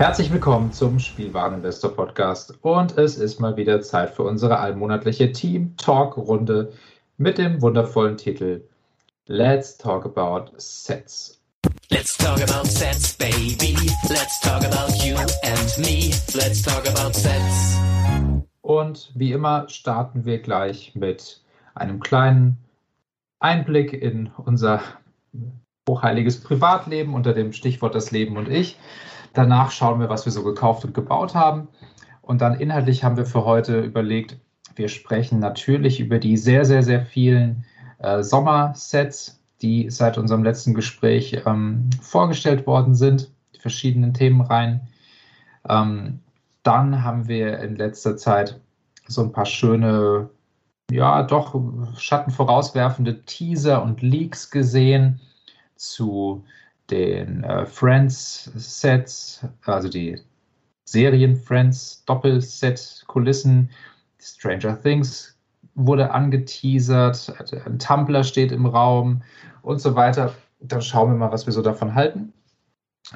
Herzlich willkommen zum Spielwareninvestor Podcast und es ist mal wieder Zeit für unsere allmonatliche Team Talk Runde mit dem wundervollen Titel Let's Talk About Sets. Let's talk about sets, baby. Let's talk about you and me. Let's talk about sets. Und wie immer starten wir gleich mit einem kleinen Einblick in unser hochheiliges Privatleben unter dem Stichwort das Leben und ich. Danach schauen wir, was wir so gekauft und gebaut haben. Und dann inhaltlich haben wir für heute überlegt, wir sprechen natürlich über die sehr, sehr, sehr vielen äh, Sommersets, die seit unserem letzten Gespräch ähm, vorgestellt worden sind, die verschiedenen Themenreihen. Ähm, dann haben wir in letzter Zeit so ein paar schöne, ja, doch schattenvorauswerfende Teaser und Leaks gesehen zu den äh, Friends-Sets, also die Serien-Friends, Doppelset-Kulissen, Stranger Things wurde angeteasert, ein Tumblr steht im Raum und so weiter. Dann schauen wir mal, was wir so davon halten.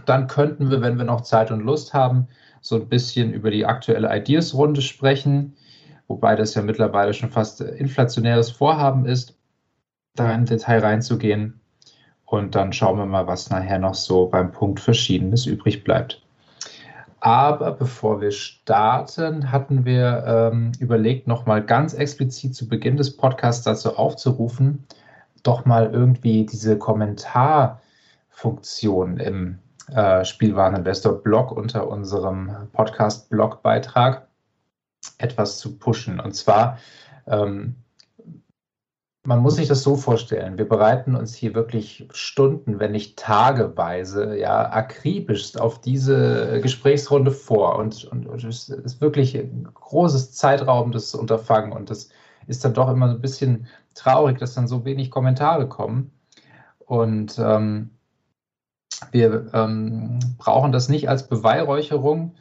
Dann könnten wir, wenn wir noch Zeit und Lust haben, so ein bisschen über die aktuelle Ideas-Runde sprechen, wobei das ja mittlerweile schon fast inflationäres Vorhaben ist, da in Detail reinzugehen. Und dann schauen wir mal, was nachher noch so beim Punkt Verschiedenes übrig bleibt. Aber bevor wir starten, hatten wir ähm, überlegt, nochmal ganz explizit zu Beginn des Podcasts dazu aufzurufen, doch mal irgendwie diese Kommentarfunktion im äh, Spielwareninvestor-Blog unter unserem Podcast-Blog-Beitrag etwas zu pushen. Und zwar ähm, man muss sich das so vorstellen. Wir bereiten uns hier wirklich Stunden, wenn nicht tageweise, ja, akribisch auf diese Gesprächsrunde vor. Und, und, es ist wirklich ein großes zeitraubendes Unterfangen. Und das ist dann doch immer so ein bisschen traurig, dass dann so wenig Kommentare kommen. Und ähm, wir ähm, brauchen das nicht als Beweihräucherung,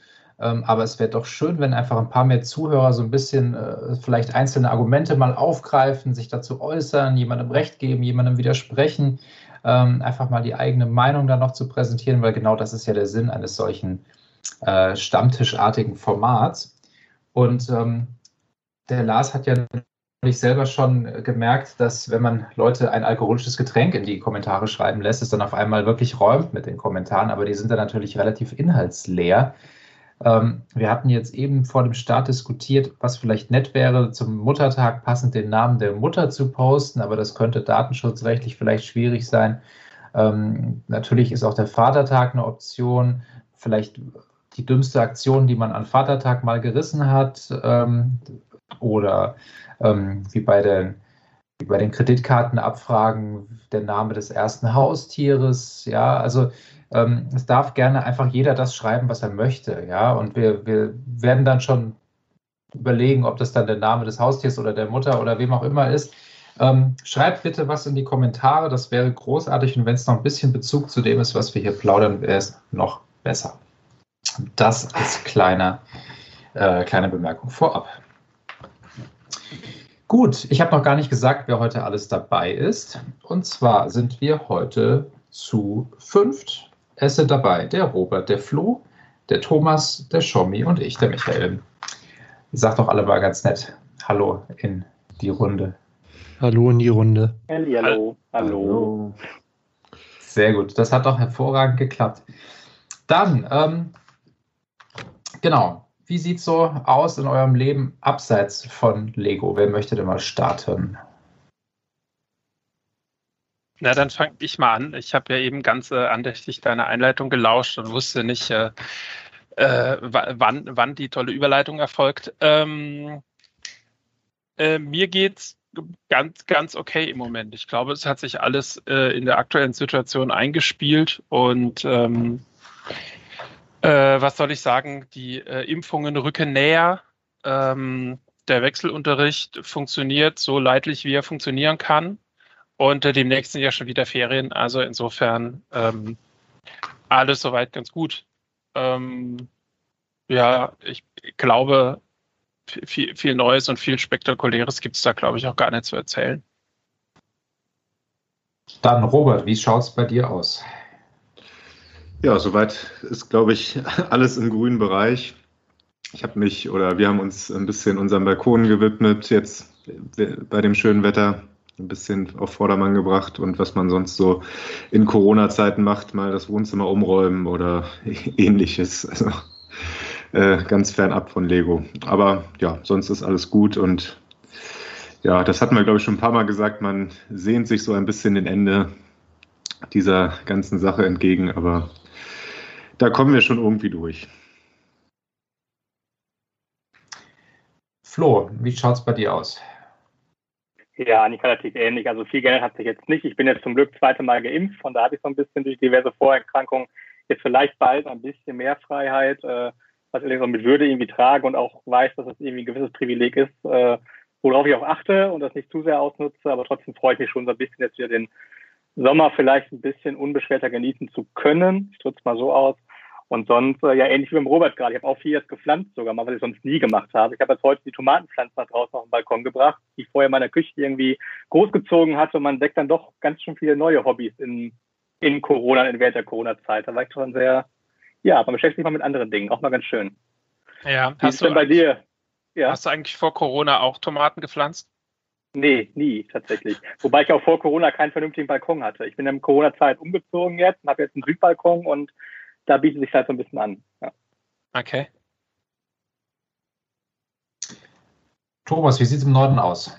aber es wäre doch schön, wenn einfach ein paar mehr Zuhörer so ein bisschen äh, vielleicht einzelne Argumente mal aufgreifen, sich dazu äußern, jemandem Recht geben, jemandem widersprechen, ähm, einfach mal die eigene Meinung dann noch zu präsentieren, weil genau das ist ja der Sinn eines solchen äh, Stammtischartigen Formats. Und ähm, der Lars hat ja ich selber schon gemerkt, dass wenn man Leute ein alkoholisches Getränk in die Kommentare schreiben lässt, es dann auf einmal wirklich räumt mit den Kommentaren, aber die sind dann natürlich relativ inhaltsleer. Ähm, wir hatten jetzt eben vor dem Start diskutiert, was vielleicht nett wäre, zum Muttertag passend den Namen der Mutter zu posten, aber das könnte datenschutzrechtlich vielleicht schwierig sein. Ähm, natürlich ist auch der Vatertag eine Option, vielleicht die dümmste Aktion, die man an Vatertag mal gerissen hat, ähm, oder wie bei den wie bei den Kreditkartenabfragen der Name des ersten Haustieres. Ja, also ähm, es darf gerne einfach jeder das schreiben, was er möchte. Ja, und wir, wir werden dann schon überlegen, ob das dann der Name des Haustiers oder der Mutter oder wem auch immer ist. Ähm, schreibt bitte was in die Kommentare, das wäre großartig. Und wenn es noch ein bisschen Bezug zu dem ist, was wir hier plaudern, wäre es noch besser. Das ist kleine, äh, kleine Bemerkung vorab. Gut, ich habe noch gar nicht gesagt, wer heute alles dabei ist. Und zwar sind wir heute zu fünft. Es sind dabei der Robert, der Flo, der Thomas, der Schommi und ich, der Michael. Sagt doch alle mal ganz nett Hallo in die Runde. Hallo in die Runde. Hallo. Hallo. Sehr gut, das hat doch hervorragend geklappt. Dann, ähm, genau, wie sieht es so aus in eurem Leben abseits von Lego? Wer möchte denn mal starten? Na, dann fange ich mal an. Ich habe ja eben ganz äh, andächtig deine Einleitung gelauscht und wusste nicht, äh, äh, wann, wann die tolle Überleitung erfolgt. Ähm, äh, mir geht's ganz, ganz okay im Moment. Ich glaube, es hat sich alles äh, in der aktuellen Situation eingespielt und ähm, äh, was soll ich sagen? Die Impfungen rücken näher. Ähm, der Wechselunterricht funktioniert so leidlich, wie er funktionieren kann. Und äh, demnächst sind ja schon wieder Ferien. Also insofern ähm, alles soweit ganz gut. Ähm, ja, ich glaube, viel, viel Neues und viel Spektakuläres gibt es da, glaube ich, auch gar nicht zu erzählen. Dann, Robert, wie schaut es bei dir aus? Ja, soweit ist, glaube ich, alles im grünen Bereich. Ich habe mich oder wir haben uns ein bisschen unserem Balkon gewidmet, jetzt bei dem schönen Wetter ein bisschen auf Vordermann gebracht und was man sonst so in Corona-Zeiten macht, mal das Wohnzimmer umräumen oder ähnliches. Also äh, ganz fernab von Lego. Aber ja, sonst ist alles gut und ja, das hatten wir, glaube ich, schon ein paar Mal gesagt. Man sehnt sich so ein bisschen den Ende dieser ganzen Sache entgegen, aber da kommen wir schon irgendwie durch. Flo, wie schaut es bei dir aus? Ja, eigentlich relativ ähnlich. Also viel geändert hat sich jetzt nicht. Ich bin jetzt zum Glück zweite Mal geimpft, von da habe ich so ein bisschen durch diverse Vorerkrankungen jetzt vielleicht bald ein bisschen mehr Freiheit, äh, was ich auch mit Würde irgendwie trage und auch weiß, dass das irgendwie ein gewisses Privileg ist, äh, worauf ich auch achte und das nicht zu sehr ausnutze. Aber trotzdem freue ich mich schon so ein bisschen jetzt wieder den Sommer vielleicht ein bisschen unbeschwerter genießen zu können. Ich drücke es mal so aus. Und sonst, äh, ja, ähnlich wie beim Robert gerade. Ich habe auch viel jetzt gepflanzt sogar mal, was ich sonst nie gemacht habe. Ich habe jetzt heute die Tomatenpflanzen nach draußen auf den Balkon gebracht, die ich vorher in meiner Küche irgendwie großgezogen hatte. Und man deckt dann doch ganz schön viele neue Hobbys in, in Corona, in während der Corona-Zeit. Da war ich schon sehr, ja, man beschäftigt sich mal mit anderen Dingen. Auch mal ganz schön. Ja, Wie ist es denn bei dir? Ja. Hast du eigentlich vor Corona auch Tomaten gepflanzt? Nee, nie tatsächlich. Wobei ich auch vor Corona keinen vernünftigen Balkon hatte. Ich bin in der Corona-Zeit umgezogen jetzt und habe jetzt einen Südbalkon und da bietet sich halt so ein bisschen an. Ja. Okay. Thomas, wie sieht es im Norden aus?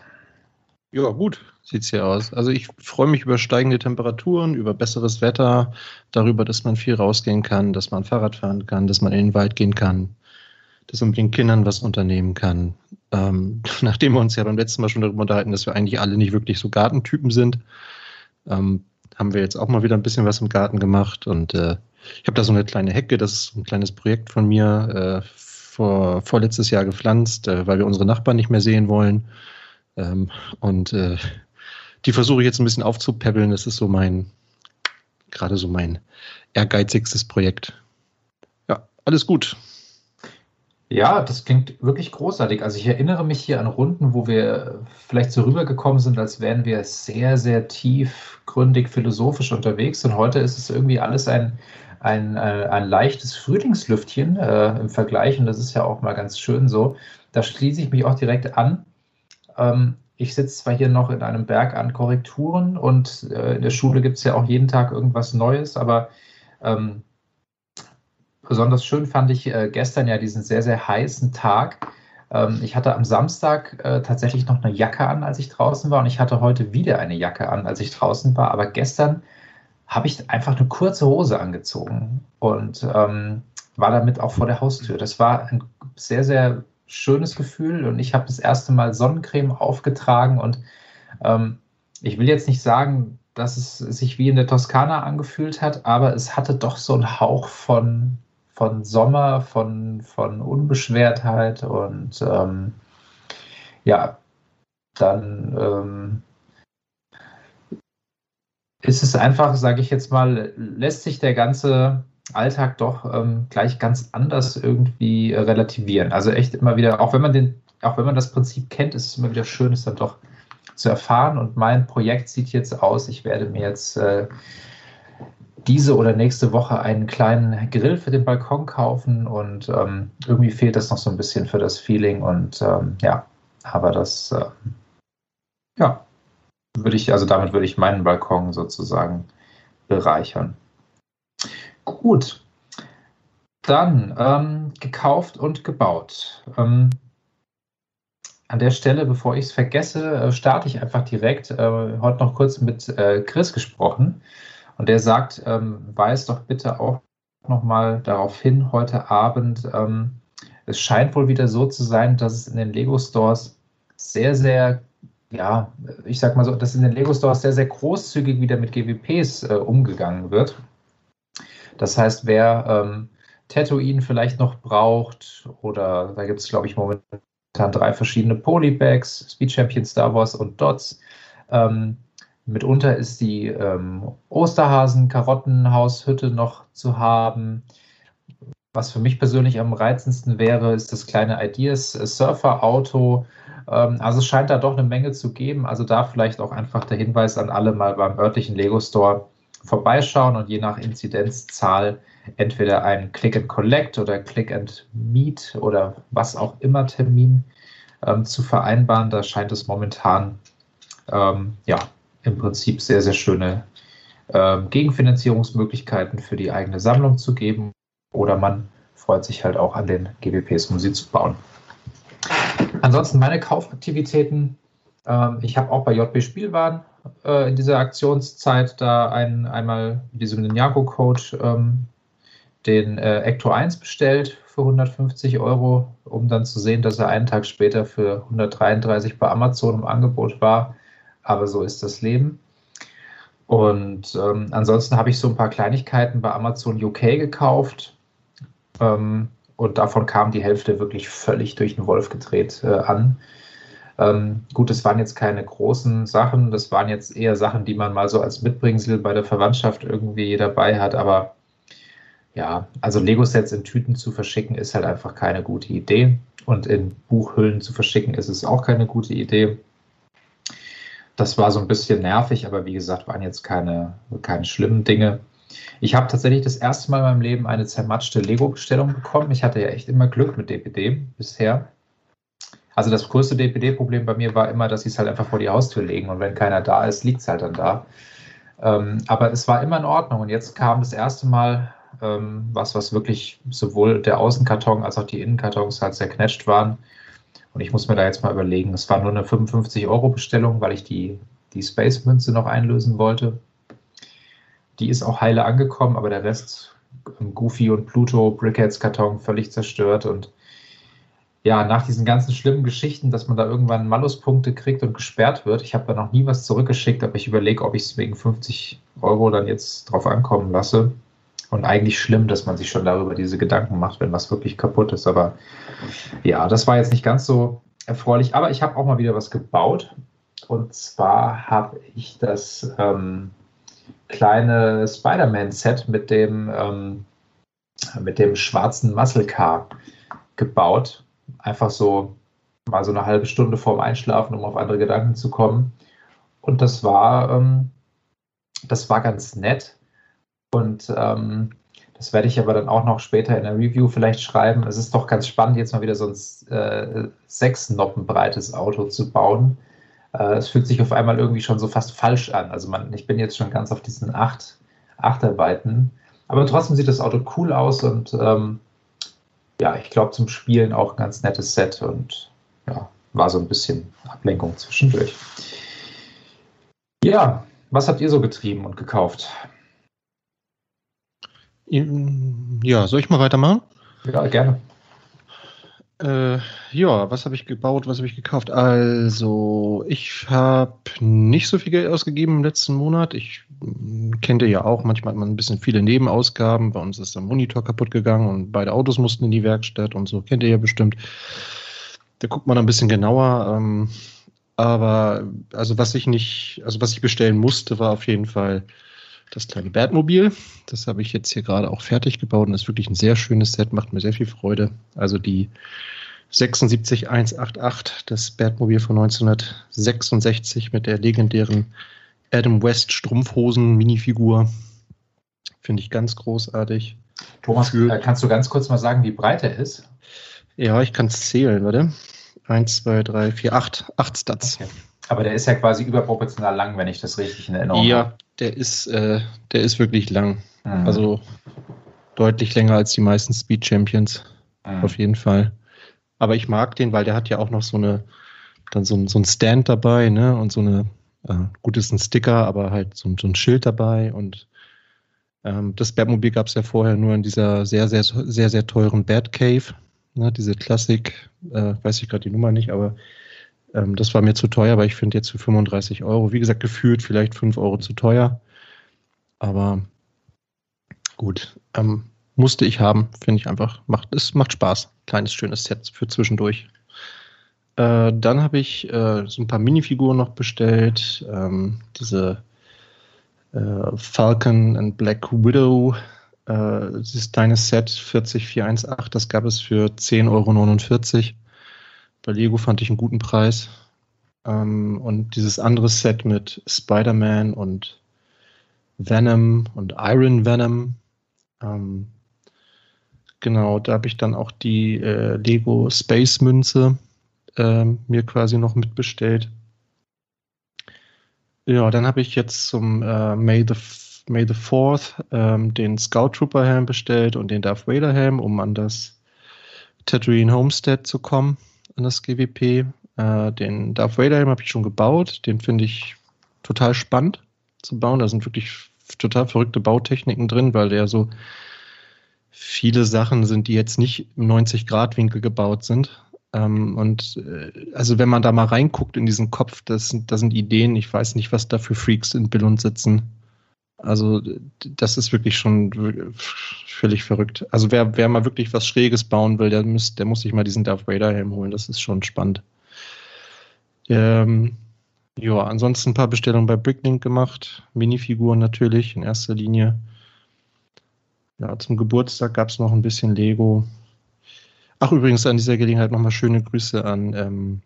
Ja, gut sieht's hier aus. Also ich freue mich über steigende Temperaturen, über besseres Wetter, darüber, dass man viel rausgehen kann, dass man Fahrrad fahren kann, dass man in den Wald gehen kann, dass man mit den Kindern was unternehmen kann. Ähm, nachdem wir uns ja beim letzten Mal schon darüber unterhalten, dass wir eigentlich alle nicht wirklich so Gartentypen sind, ähm, haben wir jetzt auch mal wieder ein bisschen was im Garten gemacht und äh, ich habe da so eine kleine Hecke, das ist ein kleines Projekt von mir, äh, vor, vorletztes Jahr gepflanzt, äh, weil wir unsere Nachbarn nicht mehr sehen wollen. Ähm, und äh, die versuche ich jetzt ein bisschen aufzupäppeln. Das ist so mein, gerade so mein ehrgeizigstes Projekt. Ja, alles gut. Ja, das klingt wirklich großartig. Also ich erinnere mich hier an Runden, wo wir vielleicht so rübergekommen sind, als wären wir sehr, sehr tiefgründig philosophisch unterwegs. Und heute ist es irgendwie alles ein, ein, äh, ein leichtes Frühlingslüftchen äh, im Vergleich. Und das ist ja auch mal ganz schön so. Da schließe ich mich auch direkt an. Ähm, ich sitze zwar hier noch in einem Berg an Korrekturen und äh, in der Schule gibt es ja auch jeden Tag irgendwas Neues, aber ähm, besonders schön fand ich äh, gestern ja diesen sehr, sehr heißen Tag. Ähm, ich hatte am Samstag äh, tatsächlich noch eine Jacke an, als ich draußen war und ich hatte heute wieder eine Jacke an, als ich draußen war, aber gestern habe ich einfach eine kurze Hose angezogen und ähm, war damit auch vor der Haustür. Das war ein sehr, sehr schönes Gefühl und ich habe das erste Mal Sonnencreme aufgetragen und ähm, ich will jetzt nicht sagen, dass es sich wie in der Toskana angefühlt hat, aber es hatte doch so einen Hauch von, von Sommer, von, von Unbeschwertheit und ähm, ja, dann ähm, ist es einfach, sage ich jetzt mal, lässt sich der ganze Alltag doch ähm, gleich ganz anders irgendwie äh, relativieren. Also echt immer wieder, auch wenn man den, auch wenn man das Prinzip kennt, ist es immer wieder schön, es dann doch zu erfahren. Und mein Projekt sieht jetzt aus, ich werde mir jetzt äh, diese oder nächste Woche einen kleinen Grill für den Balkon kaufen und ähm, irgendwie fehlt das noch so ein bisschen für das Feeling und ähm, ja, aber das äh, ja, würde ich, also damit würde ich meinen Balkon sozusagen bereichern. Gut. Dann ähm, gekauft und gebaut. Ähm, an der Stelle, bevor ich es vergesse, äh, starte ich einfach direkt. Äh, heute noch kurz mit äh, Chris gesprochen. Und der sagt, ähm, weist doch bitte auch nochmal darauf hin, heute Abend. Ähm, es scheint wohl wieder so zu sein, dass es in den Lego-Stores sehr, sehr, ja, ich sag mal so, dass in den Lego-Stores sehr, sehr großzügig wieder mit GWPs äh, umgegangen wird. Das heißt, wer ähm, Tatooine vielleicht noch braucht, oder da gibt es, glaube ich, momentan drei verschiedene Polybags, Speed Champion, Star Wars und Dots. Ähm, mitunter ist die ähm, Osterhasen-Karottenhaushütte noch zu haben. Was für mich persönlich am reizendsten wäre, ist das kleine Ideas Surfer-Auto. Ähm, also es scheint da doch eine Menge zu geben. Also da vielleicht auch einfach der Hinweis an alle mal beim örtlichen Lego Store vorbeischauen und je nach Inzidenzzahl entweder einen Click and Collect oder Click and Meet oder was auch immer Termin ähm, zu vereinbaren. Da scheint es momentan ähm, ja im Prinzip sehr, sehr schöne ähm, Gegenfinanzierungsmöglichkeiten für die eigene Sammlung zu geben oder man freut sich halt auch an den GWPs, um sie zu bauen. Ansonsten meine Kaufaktivitäten. Ähm, ich habe auch bei JB Spielwaren äh, in dieser Aktionszeit da ein, einmal mit diesem Ninjago-Code ähm, den äh, Ecto 1 bestellt für 150 Euro, um dann zu sehen, dass er einen Tag später für 133 bei Amazon im Angebot war. Aber so ist das Leben. Und ähm, ansonsten habe ich so ein paar Kleinigkeiten bei Amazon UK gekauft. Ähm, und davon kam die Hälfte wirklich völlig durch den Wolf gedreht äh, an. Ähm, gut, das waren jetzt keine großen Sachen, das waren jetzt eher Sachen, die man mal so als Mitbringsel bei der Verwandtschaft irgendwie dabei hat, aber ja, also Lego-Sets in Tüten zu verschicken ist halt einfach keine gute Idee und in Buchhüllen zu verschicken ist es auch keine gute Idee. Das war so ein bisschen nervig, aber wie gesagt, waren jetzt keine, keine schlimmen Dinge. Ich habe tatsächlich das erste Mal in meinem Leben eine zermatschte Lego-Bestellung bekommen. Ich hatte ja echt immer Glück mit DPD bisher. Also das größte DPD-Problem bei mir war immer, dass sie es halt einfach vor die Haustür legen und wenn keiner da ist, liegt es halt dann da. Ähm, aber es war immer in Ordnung und jetzt kam das erste Mal Ähm, was, was wirklich sowohl der Außenkarton als auch die Innenkartons halt zerknetscht waren. Und ich muss mir da jetzt mal überlegen, es war nur eine 55-Euro-Bestellung, weil ich die, die Space-Münze noch einlösen wollte. Die ist auch heile angekommen, aber der Rest, ähm, Goofy und Pluto, Brickheads-Karton, völlig zerstört. Und ja, nach diesen ganzen schlimmen Geschichten, dass man da irgendwann Maluspunkte kriegt und gesperrt wird, ich habe da noch nie was zurückgeschickt, aber ich überlege, ob ich es wegen 50 Euro dann jetzt drauf ankommen lasse. Und eigentlich schlimm, dass man sich schon darüber diese Gedanken macht, wenn was wirklich kaputt ist. Aber ja, das war jetzt nicht ganz so erfreulich. Aber ich habe auch mal wieder was gebaut. Und zwar habe ich das ähm, kleine Spider-Man-Set mit dem, ähm, mit dem schwarzen Muscle Car gebaut. Einfach so mal so eine halbe Stunde vorm Einschlafen, um auf andere Gedanken zu kommen. Und das war, ähm, das war ganz nett. Und ähm, das werde ich aber dann auch noch später in der Review vielleicht schreiben. Es ist doch ganz spannend, jetzt mal wieder so ein äh, sechs Noppen breites Auto zu bauen. Äh, es fühlt sich auf einmal irgendwie schon so fast falsch an. Also man, ich bin jetzt schon ganz auf diesen acht Achterweiten. Aber trotzdem sieht das Auto cool aus und ähm, ja, ich glaube zum Spielen auch ein ganz nettes Set und ja, war so ein bisschen Ablenkung zwischendurch. Ja, was habt ihr so getrieben und gekauft? Ja, soll ich mal weitermachen? Ja, gerne. Äh, ja, was habe ich gebaut, was habe ich gekauft? Also, ich habe nicht so viel Geld ausgegeben im letzten Monat. Ich kennt ihr ja auch, manchmal hat man ein bisschen viele Nebenausgaben. Bei uns ist der Monitor kaputt gegangen und beide Autos mussten in die Werkstatt und so, kennt ihr ja bestimmt. Da guckt man ein bisschen genauer. Ähm, aber also was ich nicht, also was ich bestellen musste, war auf jeden Fall das kleine Batmobil. Das habe ich jetzt hier gerade auch fertig gebaut und ist wirklich ein sehr schönes Set, macht mir sehr viel Freude. Also die 76188, das Batmobil von 1966 mit der legendären Adam West Strumpfhosen Minifigur. Finde ich ganz großartig. Thomas, Für, kannst du ganz kurz mal sagen, wie breit er ist? Ja, ich kann es zählen, warte. 1, 2, 3, 4, 8. 8 Stats. Okay. Aber der ist ja quasi überproportional lang, wenn ich das richtig in Erinnerung ja, habe. Ja, der ist, äh, der ist wirklich lang. Mhm. Also deutlich länger als die meisten Speed Champions. Mhm. Auf jeden Fall. Aber ich mag den, weil der hat ja auch noch so eine, dann so ein, so ein Stand dabei, ne? Und so eine, äh, gut ist ein Sticker, aber halt so, so ein Schild dabei. Und ähm, das Batmobil gab es ja vorher nur in dieser sehr, sehr, sehr, sehr teuren Batcave. Ne? Diese Klassik, äh, weiß ich gerade die Nummer nicht, aber ähm, das war mir zu teuer, aber ich finde jetzt für 35 Euro, wie gesagt, gefühlt vielleicht 5 Euro zu teuer. Aber gut, ähm, musste ich haben, finde ich einfach, macht, es macht Spaß. Kleines, schönes Set für zwischendurch. Äh, dann habe ich äh, so ein paar Minifiguren noch bestellt. Ähm, diese äh, Falcon and Black Widow, äh, dieses kleine Set 40418, das gab es für 10,49 Euro. Bei Lego fand ich einen guten Preis. Ähm, und dieses andere Set mit Spider-Man und Venom und Iron Venom. Ähm, genau, da habe ich dann auch die äh, Lego Space Münze äh, mir quasi noch mitbestellt. Ja, dann habe ich jetzt zum äh, May the May the 4th ähm, den Scout Trooper Helm bestellt und den Darth Vader Helm, um an das Tatooine Homestead zu kommen an das GWP. Äh, den Darth Vader habe ich schon gebaut. Den finde ich total spannend zu bauen. Da sind wirklich total verrückte Bautechniken drin, weil der so viele Sachen sind, die jetzt nicht im 90-Grad-Winkel gebaut sind. Ähm, und äh, also wenn man da mal reinguckt in diesen Kopf, das sind, das sind Ideen, ich weiß nicht, was da für Freaks in Billund sitzen. Also das ist wirklich schon völlig verrückt. Also wer, wer mal wirklich was Schräges bauen will, der, muss, der muss sich mal diesen Darth Vader Helm holen. Das ist schon spannend. Ähm, ja, ansonsten ein paar Bestellungen bei Bricklink gemacht. Minifiguren natürlich in erster Linie. Ja, zum Geburtstag gab es noch ein bisschen Lego. Ach, übrigens an dieser Gelegenheit nochmal schöne Grüße an ähm,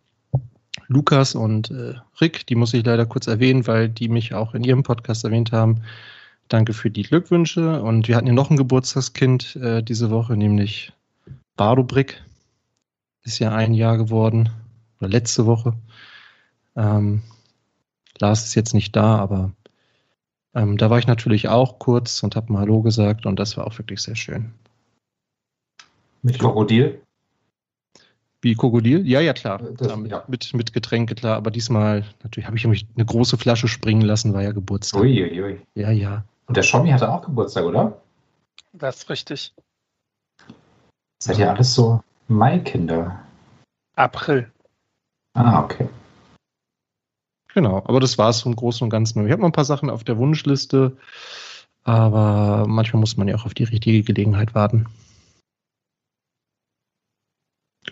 Lukas und äh, Rick, die muss ich leider kurz erwähnen, weil die mich auch in ihrem Podcast erwähnt haben. Danke für die Glückwünsche. Und wir hatten ja noch ein Geburtstagskind äh, diese Woche, nämlich Bardo Brick. Ist ja ein Jahr geworden, oder letzte Woche. Ähm, Lars ist jetzt nicht da, aber Ähm, da war ich natürlich auch kurz und habe mal Hallo gesagt und das war auch wirklich sehr schön. Mit Krokodil? Wie Krokodil? Ja, ja, klar. Das- Ja, mit, ja. mit, mit Getränke, klar. Aber diesmal, natürlich habe ich mich eine große Flasche springen lassen, war ja Geburtstag. Uiuiui. Ja, ja. Und der Schommi hatte auch Geburtstag, oder? Das ist richtig. Seid ihr alles so Maikinder? April. Ah, okay. Genau, aber das war es im Großen und Ganzen. Ich habe noch ein paar Sachen auf der Wunschliste, aber manchmal muss man ja auch auf die richtige Gelegenheit warten.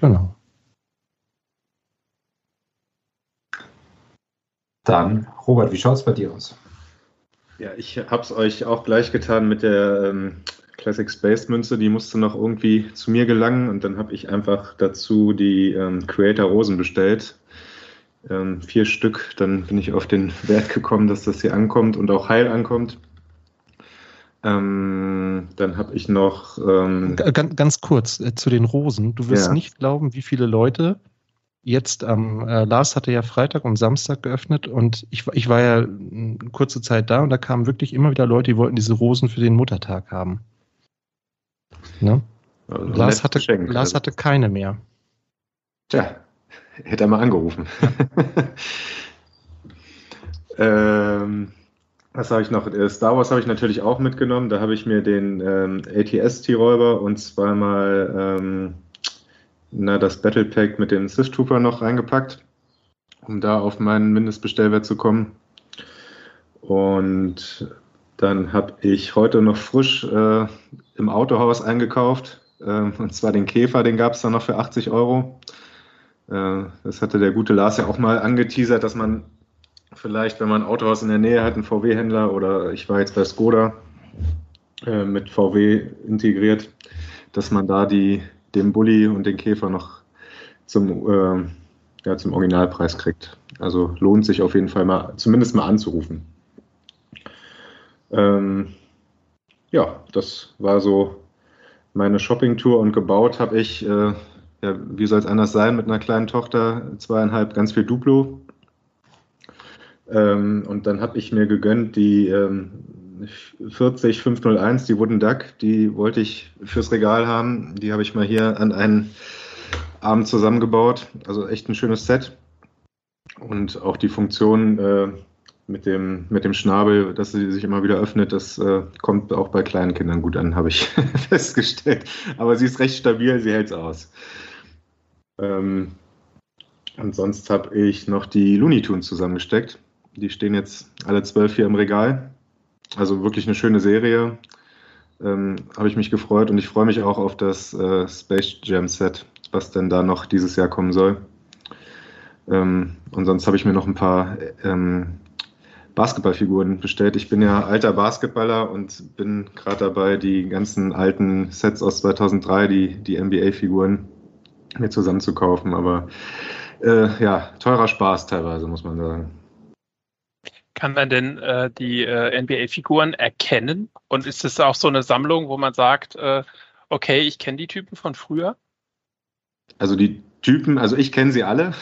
Genau. Dann, Robert, wie schaut es bei dir aus? Ja, ich habe es euch auch gleich getan mit der ähm, Classic Space Münze. Die musste noch irgendwie zu mir gelangen und dann habe ich einfach dazu die ähm, Creator Rosen bestellt. Ähm, vier Stück. Dann bin ich auf den Wert gekommen, dass das hier ankommt und auch heil ankommt. Ähm, dann habe ich noch. Ähm, Ganz, ganz kurz äh, zu den Rosen. Du wirst Ja. nicht glauben, wie viele Leute jetzt am äh, Lars hatte ja Freitag und Samstag geöffnet und ich, war- ich war ja eine kurze Zeit da und da kamen wirklich immer wieder Leute, die wollten diese Rosen für den Muttertag haben. Ne? also Lars, hatte. Lars hatte keine mehr. Tja, hätte er mal angerufen. ähm, was habe ich noch? Äh, Star Wars habe ich natürlich auch mitgenommen. Da habe ich mir den ähm, ATS-T-Räuber und zweimal ähm, na, das Battle Pack mit dem Sith Trooper noch reingepackt, um da auf meinen Mindestbestellwert zu kommen. Und dann habe ich heute noch frisch äh, im Autohaus eingekauft. Ähm, und zwar den Käfer, den gab es dann noch für 80 Euro. Äh, Das hatte der gute Lars ja auch mal angeteasert, dass man vielleicht, wenn man ein Autohaus in der Nähe hat, einen VW-Händler oder ich war jetzt bei Skoda äh, mit VW integriert, dass man da die, den Bulli und den Käfer noch zum, äh, ja, zum Originalpreis kriegt. Also lohnt sich auf jeden Fall mal, zumindest mal anzurufen. Ähm, ja, das war so meine Shopping-Tour und gebaut habe ich, äh, ja, wie soll es anders sein, mit einer kleinen Tochter, zweieinhalb, ganz viel Duplo. Ähm, und dann habe ich mir gegönnt die ähm, 40 501, die Wooden Duck, die wollte ich fürs Regal haben. Die habe ich mal hier an einen Abend zusammengebaut. Also echt ein schönes Set. Und auch die Funktion äh, mit, dem, mit dem Schnabel, dass sie sich immer wieder öffnet, das äh, kommt auch bei kleinen Kindern gut an, habe ich festgestellt. Aber sie ist recht stabil, sie hält es aus. Ähm, und sonst habe ich noch die Looney Tunes zusammengesteckt. Die stehen jetzt alle zwölf hier im Regal. Also wirklich eine schöne Serie. Ähm, habe ich mich gefreut und ich freue mich auch auf das äh, Space Jam Set, was denn da noch dieses Jahr kommen soll. Ähm, und sonst habe ich mir noch ein paar ähm, Basketballfiguren bestellt. Ich bin ja alter Basketballer und bin gerade dabei, die ganzen alten Sets aus 2003, die, die NBA-Figuren, mir zusammenzukaufen. Aber äh, ja, teurer Spaß teilweise, muss man sagen. Kann man denn äh, die äh, NBA-Figuren erkennen? Und ist es auch so eine Sammlung, wo man sagt, äh, okay, ich kenne die Typen von früher? Also die Typen, also ich kenne sie alle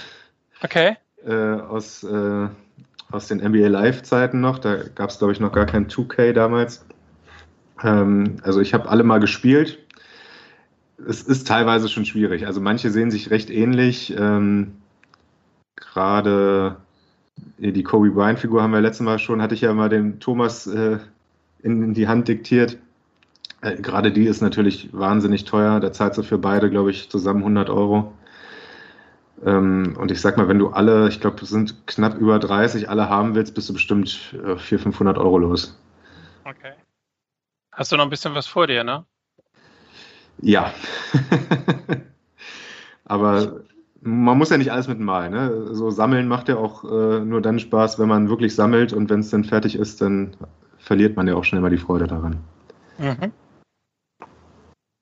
Okay. äh, aus, äh, aus den NBA Live-Zeiten noch. Da gab es, glaube ich, noch gar kein 2K damals. Ähm, also ich habe alle mal gespielt. Es ist teilweise schon schwierig. Also manche sehen sich recht ähnlich. Ähm, Gerade die Kobe Bryant-Figur haben wir letztes Mal schon, hatte ich ja mal dem Thomas äh, in, in die Hand diktiert. Äh, Gerade die ist natürlich wahnsinnig teuer. Da zahlst du für beide, glaube ich, zusammen 100 Euro. Ähm, und ich sag mal, wenn du alle, ich glaube, es sind knapp über 30, alle haben willst, bist du bestimmt äh, 400, 500 Euro los. Okay. Hast du noch ein bisschen was vor dir, ne? Ja. Aber man muss ja nicht alles mit Malen. Ne? So sammeln macht ja auch äh, nur dann Spaß, wenn man wirklich sammelt und wenn es dann fertig ist, dann verliert man ja auch schnell mal die Freude daran. Mhm.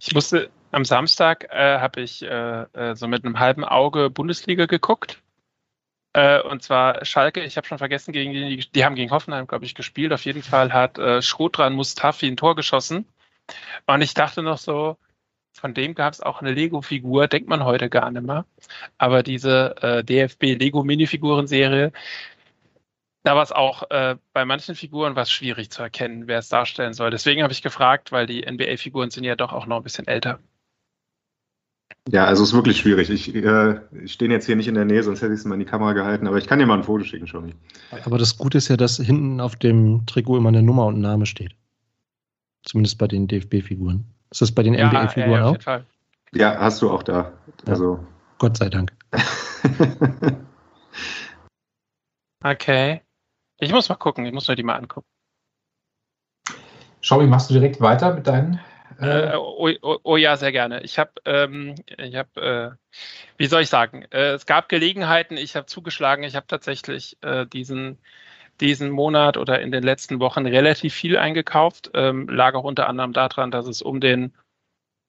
Ich musste am Samstag äh, habe ich äh, äh, so mit einem halben Auge Bundesliga geguckt. Äh, und zwar Schalke, ich habe schon vergessen, gegen die, die haben gegen Hoffenheim, glaube ich, gespielt. Auf jeden Fall hat äh, Schrotran Mustafi ein Tor geschossen. Und ich dachte noch so, von dem gab es auch eine Lego-Figur, denkt man heute gar nicht mehr. Aber diese äh, DFB Lego Minifiguren-Serie, da war es auch äh, bei manchen Figuren was schwierig zu erkennen, wer es darstellen soll. Deswegen habe ich gefragt, weil die NBA-Figuren sind ja doch auch noch ein bisschen älter. Ja, also es ist wirklich schwierig. Ich, äh, ich stehe jetzt hier nicht in der Nähe, sonst hätte ich es mal in die Kamera gehalten, aber ich kann dir mal ein Foto schicken, schon. Aber das Gute ist ja, dass hinten auf dem Trikot immer eine Nummer und ein Name steht. Zumindest bei den DFB-Figuren. Ist das bei den Ja, NBA-Figuren ja, ja, auf auch? jeden Fall. Ja, hast du auch da. Ja. Also. Gott sei Dank. Okay. Ich muss mal gucken, ich muss mir die mal angucken. Schaubi, machst du direkt weiter mit deinen? Äh, oh, oh, oh ja, sehr gerne. Ich habe, ähm, ich habe, äh, wie soll ich sagen, äh, es gab Gelegenheiten, ich habe zugeschlagen, ich habe tatsächlich äh, diesen, diesen Monat oder in den letzten Wochen relativ viel eingekauft. Ähm, lag auch unter anderem daran, dass es um den,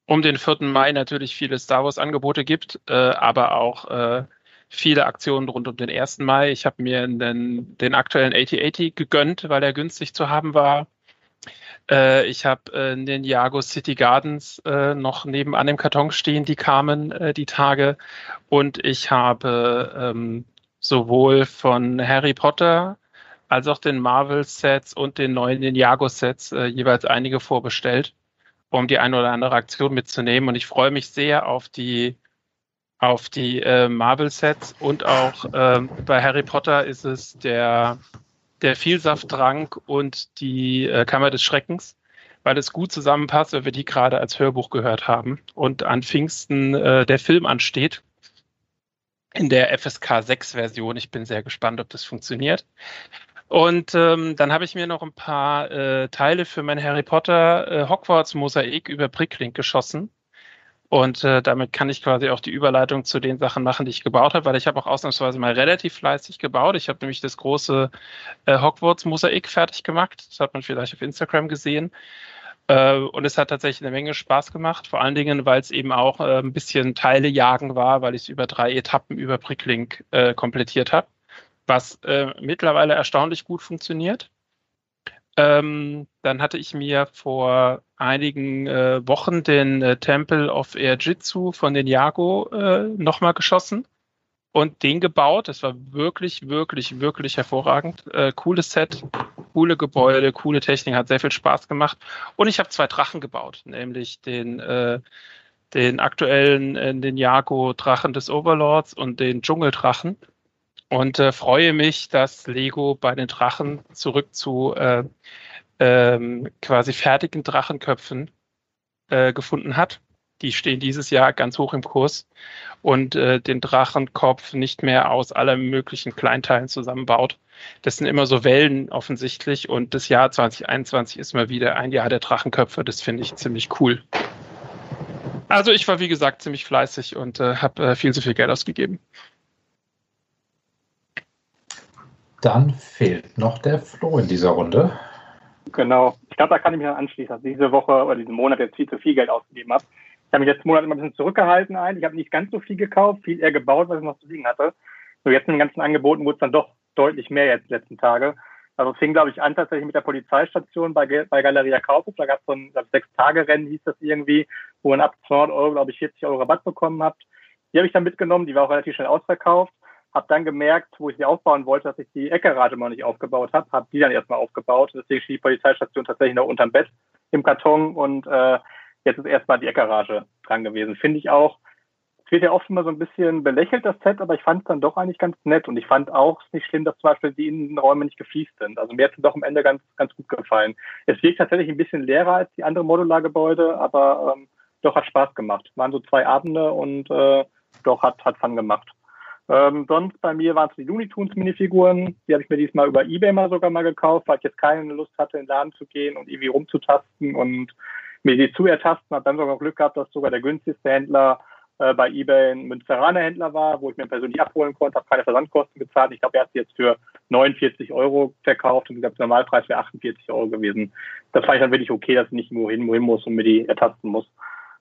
um den 4. Mai natürlich viele Star Wars-Angebote gibt, äh, aber auch äh, viele Aktionen rund um den 1. Mai. Ich habe mir den, den aktuellen 8080 gegönnt, weil er günstig zu haben war. Äh, ich habe äh, den Jago City Gardens äh, noch nebenan im Karton stehen, die kamen äh, die Tage. Und ich habe ähm, sowohl von Harry Potter als auch den Marvel-Sets und den neuen Ninjago-Sets äh, jeweils einige vorbestellt, um die eine oder andere Aktion mitzunehmen. Und ich freue mich sehr auf die auf die äh, Marvel-Sets und auch ähm, bei Harry Potter ist es der der Vielsafttrank und die äh, Kammer des Schreckens, weil es gut zusammenpasst, weil wir die gerade als Hörbuch gehört haben und an Pfingsten äh, der Film ansteht in der FSK 6 Version. Ich bin sehr gespannt, ob das funktioniert. Und ähm, dann habe ich mir noch ein paar äh, Teile für mein Harry Potter äh, Hogwarts Mosaik über Bricklink geschossen. Und äh, damit kann ich quasi auch die Überleitung zu den Sachen machen, die ich gebaut habe, weil ich habe auch ausnahmsweise mal relativ fleißig gebaut. Ich habe nämlich das große äh, Hogwarts-Mosaik fertig gemacht. Das hat man vielleicht auf Instagram gesehen. Äh, und es hat tatsächlich eine Menge Spaß gemacht, vor allen Dingen, weil es eben auch äh, ein bisschen Teile jagen war, weil ich es über drei Etappen über Bricklink äh, komplettiert habe, was äh, mittlerweile erstaunlich gut funktioniert. Ähm, dann hatte ich mir vor einigen äh, Wochen den äh, Temple of Air-Jitsu von den Jago äh, nochmal geschossen und den gebaut. Das war wirklich, wirklich, wirklich hervorragend. Äh, cooles Set, coole Gebäude, coole Technik, hat sehr viel Spaß gemacht. Und ich habe zwei Drachen gebaut, nämlich den, äh, den aktuellen, äh, den Jago-Drachen des Overlords und den Dschungeldrachen und äh, freue mich, dass Lego bei den Drachen zurück zu äh, ähm, quasi fertigen Drachenköpfen äh, gefunden hat. Die stehen dieses Jahr ganz hoch im Kurs und äh, den Drachenkopf nicht mehr aus allen möglichen Kleinteilen zusammenbaut. Das sind immer so Wellen offensichtlich und das Jahr 2021 ist mal wieder ein Jahr der Drachenköpfe. Das finde ich ziemlich cool. Also ich war wie gesagt ziemlich fleißig und äh, habe äh, viel zu viel Geld ausgegeben. Dann fehlt noch der Flo in dieser Runde. Genau. Ich glaube, da kann ich mich anschließen, dass ich diese Woche oder diesen Monat jetzt viel zu viel Geld ausgegeben habe. Ich habe mich letzten Monat immer ein bisschen zurückgehalten ein. Ich habe nicht ganz so viel gekauft, viel eher gebaut, was ich noch zu liegen hatte. So jetzt in den ganzen Angeboten wurde es dann doch deutlich mehr jetzt die letzten Tage. Also es fing, glaube ich, an tatsächlich mit der Polizeistation bei, bei Galeria Kaufhof. Da gab es so ein Sechs-Tage-Rennen, hieß das irgendwie, wo man ab 200 Euro, glaube ich, 40 Euro Rabatt bekommen habt. Die habe ich dann mitgenommen, die war auch relativ schnell ausverkauft. Habe dann gemerkt, wo ich sie aufbauen wollte, dass ich die Eckerate mal nicht aufgebaut habe. Habe die dann erstmal aufgebaut. Deswegen steht die Polizeistation tatsächlich noch unterm Bett im Karton und äh, jetzt ist erstmal die Eckgarage dran gewesen. Finde ich auch. Es wird ja oft immer so ein bisschen belächelt, das Set, aber ich fand es dann doch eigentlich ganz nett. Und ich fand auch es nicht schlimm, dass zum Beispiel die Innenräume nicht gefliest sind. Also mir hat es doch am Ende ganz, ganz gut gefallen. Es wirkt tatsächlich ein bisschen leerer als die anderen Modulargebäude, aber ähm, doch hat Spaß gemacht. Waren so zwei Abende und äh, doch hat, hat Fun gemacht. Ähm, sonst bei mir waren es die Looney Tunes Minifiguren. Die habe ich mir diesmal über Ebay mal sogar mal gekauft, weil ich jetzt keine Lust hatte, in den Laden zu gehen und irgendwie rumzutasten und mir die zu ertasten. Habe dann sogar Glück gehabt, dass sogar der günstigste Händler äh, bei Ebay ein Münsteraner Händler war, wo ich mir persönlich abholen konnte, habe keine Versandkosten gezahlt. Ich glaube, er hat sie jetzt für 49 Euro verkauft und der Normalpreis wäre 48 Euro gewesen. Das fand ich dann wirklich okay, dass ich nicht nur hin, wohin muss und mir die ertasten muss.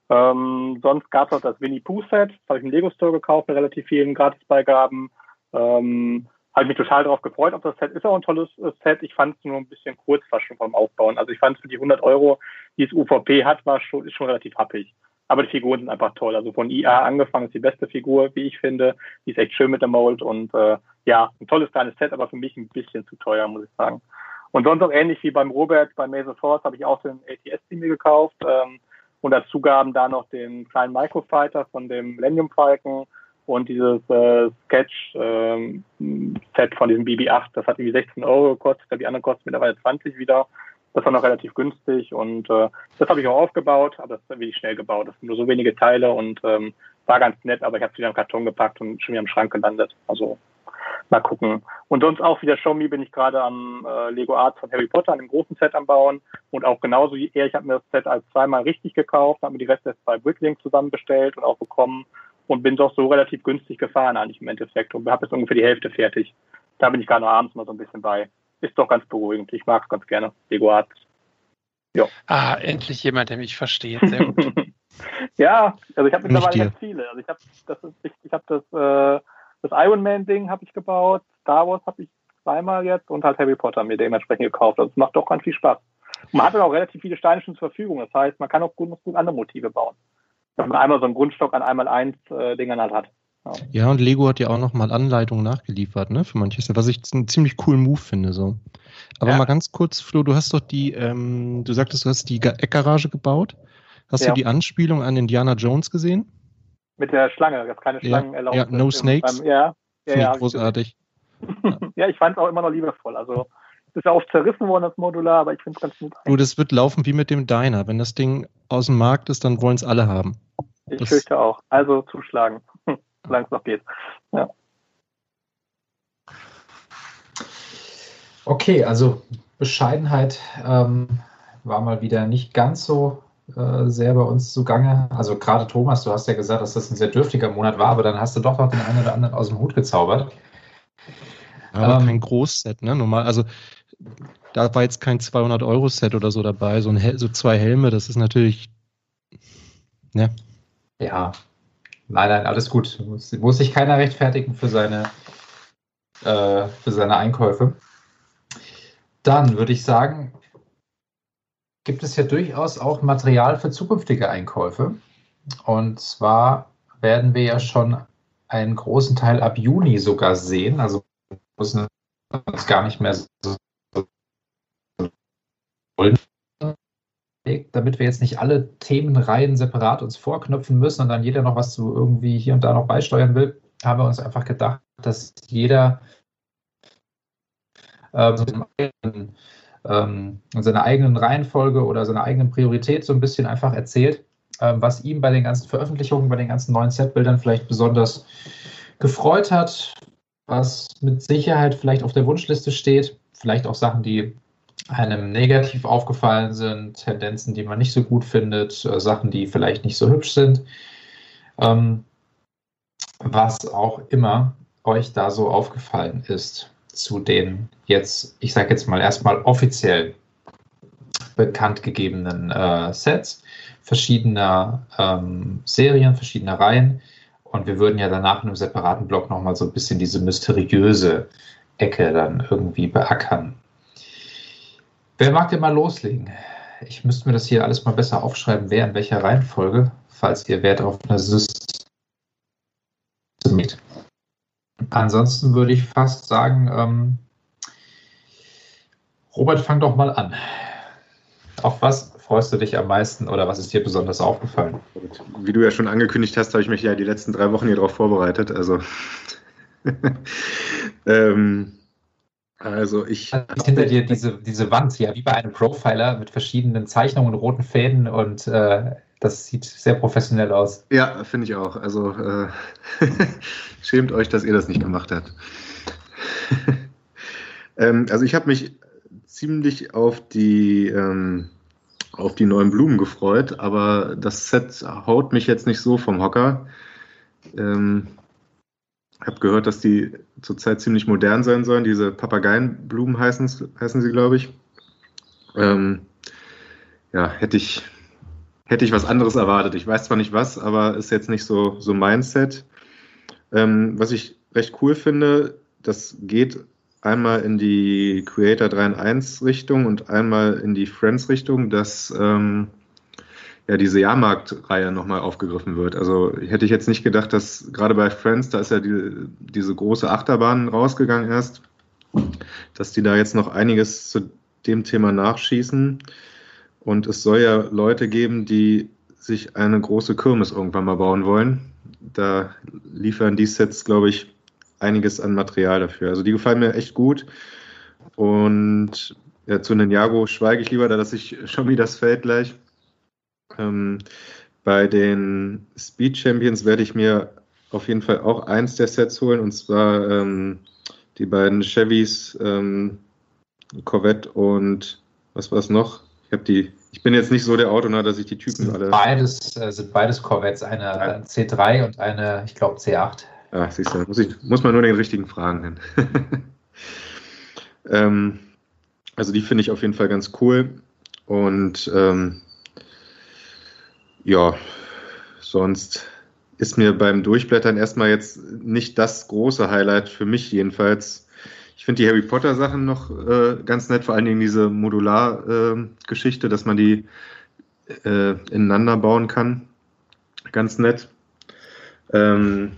Ähm, sonst gab es auch das Winnie Pooh Set, das habe ich im Lego Store gekauft mit relativ vielen Gratisbeigaben. Ähm, habe mich total darauf gefreut auf das Set. Ist auch ein tolles äh, Set. Ich fand es nur ein bisschen kurz fast schon vom Aufbauen. Also ich fand es für die 100 Euro, die es UVP hat, war schon, ist schon relativ happig. Aber die Figuren sind einfach toll. Also von IA angefangen ist die beste Figur, wie ich finde. Die ist echt schön mit dem Mold und äh, ja, ein tolles kleines Set, aber für mich ein bisschen zu teuer, muss ich sagen. Und sonst auch ähnlich wie beim Robert bei Maze Force habe ich auch den ATS-Team mir gekauft. Ähm, und dazu gaben da noch den kleinen Microfighter von dem Millennium Falcon und dieses äh, Sketch-Set ähm, von diesem BB-8. Das hat irgendwie 16 Euro gekostet. Die andere kostet mittlerweile 20 wieder. Das war noch relativ günstig und äh, das habe ich auch aufgebaut, aber das ist wirklich schnell gebaut. Das sind nur so wenige Teile und ähm, war ganz nett, aber ich habe es wieder im Karton gepackt und schon wieder im Schrank gelandet. Also mal gucken. Und sonst auch wieder Show Me bin ich gerade am äh, Lego Arts von Harry Potter, an dem großen Set am Bauen. Und auch genauso wie er, ich habe mir das Set als zweimal richtig gekauft, habe mir die Reste bei Bricklink zusammenbestellt und auch bekommen und bin doch so relativ günstig gefahren eigentlich im Endeffekt und habe jetzt ungefähr die Hälfte fertig. Da bin ich gerade noch abends mal so ein bisschen bei ist doch ganz beruhigend. Ich mag es ganz gerne. Lego Arts. Ja. Ah, endlich jemand, der mich versteht. Sehr gut. ja, also ich habe mittlerweile ganz viele. Also ich habe das, ich, ich habe das, äh, das Iron Man Ding habe ich gebaut, Star Wars habe ich zweimal jetzt und halt Harry Potter mir dementsprechend gekauft. Also es macht doch ganz viel Spaß. Und man hat dann auch relativ viele Steine schon zur Verfügung. Das heißt, man kann auch gut, gut andere Motive bauen. Wenn man einmal so einen Grundstock an einmal eins äh, Dingern halt hat. Ja, und Lego hat ja auch nochmal Anleitungen nachgeliefert, ne, für manches, was ich einen ziemlich coolen Move finde, so. Aber ja. mal ganz kurz, Flo, du hast doch die, ähm, du sagtest, du hast die Eckgarage gebaut. Hast ja. du die Anspielung an Indiana Jones gesehen? Mit der Schlange, dass keine Schlangen ja. erlaubt Ja, No Snakes. Beim, ja, ja, ja großartig. ja, ich fand es auch immer noch liebevoll. Also, es ist ja oft zerrissen worden, das Modular, aber ich finde es ganz gut. Du, das wird laufen wie mit dem Diner. Wenn das Ding aus dem Markt ist, dann wollen es alle haben. Ich das fürchte auch. Also zuschlagen solange es noch geht. Ja. Okay, also Bescheidenheit ähm, war mal wieder nicht ganz so äh, sehr bei uns zugange. Also gerade Thomas, du hast ja gesagt, dass das ein sehr dürftiger Monat war, aber dann hast du doch noch den einen oder anderen aus dem Hut gezaubert. Aber ähm, kein Großset, ne? Normal, also da war jetzt kein 200-Euro-Set oder so dabei, so, ein, so zwei Helme, das ist natürlich, ne? Ja, Nein, nein, alles gut. Muss, muss sich keiner rechtfertigen für seine, äh, für seine Einkäufe. Dann würde ich sagen, gibt es ja durchaus auch Material für zukünftige Einkäufe. Und zwar werden wir ja schon einen großen Teil ab Juni sogar sehen. Also müssen uns gar nicht mehr so damit wir jetzt nicht alle Themenreihen separat uns vorknöpfen müssen und dann jeder noch was zu irgendwie hier und da noch beisteuern will, haben wir uns einfach gedacht, dass jeder äh, ähm, in seiner eigenen Reihenfolge oder seiner eigenen Priorität so ein bisschen einfach erzählt, äh, was ihm bei den ganzen Veröffentlichungen, bei den ganzen neuen Setbildern vielleicht besonders gefreut hat, was mit Sicherheit vielleicht auf der Wunschliste steht, vielleicht auch Sachen, die einem negativ aufgefallen sind, Tendenzen, die man nicht so gut findet, äh, Sachen, die vielleicht nicht so hübsch sind. Ähm, was auch immer euch da so aufgefallen ist zu den jetzt, ich sage jetzt mal erstmal offiziell bekannt gegebenen äh, Sets, verschiedener ähm, Serien, verschiedener Reihen. Und wir würden ja danach in einem separaten Blog nochmal so ein bisschen diese mysteriöse Ecke dann irgendwie beackern. Wer mag denn mal loslegen? Ich müsste mir das hier alles mal besser aufschreiben, wer in welcher Reihenfolge, falls ihr Wert auf eine System mit. Ansonsten würde ich fast sagen, ähm, Robert, fang doch mal an. Auf was freust du dich am meisten oder was ist dir besonders aufgefallen? Wie du ja schon angekündigt hast, habe ich mich ja die letzten drei Wochen hier drauf vorbereitet. Also ähm, also ich. Hinter dir diese, diese Wand, ja, wie bei einem Profiler mit verschiedenen Zeichnungen, roten Fäden und äh, das sieht sehr professionell aus. Ja, finde ich auch. Also äh, schämt euch, dass ihr das nicht gemacht habt. ähm, also ich habe mich ziemlich auf die ähm, auf die neuen Blumen gefreut, aber das Set haut mich jetzt nicht so vom Hocker. Ähm, habe gehört, dass die zurzeit ziemlich modern sein sollen. Diese Papageienblumen heißen, heißen sie, glaube ich. Ähm, ja, hätte ich, hätte ich was anderes erwartet. Ich weiß zwar nicht was, aber ist jetzt nicht so, so mein Set. Ähm, was ich recht cool finde, das geht einmal in die Creator 3 in 1 Richtung und einmal in die Friends Richtung, dass ähm, ja diese Jahrmarktreihe nochmal aufgegriffen wird. Also hätte ich jetzt nicht gedacht, dass gerade bei Friends, da ist ja die, diese große Achterbahn rausgegangen erst, dass die da jetzt noch einiges zu dem Thema nachschießen. Und es soll ja Leute geben, die sich eine große Kirmes irgendwann mal bauen wollen. Da liefern die Sets, glaube ich, einiges an Material dafür. Also die gefallen mir echt gut. Und ja, zu Ninjago schweige ich lieber, da dass ich schon wieder das Feld gleich. Ähm, bei den Speed Champions werde ich mir auf jeden Fall auch eins der Sets holen, und zwar ähm, die beiden Chevys ähm, Corvette und was war es noch? Ich habe die, ich bin jetzt nicht so der Autonah, dass ich die Typen Sind alle. beides, äh, sind beides Corvettes, eine C3 und eine, ich glaube, C8. Ah, siehst du, muss, ich, muss man nur den richtigen Fragen ähm, also die finde ich auf jeden Fall ganz cool. Und ähm, ja, sonst ist mir beim Durchblättern erstmal jetzt nicht das große Highlight für mich jedenfalls. Ich finde die Harry Potter Sachen noch äh, ganz nett, vor allen Dingen diese Modular-Geschichte, dass man die äh, ineinander bauen kann. Ganz nett. Ähm,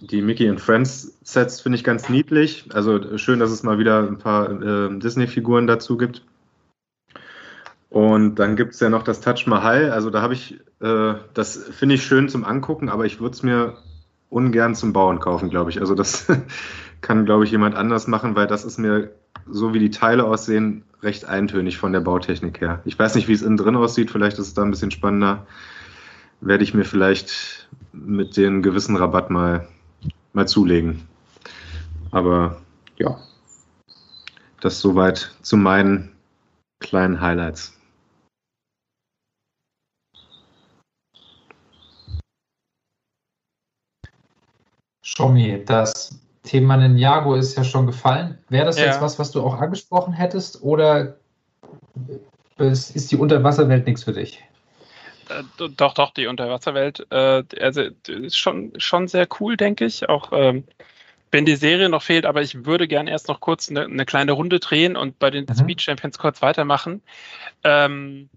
die Mickey and Friends Sets finde ich ganz niedlich. Also schön, dass es mal wieder ein paar äh, Disney-Figuren dazu gibt. Und dann gibt es ja noch das Taj Mahal. Also da habe ich, äh, das finde ich schön zum Angucken, aber ich würde es mir ungern zum Bauen kaufen, glaube ich. Also das kann, glaube ich, jemand anders machen, weil das ist mir, so wie die Teile aussehen, recht eintönig von der Bautechnik her. Ich weiß nicht, wie es innen drin aussieht. Vielleicht ist es da ein bisschen spannender. Werde ich mir vielleicht mit den gewissen Rabatt mal, mal zulegen. Aber ja, das soweit zu meinen kleinen Highlights. Schommi, das Thema Ninjago ist ja schon gefallen. Wäre das Ja. jetzt was, was du auch angesprochen hättest oder ist die Unterwasserwelt nichts für dich? Äh, doch, doch, die Unterwasserwelt. Äh, also ist schon, schon sehr cool, denke ich. Auch ähm, wenn die Serie noch fehlt, aber ich würde gern erst noch kurz eine, eine kleine Runde drehen und bei den Mhm. Speed Champions kurz weitermachen. Ähm,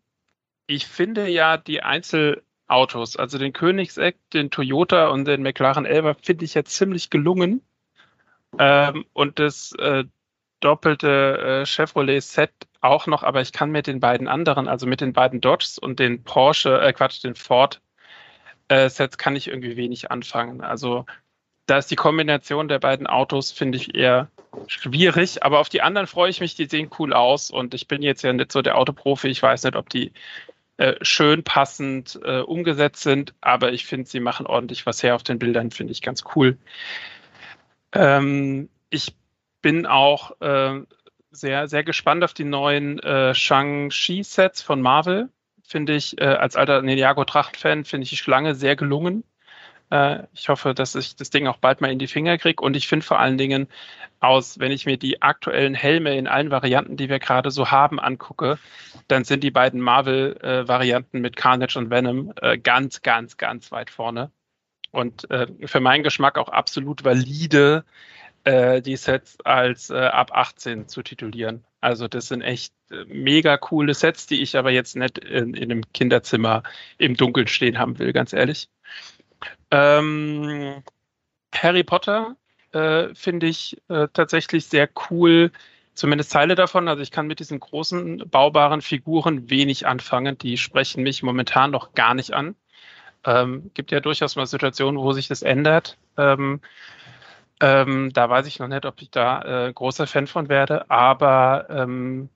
ich finde ja die Einzelautos, also den Koenigsegg, den Toyota und den McLaren Elva, finde ich ja ziemlich gelungen. Ähm, und das äh, doppelte äh, Chevrolet-Set auch noch, aber ich kann mit den beiden anderen, also mit den beiden Dodges und den Porsche, äh, Quatsch, den Ford äh, Sets kann ich irgendwie wenig anfangen. Also da ist die Kombination der beiden Autos, finde ich, eher schwierig, aber auf die anderen freue ich mich, die sehen cool aus und ich bin jetzt ja nicht so der Autoprofi, ich weiß nicht, ob die äh, schön passend äh, umgesetzt sind, aber ich finde, sie machen ordentlich was her auf den Bildern, finde ich ganz cool. Ähm, ich bin auch äh, sehr, sehr gespannt auf die neuen äh, Shang-Chi-Sets von Marvel. Finde ich, äh, als alter Ninjago-Tracht-Fan, finde ich die Schlange sehr gelungen. Äh, ich hoffe, dass ich das Ding auch bald mal in die Finger kriege. Und ich finde vor allen Dingen aus, wenn ich mir die aktuellen Helme in allen Varianten, die wir gerade so haben, angucke, dann sind die beiden Marvel-Varianten mit Carnage und Venom äh, ganz, ganz, ganz weit vorne. Und äh, für meinen Geschmack auch absolut valide, äh, die Sets als äh, ab 18 zu titulieren. Also das sind echt äh, mega coole Sets, die ich aber jetzt nicht in, in einem Kinderzimmer im Dunkeln stehen haben will, ganz ehrlich. Ähm, Harry Potter äh, finde ich äh, tatsächlich sehr cool, zumindest Teile davon. Also ich kann mit diesen großen baubaren Figuren wenig anfangen. Die sprechen mich momentan noch gar nicht an. Ähm, gibt ja durchaus mal Situationen, wo sich das ändert. Ähm, ähm, da weiß ich noch nicht, ob ich da äh, großer Fan von werde. Aber ähm,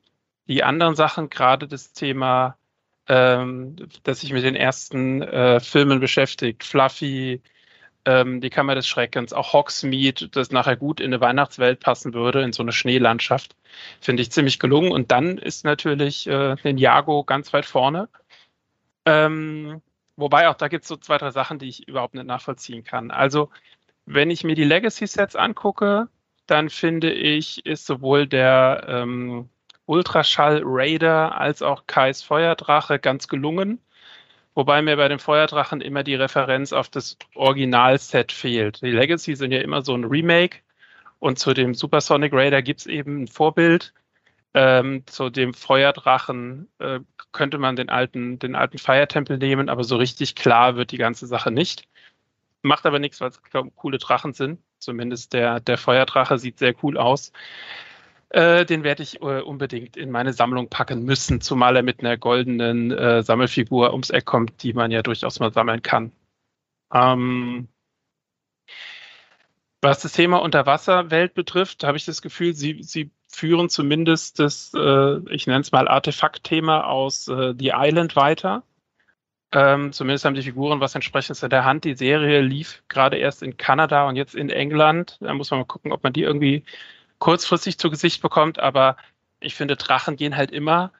die anderen Sachen, gerade das Thema, ähm, das sich mit den ersten äh, Filmen beschäftigt, Fluffy, ähm, die Kammer des Schreckens, auch Hogsmeade, das nachher gut in eine Weihnachtswelt passen würde, in so eine Schneelandschaft, finde ich ziemlich gelungen. Und dann ist natürlich äh, Ninjago ganz weit vorne. Ähm, wobei auch da gibt es so zwei, drei Sachen, die ich überhaupt nicht nachvollziehen kann. Also, wenn ich mir die Legacy-Sets angucke, dann finde ich, ist sowohl der ähm, Ultraschall Raider als auch Kais Feuerdrache ganz gelungen. Wobei mir bei den Feuerdrachen immer die Referenz auf das Originalset fehlt. Die Legacy sind ja immer so ein Remake und zu dem Supersonic Raider gibt es eben ein Vorbild. Ähm, zu dem Feuerdrachen äh, könnte man den alten, den alten Feiertempel nehmen, aber so richtig klar wird die ganze Sache nicht. Macht aber nichts, weil es coole Drachen sind. Zumindest der, der Feuerdrache sieht sehr cool aus. Äh, den werde ich äh, unbedingt in meine Sammlung packen müssen, zumal er mit einer goldenen äh, Sammelfigur ums Eck kommt, die man ja durchaus mal sammeln kann. Ähm, was das Thema Unterwasserwelt betrifft, habe ich das Gefühl, sie, sie führen zumindest das, äh, ich nenne es mal Artefaktthema aus äh, The Island weiter. Ähm, zumindest haben die Figuren was entsprechendes in der Hand. Die Serie lief gerade erst in Kanada und jetzt in England. Da muss man mal gucken, ob man die irgendwie kurzfristig zu Gesicht bekommt. Aber ich finde, Drachen gehen halt immer.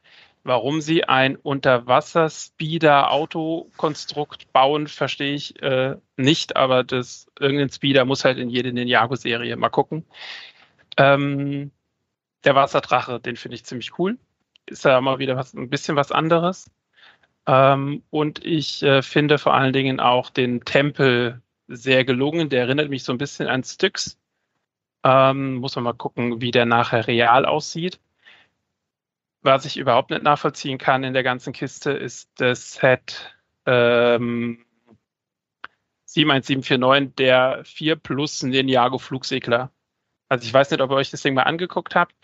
Warum sie ein Unterwasser-Speeder-Autokonstrukt bauen, verstehe ich äh, nicht, aber das irgendein Speeder muss halt in jede Ninjago-Serie. Mal gucken. Ähm, der Wasserdrache, den finde ich ziemlich cool. Ist ja mal wieder was, ein bisschen was anderes. Ähm, und ich äh, finde vor allen Dingen auch den Tempel sehr gelungen. Der erinnert mich so ein bisschen an Styx. Ähm, muss man mal gucken, wie der nachher real aussieht. Was ich überhaupt nicht nachvollziehen kann in der ganzen Kiste, ist das Set ähm, 71749, der 4 Plus Ninjago Flugsegler. Also ich weiß nicht, ob ihr euch das Ding mal angeguckt habt.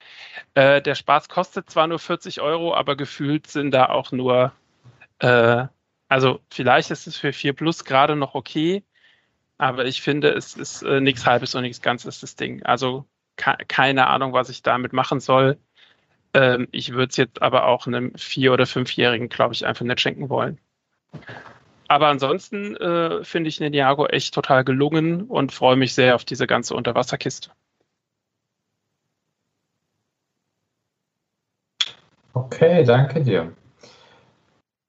Äh, der Spaß kostet zwar nur 40 Euro, aber gefühlt sind da auch nur, äh, also vielleicht ist es für 4 Plus gerade noch okay, aber ich finde, es ist äh, nichts Halbes und nichts Ganzes, das Ding. Also keine Ahnung, was ich damit machen soll. Ähm, ich würde es jetzt aber auch einem Vier- oder Fünfjährigen, glaube ich, einfach nicht schenken wollen. Aber ansonsten äh, finde ich Ninjago echt total gelungen und freue mich sehr auf diese ganze Unterwasserkiste. Okay, danke dir.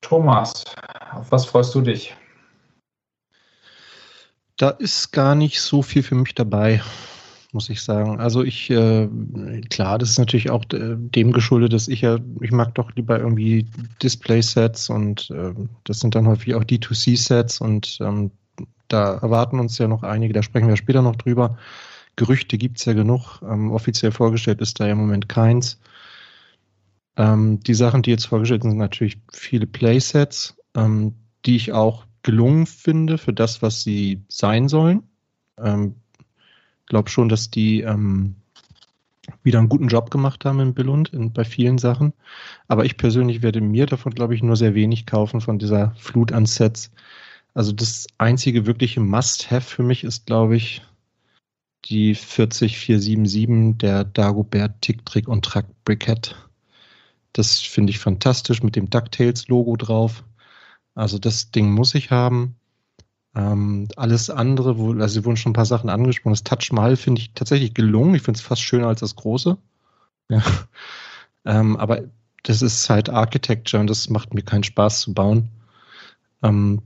Thomas, auf was freust du dich? Da ist gar nicht so viel für mich dabei muss ich sagen. Also ich, äh, klar, das ist natürlich auch äh, dem geschuldet, dass ich ja, ich mag doch lieber irgendwie Display-Sets und äh, das sind dann häufig auch D2C-Sets und ähm, da erwarten uns ja noch einige, da sprechen wir später noch drüber. Gerüchte gibt es ja genug. Ähm, offiziell vorgestellt ist da im Moment keins. Ähm, die Sachen, die jetzt vorgestellt sind, sind natürlich viele Playsets, ähm, die ich auch gelungen finde für das, was sie sein sollen. Ähm, glaube schon, dass die ähm, wieder einen guten Job gemacht haben in Billund in, bei vielen Sachen. Aber ich persönlich werde mir davon, glaube ich, nur sehr wenig kaufen von dieser Flut an Sets. Also das einzige wirkliche Must-Have für mich ist, glaube ich, die 40477 der Dagobert Tick Trick und Track Briquette. Das finde ich fantastisch mit dem DuckTales-Logo drauf. Also das Ding muss ich haben. Ähm, alles andere, wo, also sie wurden schon ein paar Sachen angesprochen. Das Touch Mahal finde ich tatsächlich gelungen. Ich finde es fast schöner als das große. Ja. Ähm, aber das ist halt Architecture und das macht mir keinen Spaß zu bauen. Ähm,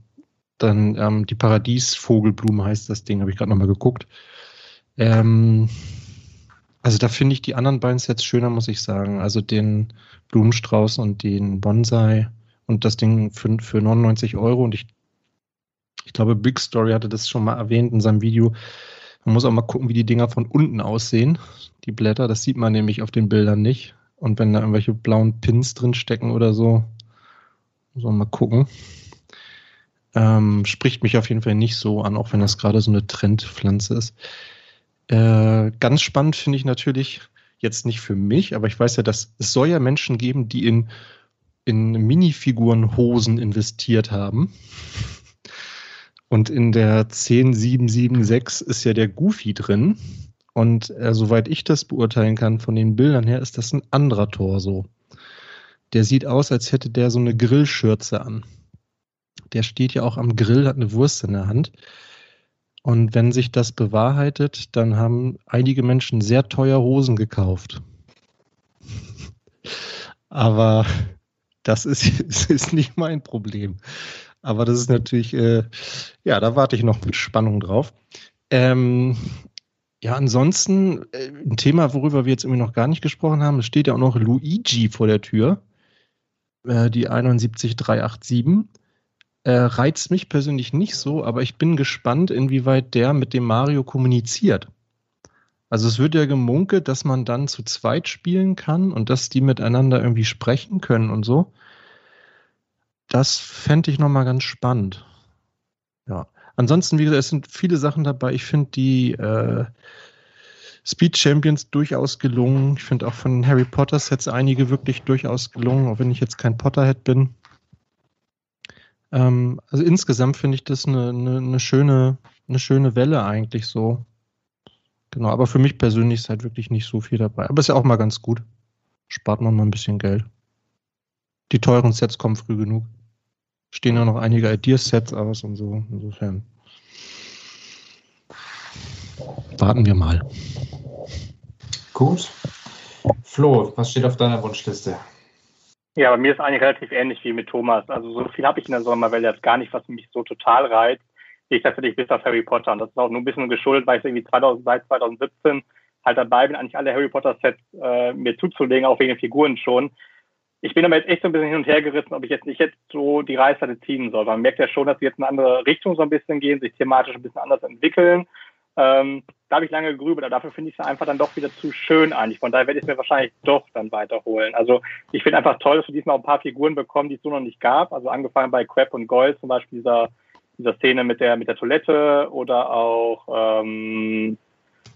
dann ähm, die Paradiesvogelblume heißt das Ding, habe ich gerade nochmal geguckt. Ähm, also da finde ich die anderen beiden Sets schöner, muss ich sagen. Also den Blumenstrauß und den Bonsai und das Ding für, für 99 Euro. Und ich ich glaube, Big Story hatte das schon mal erwähnt in seinem Video. Man muss auch mal gucken, wie die Dinger von unten aussehen, die Blätter. Das sieht man nämlich auf den Bildern nicht. Und wenn da irgendwelche blauen Pins drin stecken oder so, muss man mal gucken. Ähm, spricht mich auf jeden Fall nicht so an, auch wenn das gerade so eine Trendpflanze ist. Äh, ganz spannend finde ich natürlich, jetzt nicht für mich, aber ich weiß ja, dass es soll ja Menschen geben, die in, in Minifigurenhosen investiert haben. Und in der 10776 ist ja der Goofy drin. Und äh, soweit ich das beurteilen kann von den Bildern her, ist das ein anderer Torso. Der sieht aus, als hätte der so eine Grillschürze an. Der steht ja auch am Grill, hat eine Wurst in der Hand. Und wenn sich das bewahrheitet, dann haben einige Menschen sehr teuer Hosen gekauft. Aber das ist, ist nicht mein Problem. Aber das ist natürlich, äh, ja, da warte ich noch mit Spannung drauf. Ähm, ja, ansonsten äh, ein Thema, worüber wir jetzt irgendwie noch gar nicht gesprochen haben, es steht ja auch noch Luigi vor der Tür, äh, die 71387. Äh, reizt mich persönlich nicht so, aber ich bin gespannt, inwieweit der mit dem Mario kommuniziert. Also es wird ja gemunkelt, dass man dann zu zweit spielen kann und dass die miteinander irgendwie sprechen können und so. Das fände ich nochmal ganz spannend. Ja. Ansonsten, wie gesagt, es sind viele Sachen dabei. Ich finde die äh, Speed Champions durchaus gelungen. Ich finde auch von Harry Potter Sets einige wirklich durchaus gelungen, auch wenn ich jetzt kein Potterhead bin. Ähm, also insgesamt finde ich das eine, eine, eine, schöne, eine schöne Welle eigentlich so. Genau, aber für mich persönlich ist halt wirklich nicht so viel dabei. Aber ist ja auch mal ganz gut. Spart man mal ein bisschen Geld. Die teuren Sets kommen früh genug. Stehen ja noch einige Ideas-Sets aus und so. Insofern. Warten wir mal. Gut. Flo, was steht auf deiner Wunschliste? Ja, bei mir ist eigentlich relativ ähnlich wie mit Thomas. Also so viel habe ich in der Sommerwelle jetzt gar nicht, was mich so total reizt. Ich tatsächlich bis auf Harry Potter. Und das ist auch nur ein bisschen geschuldet, weil ich irgendwie 2000, seit 2017 halt dabei bin, eigentlich alle Harry Potter Sets äh, mir zuzulegen, auch wegen den Figuren schon. Ich bin aber jetzt echt so ein bisschen hin und her gerissen, ob ich jetzt nicht jetzt so die Reißleine ziehen soll. Man merkt ja schon, dass sie jetzt in eine andere Richtung so ein bisschen gehen, sich thematisch ein bisschen anders entwickeln. Ähm, da habe ich lange gegrübelt, aber dafür finde ich es einfach dann doch wieder zu schön eigentlich. Von daher werde ich es mir wahrscheinlich doch dann weiterholen. Also ich finde einfach toll, dass wir diesmal auch ein paar Figuren bekommen, die es so noch nicht gab. Also angefangen bei Crab und Goyle, zum Beispiel dieser, dieser Szene mit der, mit der Toilette oder auch ähm, ein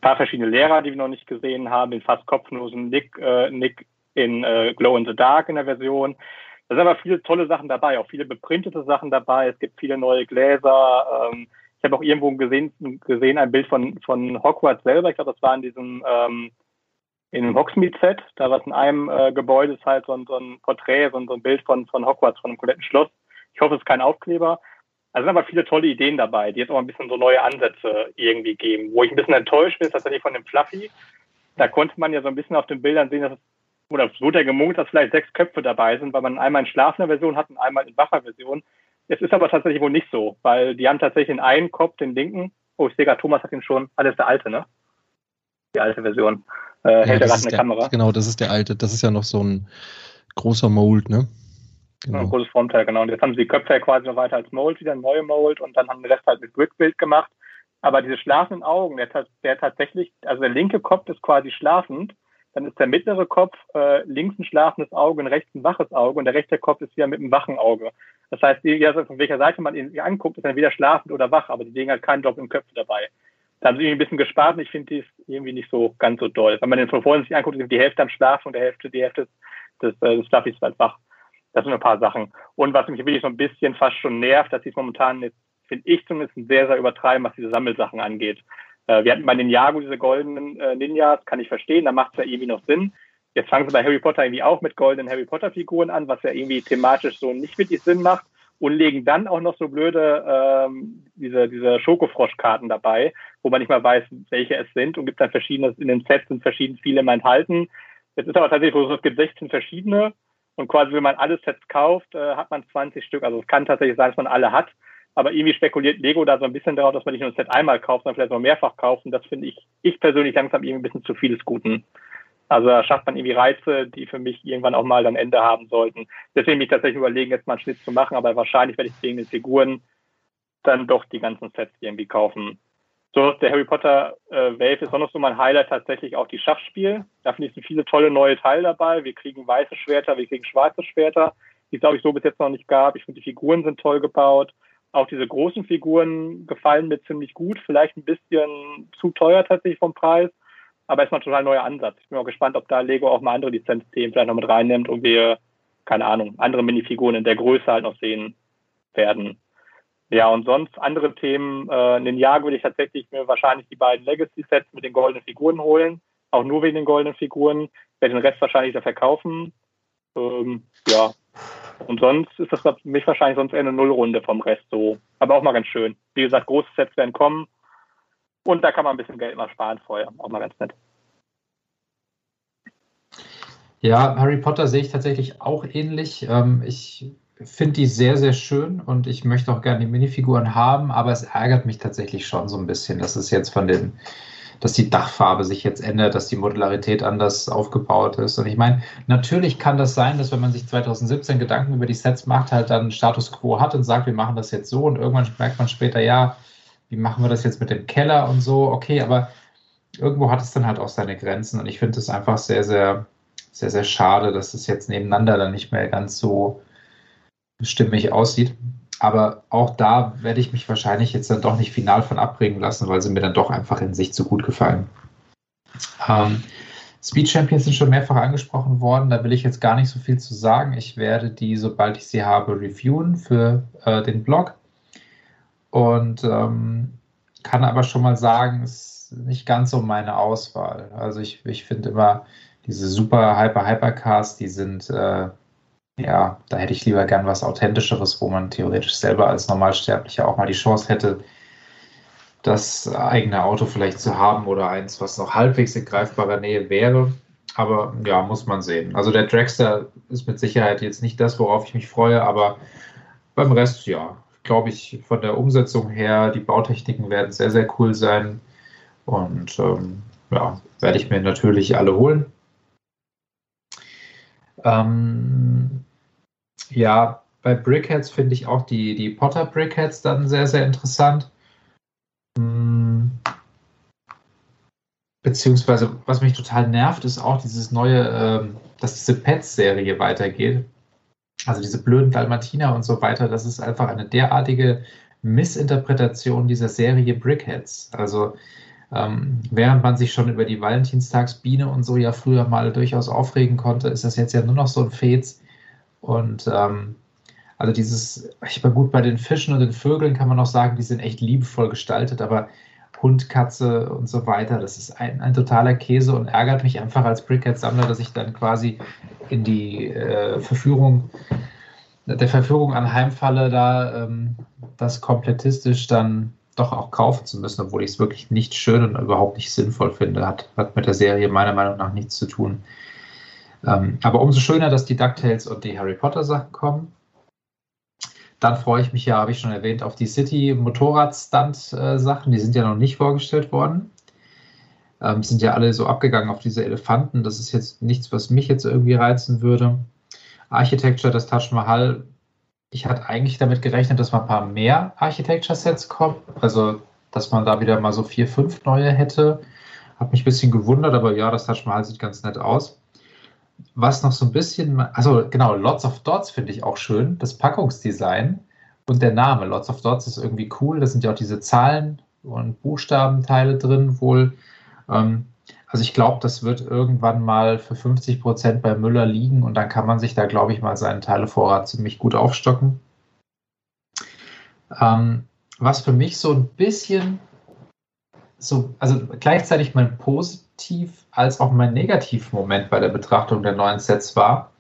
paar verschiedene Lehrer, die wir noch nicht gesehen haben, den fast kopflosen Nick, äh, Nick in äh, Glow in the Dark in der Version. Da sind aber viele tolle Sachen dabei, auch viele beprintete Sachen dabei. Es gibt viele neue Gläser. Ähm, ich habe auch irgendwo gesehen, gesehen ein Bild von, von Hogwarts selber. Ich glaube, das war in diesem ähm, in einem Hogsmeade-Set. Da war es in einem äh, Gebäude ist halt so ein, so ein Porträt, so ein, so ein Bild von, von Hogwarts, von einem kompletten Schloss. Ich hoffe, es ist kein Aufkleber. Also sind aber viele tolle Ideen dabei, die jetzt auch ein bisschen so neue Ansätze irgendwie geben. Wo ich ein bisschen enttäuscht bin, ist tatsächlich von dem Fluffy. Da konnte man ja so ein bisschen auf den Bildern sehen, dass es, oder es wurde ja gemunkelt, dass vielleicht sechs Köpfe dabei sind, weil man einmal in schlafender Version hat und einmal in wacher Version. Es ist aber tatsächlich wohl nicht so, weil die haben tatsächlich den einen Kopf, den linken. Oh, ich sehe gerade, Thomas hat ihn schon. Alles der alte, ne? Die alte Version. Äh, Ja, hält er gerade eine der, Kamera. Genau, das ist der alte. Das ist ja noch so ein großer Mold, ne? Ja, ein Genau. großes Formteil, genau. Und jetzt haben sie die Köpfe ja quasi noch weiter als Mold, wieder ein neue Mold und dann haben den Rest halt mit Brickbild gemacht. Aber diese schlafenden Augen, der, der tatsächlich, also der linke Kopf ist quasi schlafend, dann ist der mittlere Kopf äh, links ein schlafendes Auge und rechts ein waches Auge und der rechte Kopf ist wieder mit einem wachen Auge. Das heißt, die, ja, von welcher Seite man ihn anguckt, ist dann wieder schlafend oder wach, aber die legen halt keinen doppelten Köpfe dabei. Da haben sie ein bisschen gespart und ich finde die ist irgendwie nicht so ganz so doll. Wenn man den von vorne sich anguckt, ist die Hälfte am Schlafen und der Hälfte, die Hälfte des, äh, des Fluffys ist halt wach. Das sind ein paar Sachen. Und was mich wirklich so ein bisschen fast schon nervt, dass sie es momentan jetzt, finde ich zumindest, sehr, sehr übertreiben, was diese Sammelsachen angeht. Äh, wir hatten bei Ninjago diese goldenen äh, Ninjas, kann ich verstehen, da macht es ja irgendwie noch Sinn. Jetzt fangen sie bei Harry Potter irgendwie auch mit goldenen Harry Potter Figuren an, was ja irgendwie thematisch so nicht wirklich Sinn macht und legen dann auch noch so blöde ähm, diese, diese Schokofroschkarten dabei, wo man nicht mal weiß, welche es sind und gibt dann verschiedene, in den Sets sind verschieden viele mal enthalten. Jetzt ist aber tatsächlich so, es gibt 16 verschiedene und quasi, wenn man alle Sets kauft, äh, hat man 20 Stück. Also es kann tatsächlich sein, dass man alle hat. Aber irgendwie spekuliert Lego da so ein bisschen darauf, dass man nicht nur ein Set einmal kauft, sondern vielleicht noch mehrfach kauft. Und das finde ich, ich persönlich langsam irgendwie ein bisschen zu viel des Guten. Also da schafft man irgendwie Reize, die für mich irgendwann auch mal ein Ende haben sollten. Deswegen bin ich tatsächlich überlegen, jetzt mal einen Schnitt zu machen, aber wahrscheinlich werde ich wegen den Figuren dann doch die ganzen Sets irgendwie kaufen. So, der Harry Potter äh, Wave ist auch noch so mein Highlight tatsächlich auch die Schachspiel. Da finde ich sind viele tolle neue Teile dabei. Wir kriegen weiße Schwerter, wir kriegen schwarze Schwerter, die es glaube ich so bis jetzt noch nicht gab. Ich finde die Figuren sind toll gebaut. Auch diese großen Figuren gefallen mir ziemlich gut. Vielleicht ein bisschen zu teuer tatsächlich vom Preis. Aber erstmal ein total neuer Ansatz. Ich bin auch gespannt, ob da Lego auch mal andere Lizenzthemen vielleicht noch mit reinnimmt und wir, keine Ahnung, andere Minifiguren in der Größe halt noch sehen werden. Ja, und sonst andere Themen. Äh, Ninjago würde ich tatsächlich mir wahrscheinlich die beiden Legacy-Sets mit den goldenen Figuren holen. Auch nur wegen den goldenen Figuren. Werde den Rest wahrscheinlich da verkaufen. Ähm, ja. Und sonst ist das für mich wahrscheinlich sonst eher eine Nullrunde vom Rest so. Aber auch mal ganz schön. Wie gesagt, große Sets werden kommen. Und da kann man ein bisschen Geld mal sparen vorher. Auch mal ganz nett. Ja, Harry Potter sehe ich tatsächlich auch ähnlich. Ähm, ich finde die sehr, sehr schön und ich möchte auch gerne die Minifiguren haben, aber es ärgert mich tatsächlich schon so ein bisschen, dass es jetzt von den, dass die Dachfarbe sich jetzt ändert, dass die Modularität anders aufgebaut ist. Und ich meine, natürlich kann das sein, dass wenn man sich 2017 Gedanken über die Sets macht, halt dann Status Quo hat und sagt, wir machen das jetzt so und irgendwann merkt man später, ja, wie machen wir das jetzt mit dem Keller und so, okay, aber irgendwo hat es dann halt auch seine Grenzen und ich finde es einfach sehr, sehr, sehr, sehr schade, dass es jetzt nebeneinander dann nicht mehr ganz so stimmig aussieht. Aber auch da werde ich mich wahrscheinlich jetzt dann doch nicht final von abbringen lassen, weil sie mir dann doch einfach in sich zu gut gefallen. Ähm, Speed Champions sind schon mehrfach angesprochen worden, da will ich jetzt gar nicht so viel zu sagen. Ich werde die, sobald ich sie habe, reviewen für äh, den Blog. Und ähm, kann aber schon mal sagen, es ist nicht ganz so meine Auswahl. Also ich, ich finde immer diese super Hyper Hypercars, die sind äh, ja, da hätte ich lieber gern was Authentischeres, wo man theoretisch selber als Normalsterblicher auch mal die Chance hätte, das eigene Auto vielleicht zu haben oder eins, was noch halbwegs in greifbarer Nähe wäre. Aber ja, muss man sehen. Also der Dragster ist mit Sicherheit jetzt nicht das, worauf ich mich freue, aber beim Rest ja, glaube ich, von der Umsetzung her, die Bautechniken werden sehr, sehr cool sein. Und ähm, ja, werde ich mir natürlich alle holen. Ähm, ja, bei Brickheads finde ich auch die, die Potter Brickheads dann sehr, sehr interessant. Hm. Beziehungsweise, was mich total nervt, ist auch dieses neue, ähm, dass diese Pets-Serie weitergeht. Also diese blöden Dalmatiner und so weiter, das ist einfach eine derartige Missinterpretation dieser Serie Brickheads. Also ähm, während man sich schon über die Valentinstagsbiene und so ja früher mal durchaus aufregen konnte, ist das jetzt ja nur noch so ein Fez. Und ähm, also dieses, ich war gut bei den Fischen und den Vögeln kann man noch sagen, die sind echt liebevoll gestaltet, aber Hund, Katze und so weiter, das ist ein, ein totaler Käse und ärgert mich einfach als Brickhead-Sammler, dass ich dann quasi in die äh, Verführung, der Verführung anheimfalle, da ähm, das komplettistisch dann doch auch kaufen zu müssen, obwohl ich es wirklich nicht schön und überhaupt nicht sinnvoll finde. Hat, hat mit der Serie meiner Meinung nach nichts zu tun. Ähm, aber umso schöner, dass die DuckTales und die Harry Potter Sachen kommen. Dann freue ich mich ja, habe ich schon erwähnt, auf die City Motorrad-Stunt-Sachen. Die sind ja noch nicht vorgestellt worden. Ähm, sind ja alle so abgegangen auf diese Elefanten. Das ist jetzt nichts, was mich jetzt irgendwie reizen würde. Architecture, das Taj Mahal. Ich hatte eigentlich damit gerechnet, dass mal ein paar mehr Architecture-Sets kommen. Also, dass man da wieder mal so vier, fünf neue hätte. Hat mich ein bisschen gewundert, aber ja, das Taj Mahal sieht ganz nett aus was noch so ein bisschen, also genau, Lots of Dots finde ich auch schön, das Packungsdesign und der Name. Lots of Dots ist irgendwie cool, da sind ja auch diese Zahlen und Buchstabenteile drin wohl. Ähm, also ich glaube, das wird irgendwann mal für 50 Prozent bei Müller liegen und dann kann man sich da, glaube ich, mal seinen Teilevorrat ziemlich gut aufstocken. Ähm, was für mich so ein bisschen so, also gleichzeitig mein positiv als auch mein Negativmoment bei der Betrachtung der neuen Sets war,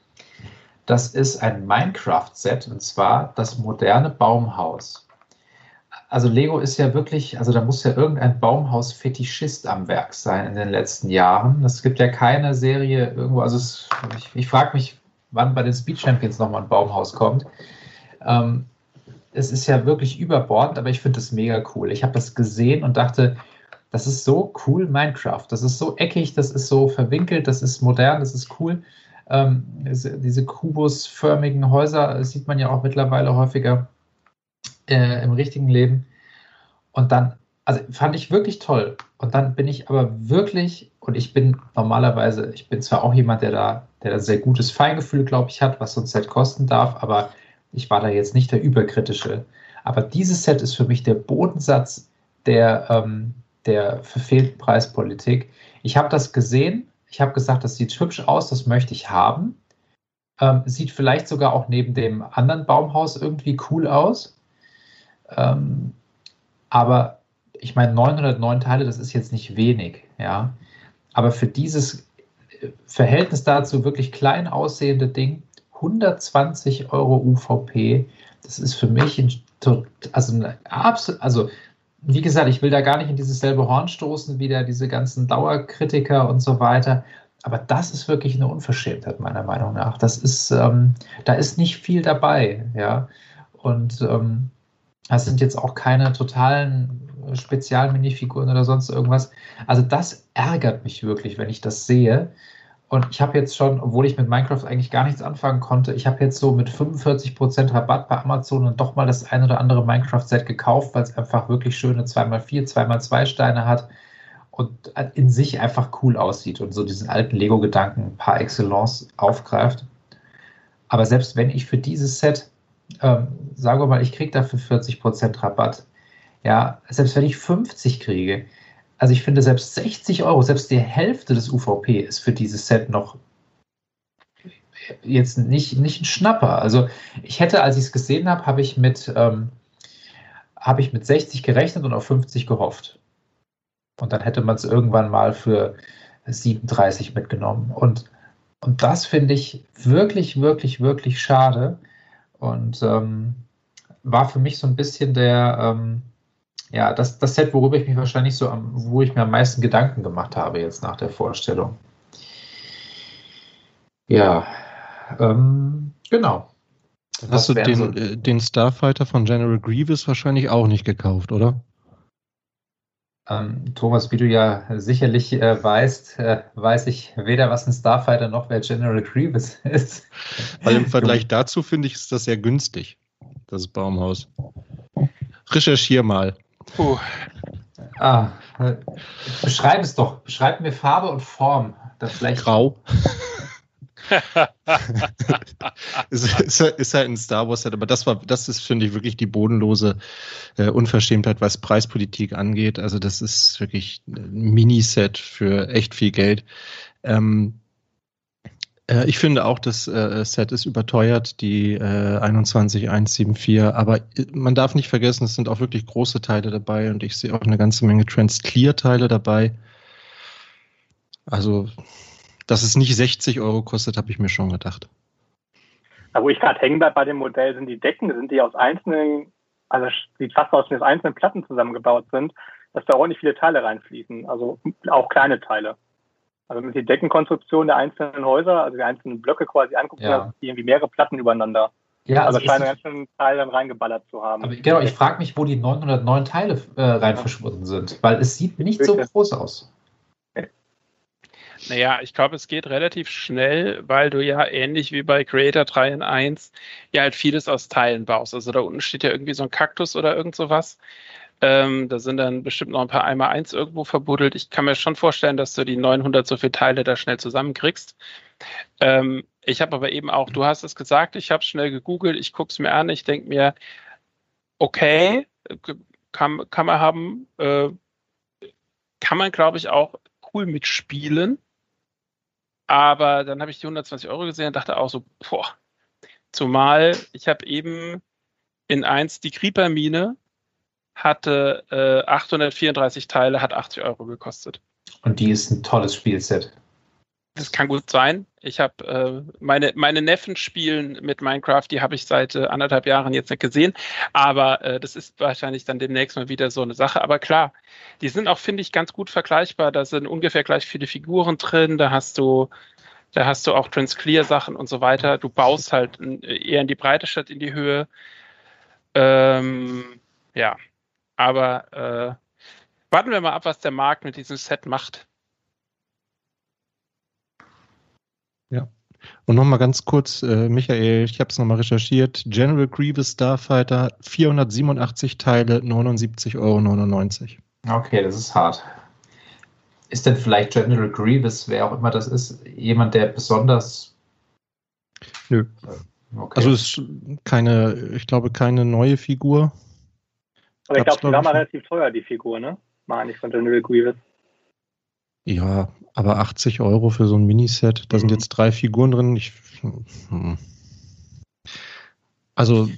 das ist ein Minecraft-Set und zwar das moderne Baumhaus. Also Lego ist ja wirklich, also da muss ja irgendein Baumhaus-Fetischist am Werk sein in den letzten Jahren. Es gibt ja keine Serie irgendwo, also es, ich, ich frage mich, wann bei den Speed Champions nochmal ein Baumhaus kommt. Ähm, es ist ja wirklich überbordend, aber ich finde das mega cool. Ich habe das gesehen und dachte, das ist so cool, Minecraft. Das ist so eckig, das ist so verwinkelt, das ist modern, das ist cool. Ähm, diese kubusförmigen Häuser sieht man ja auch mittlerweile häufiger äh, im richtigen Leben. Und dann, also fand ich wirklich toll. Und dann bin ich aber wirklich, und ich bin normalerweise, ich bin zwar auch jemand, der da, der da sehr gutes Feingefühl, glaube ich, hat, was so ein Set kosten darf, aber ich war da jetzt nicht der überkritische. Aber dieses Set ist für mich der Bodensatz der, ähm, der verfehlten Preispolitik. Ich habe das gesehen, ich habe gesagt, das sieht hübsch aus, das möchte ich haben. Ähm, sieht vielleicht sogar auch neben dem anderen Baumhaus irgendwie cool aus. Ähm, aber ich meine, 909 Teile, das ist jetzt nicht wenig, ja. Aber für dieses äh, Verhältnis dazu wirklich klein aussehende Ding, 120 Euro UVP, das ist für mich ein, also, absolut, also wie gesagt, ich will da gar nicht in dieses selbe Horn stoßen, wie da diese ganzen Dauerkritiker und so weiter. Aber das ist wirklich eine Unverschämtheit, meiner Meinung nach. Das ist, ähm, da ist nicht viel dabei, ja. Und ähm, das sind jetzt auch keine totalen Spezialminifiguren oder sonst irgendwas. Also das ärgert mich wirklich, wenn ich das sehe. Und ich habe jetzt schon, obwohl ich mit Minecraft eigentlich gar nichts anfangen konnte, ich habe jetzt so mit 45% Rabatt bei Amazon und doch mal das ein oder andere Minecraft-Set gekauft, weil es einfach wirklich schöne 2x4, 2x2 Steine hat. und in sich einfach cool aussieht und so diesen alten Lego-Gedanken par excellence aufgreift. Aber selbst wenn ich für dieses Set, ähm, sagen wir mal, ich kriege dafür 40% Rabatt, ja, selbst wenn ich 50 kriege, also ich finde selbst 60 Euro, selbst die Hälfte des UVP ist für dieses Set noch jetzt nicht, nicht ein Schnapper. Also ich hätte, als ich es gesehen habe, habe ich mit ähm, habe ich mit 60 gerechnet und auf 50 gehofft. Und dann hätte man es irgendwann mal für 37 mitgenommen. Und, und das finde ich wirklich, wirklich, wirklich schade. Und ähm, war für mich so ein bisschen der, ähm, ja, das, das Set, worüber ich mich wahrscheinlich so am, wo ich mir am meisten Gedanken gemacht habe jetzt nach der Vorstellung. Ja, ähm, genau. Hast du den, so äh, den Starfighter von General Grievous wahrscheinlich auch nicht gekauft, oder? Ähm, Thomas, wie du ja sicherlich äh, weißt, äh, weiß ich weder, was ein Starfighter noch wer General Grievous ist. Weil im Vergleich dazu finde ich, ist das sehr günstig, das Baumhaus. Recherchier mal. Puh. Ah, äh, beschreib es doch. Beschreib mir Farbe und Form. Das vielleicht Grau. ist, ist, ist, halt ein Star Wars Set, aber das war, das ist, finde ich, wirklich die bodenlose äh, Unverschämtheit, was Preispolitik angeht. Also das ist wirklich ein Miniset für echt viel Geld. Ähm, äh, ich finde auch, das äh, Set ist überteuert, die äh, 21174, aber äh, man darf nicht vergessen, es sind auch wirklich große Teile dabei und ich sehe auch eine ganze Menge Trans-Clear-Teile dabei. Also dass es nicht 60 Euro kostet, habe ich mir schon gedacht. Da wo ich gerade hängen bleibe bei dem Modell, sind die Decken, sind die aus einzelnen, also sieht fast aus, wie aus einzelnen Platten zusammengebaut sind, dass da ordentlich viele Teile reinfließen, also auch kleine Teile. Also wenn man die Deckenkonstruktion der einzelnen Häuser, also die einzelnen Blöcke quasi anguckt, ja. sind die irgendwie mehrere Platten übereinander. Ja, also, also scheinen ganz schön Teile dann reingeballert zu haben. Aber genau, ich frage mich, wo die 909 Teile äh, rein ja. verschwunden sind, weil es sieht nicht so groß aus. Naja, ich glaube, es geht relativ schnell, weil du ja ähnlich wie bei Creator 3 in 1 ja halt vieles aus Teilen baust. Also da unten steht ja irgendwie so ein Kaktus oder irgend sowas. Ähm, da sind dann bestimmt noch ein paar einmal eins irgendwo verbuddelt. Ich kann mir schon vorstellen, dass du die 900 so viele Teile da schnell zusammenkriegst. Ähm, ich habe aber eben auch, du hast es gesagt, ich habe es schnell gegoogelt, ich gucke es mir an, ich denke mir, okay, kann, kann man haben, äh, kann man, glaube ich, auch cool mitspielen. Aber dann habe ich die 120 Euro gesehen und dachte auch so, boah, zumal ich habe eben in eins die Creeper-Mine hatte äh, 834 Teile, hat 80 Euro gekostet. Und die ist ein tolles Spielset. Das kann gut sein. Ich habe äh, meine, meine Neffen spielen mit Minecraft, die habe ich seit äh, anderthalb Jahren jetzt nicht gesehen. Aber äh, das ist wahrscheinlich dann demnächst mal wieder so eine Sache. Aber klar, die sind auch, finde ich, ganz gut vergleichbar. Da sind ungefähr gleich viele Figuren drin. Da hast du, da hast du auch Transclear-Sachen und so weiter. Du baust halt eher in die Breite statt in die Höhe. Ähm, ja, aber äh, warten wir mal ab, was der Markt mit diesem Set macht. Und nochmal ganz kurz, äh, Michael, ich habe es nochmal recherchiert. General Grievous Starfighter, 487 Teile, 79,99 Euro. Okay, das ist hart. Ist denn vielleicht General Grievous, wer auch immer das ist, jemand, der besonders. Nö. Okay. Also es ist keine, ich glaube, keine neue Figur. Aber ich glaube, die war mal relativ teuer, die Figur, ne? Meine ich von General Grievous. Ja, aber 80 Euro für so ein Miniset, da mhm. sind jetzt drei Figuren drin. Ich, hm. Also,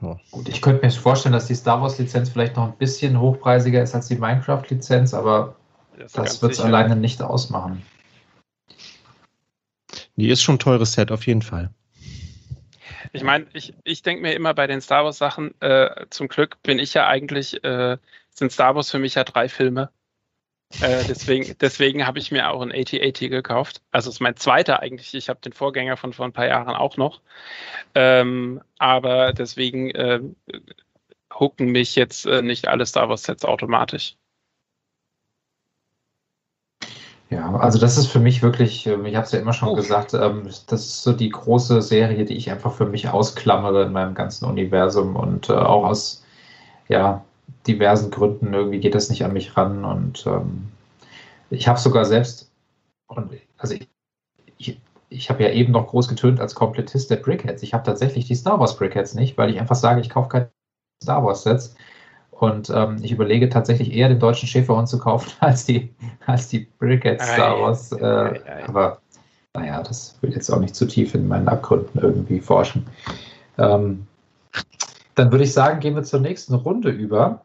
ja. Gut, ich könnte mir vorstellen, dass die Star Wars-Lizenz vielleicht noch ein bisschen hochpreisiger ist als die Minecraft-Lizenz, aber das, das wird es alleine nicht ausmachen. Die ist schon ein teures Set, auf jeden Fall. Ich meine, ich, ich denke mir immer bei den Star Wars-Sachen, äh, zum Glück bin ich ja eigentlich, äh, sind Star Wars für mich ja drei Filme. Äh, deswegen deswegen habe ich mir auch ein AT-AT gekauft. Also es ist mein zweiter eigentlich. Ich habe den Vorgänger von vor ein paar Jahren auch noch. Ähm, aber deswegen äh, hucken mich jetzt äh, nicht alle Star Wars Sets automatisch. Ja, also das ist für mich wirklich, ähm, ich habe es ja immer schon Uff. gesagt, ähm, das ist so die große Serie, die ich einfach für mich ausklammere in meinem ganzen Universum und äh, auch aus, ja, diversen Gründen irgendwie geht das nicht an mich ran und ähm, ich habe sogar selbst, und also ich, ich, ich habe ja eben noch groß getönt als Komplettist der Brickheads. Ich habe tatsächlich die Star Wars Brickheads nicht, weil ich einfach sage, ich kaufe keine Star Wars Sets. Und ähm, ich überlege tatsächlich eher den deutschen Schäferhund zu kaufen als die, als die Brickheads Star Wars. Äh, aber naja, das will jetzt auch nicht zu tief in meinen Abgründen irgendwie forschen. Ähm, dann würde ich sagen, gehen wir zur nächsten Runde über.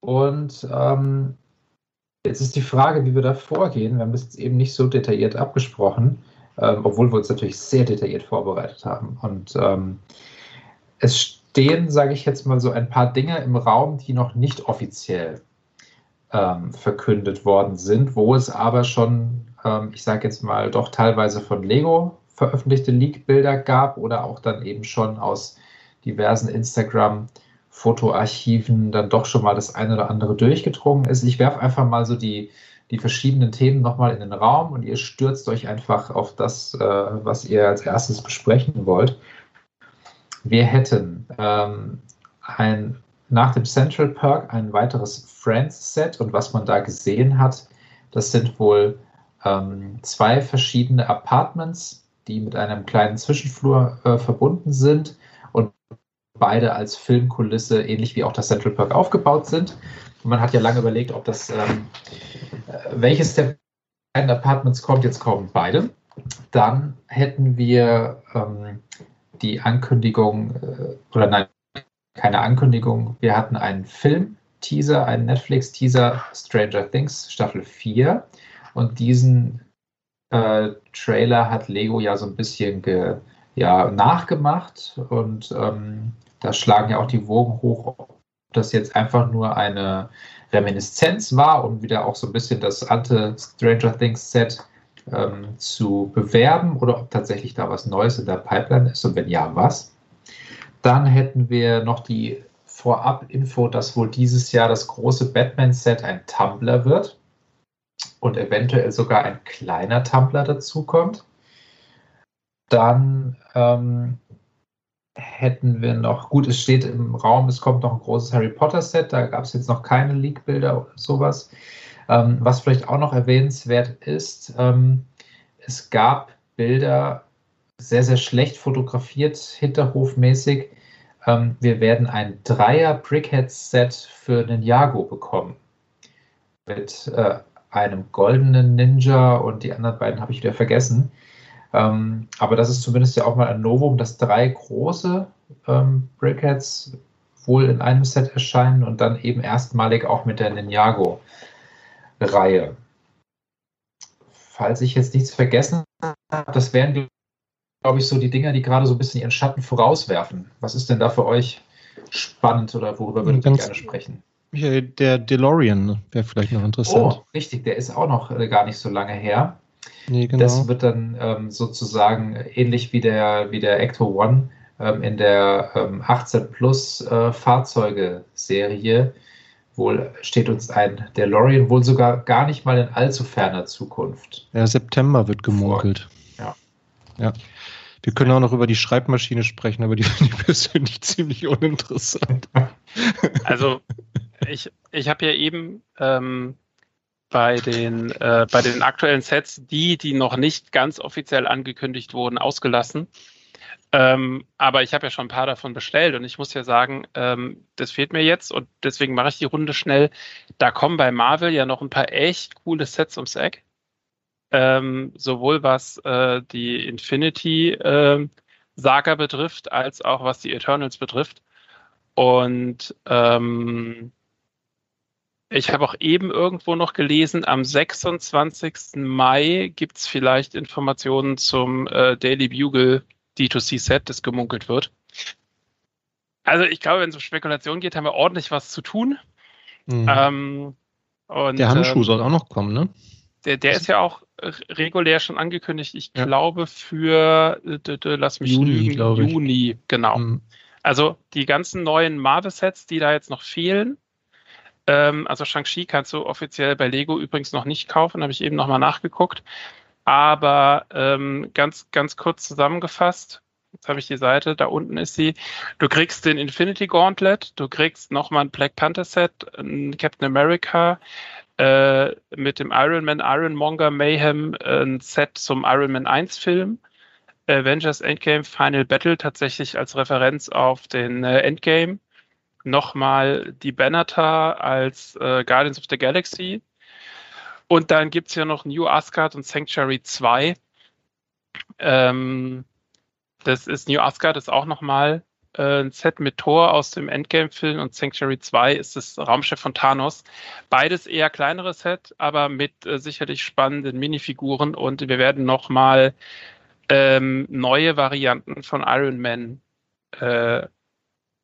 Und ähm, jetzt ist die Frage, wie wir da vorgehen. Wir haben das jetzt eben nicht so detailliert abgesprochen, ähm, obwohl wir uns natürlich sehr detailliert vorbereitet haben. Und ähm, es stehen, sage ich jetzt mal, so ein paar Dinge im Raum, die noch nicht offiziell ähm, verkündet worden sind, wo es aber schon, ähm, ich sage jetzt mal, doch teilweise von Lego veröffentlichte Leak-Bilder gab oder auch dann eben schon aus diversen Instagram-Fotoarchiven dann doch schon mal das eine oder andere durchgedrungen ist. Ich werfe einfach mal so die, die verschiedenen Themen nochmal in den Raum und ihr stürzt euch einfach auf das, äh, was ihr als erstes besprechen wollt. Wir hätten ähm, ein, nach dem Central Perk ein weiteres Friends-Set und was man da gesehen hat, das sind wohl ähm, zwei verschiedene Apartments, die mit einem kleinen Zwischenflur äh, verbunden sind beide als Filmkulisse, ähnlich wie auch das Central Park, aufgebaut sind. Und man hat ja lange überlegt, ob das, ähm, äh, welches der beiden Apartments kommt. Jetzt kommen beide. Dann hätten wir ähm, die Ankündigung, äh, oder nein, keine Ankündigung. Wir hatten einen Film-Teaser, einen Netflix-Teaser, Stranger Things Staffel 4. Und diesen äh, Trailer hat Lego ja so ein bisschen ge, ja, nachgemacht. Und ähm, da schlagen ja auch die Wogen hoch, ob das jetzt einfach nur eine Reminiszenz war, um wieder auch so ein bisschen das alte Stranger Things Set ähm, zu bewerben oder ob tatsächlich da was Neues in der Pipeline ist und wenn ja, was. Dann hätten wir noch die Vorab-Info, dass wohl dieses Jahr das große Batman-Set ein Tumblr wird und eventuell sogar ein kleiner Tumblr dazukommt. Dann ähm, hätten wir noch, gut, es steht im Raum, es kommt noch ein großes Harry Potter-Set, da gab es jetzt noch keine Leak-Bilder oder sowas. Ähm, was vielleicht auch noch erwähnenswert ist, ähm, es gab Bilder, sehr, sehr schlecht fotografiert, hinterhofmäßig. Ähm, wir werden ein Dreier Brickhead-Set für Ninjago bekommen. Mit äh, einem goldenen Ninja und die anderen beiden habe ich wieder vergessen. Ähm, aber das ist zumindest ja auch mal ein Novum, dass drei große ähm, Brickheads wohl in einem Set erscheinen und dann eben erstmalig auch mit der Ninjago Reihe. Falls ich jetzt nichts vergessen habe, das wären, glaube ich, so die Dinger, die gerade so ein bisschen ihren Schatten vorauswerfen. Was ist denn da für euch spannend oder worüber würdet ihr gerne sprechen? Michael, der DeLorean wäre vielleicht noch interessant. Oh, richtig, der ist auch noch äh, gar nicht so lange her. Nee, genau. Das wird dann ähm, sozusagen ähnlich wie der, wie der Ecto One ähm, in der ähm, 18 Plus äh, Fahrzeuge-Serie wohl steht uns ein DeLorean wohl sogar gar nicht mal in allzu ferner Zukunft. Ja, September wird gemunkelt. Ja. Ja. Wir können auch noch über die Schreibmaschine sprechen, aber die finde ich persönlich ziemlich uninteressant. Also ich, ich habe ja eben ähm, bei, den, äh, bei den aktuellen Sets die, die noch nicht ganz offiziell angekündigt wurden, ausgelassen. Ähm, aber ich habe ja schon ein paar davon bestellt und ich muss ja sagen, ähm, das fehlt mir jetzt und deswegen mache ich die Runde schnell. Da kommen bei Marvel ja noch ein paar echt coole Sets ums Eck. Ähm, sowohl was äh, die Infinity äh, Saga betrifft, als auch was die Eternals betrifft. Und ähm, ich habe auch eben irgendwo noch gelesen, am 26. Mai gibt es vielleicht Informationen zum äh, Daily Bugle D2C-Set, das gemunkelt wird. Also ich glaube, wenn es um Spekulation geht, haben wir ordentlich was zu tun. Mhm. Ähm, und, der Handschuh ähm, soll auch noch kommen, ne? Der, der ist ja auch regulär schon angekündigt. Ich Ja. glaube für, äh, d- d- lass mich Juni, lügen. Juni, genau. Mhm. Also die ganzen neuen Marvel-Sets, die da jetzt noch fehlen. Ähm, also Shang-Chi kannst du offiziell bei Lego übrigens noch nicht kaufen, habe ich eben nochmal nachgeguckt. Aber ähm, ganz, ganz kurz zusammengefasst, jetzt habe ich die Seite, da unten ist sie. Du kriegst den Infinity Gauntlet, du kriegst nochmal ein Black Panther Set, ein Captain America, äh, mit dem Iron Man Ironmonger Mayhem äh, ein Set zum Iron Man 1 Film. Avengers Endgame Final Battle tatsächlich als Referenz auf den äh, Endgame. Nochmal die Benatar als äh, Guardians of the Galaxy. Und dann gibt es ja noch New Asgard und Sanctuary 2. Ähm, das ist New Asgard ist auch nochmal äh, ein Set mit Thor aus dem Endgame-Film und Sanctuary 2 ist das Raumschiff von Thanos. Beides eher kleinere Set, aber mit äh, sicherlich spannenden Minifiguren und wir werden nochmal ähm, neue Varianten von Iron Man äh,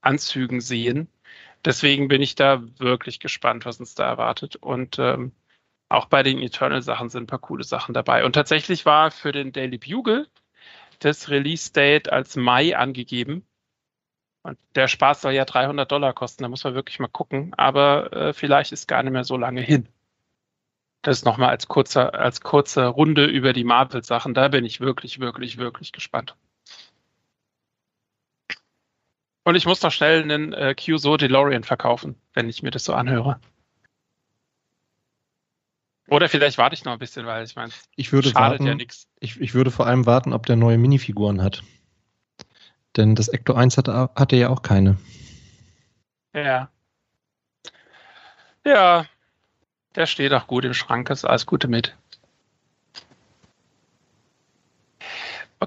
Anzügen sehen. Deswegen bin ich da wirklich gespannt, was uns da erwartet. Und ähm, auch bei den Eternal-Sachen sind ein paar coole Sachen dabei. Und tatsächlich war für den Daily Bugle das Release-Date als Mai angegeben. Und der Spaß soll ja 300 Dollar kosten, da muss man wirklich mal gucken. Aber äh, vielleicht ist gar nicht mehr so lange hin. Das nochmal als als kurze Runde über die Marvel-Sachen. Da bin ich wirklich, wirklich, wirklich gespannt. Und ich muss noch schnell einen äh, QSO DeLorean verkaufen, wenn ich mir das so anhöre. Oder vielleicht warte ich noch ein bisschen, weil ich meine, Ich würde schadet warten, ja nichts. ich, ich würde vor allem warten, ob der neue Minifiguren hat. Denn das Ecto 1 hatte, hatte ja auch keine. Ja. Ja, der steht auch gut im Schrank, ist alles Gute mit.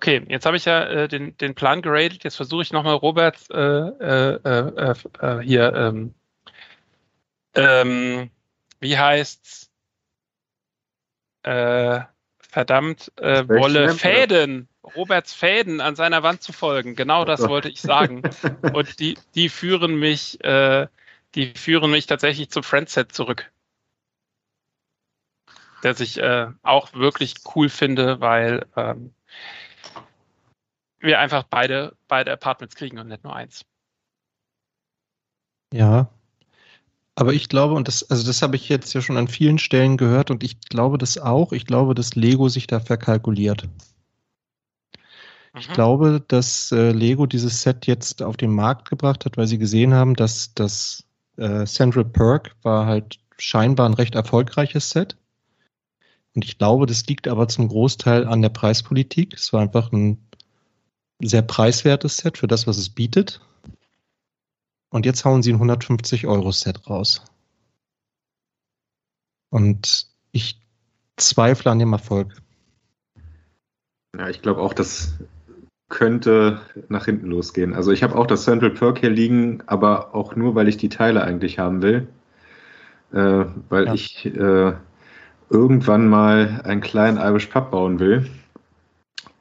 Okay, jetzt habe ich ja äh, den, den Plan geradet. Jetzt versuche ich nochmal Roberts äh, äh, äh, äh, hier, ähm, ähm, wie heißt's? Äh, verdammt, äh, Wolle Fäden, Roberts Fäden an seiner Wand zu folgen. Genau das wollte ich sagen. Und die, die führen mich, äh, die führen mich tatsächlich zum Friendset zurück. Das ich äh, auch wirklich cool finde, weil ähm, wir einfach beide, beide Apartments kriegen und nicht nur eins. Ja. Aber ich glaube, und das, also das habe ich jetzt ja schon an vielen Stellen gehört und ich glaube das auch. Ich glaube, dass Lego sich da verkalkuliert. Ich Mhm. glaube, dass äh, Lego dieses Set jetzt auf den Markt gebracht hat, weil sie gesehen haben, dass das äh, Central Perk war halt scheinbar ein recht erfolgreiches Set. Und ich glaube, das liegt aber zum Großteil an der Preispolitik. Es war einfach ein sehr preiswertes Set für das, was es bietet. Und jetzt hauen sie ein 150 Euro Set raus. Und ich zweifle an dem Erfolg. Ja, ich glaube auch, das könnte nach hinten losgehen. Also ich habe auch das Central Perk hier liegen, aber auch nur, weil ich die Teile eigentlich haben will. Äh, weil Ja. ich äh, irgendwann mal einen kleinen Irish Pub bauen will.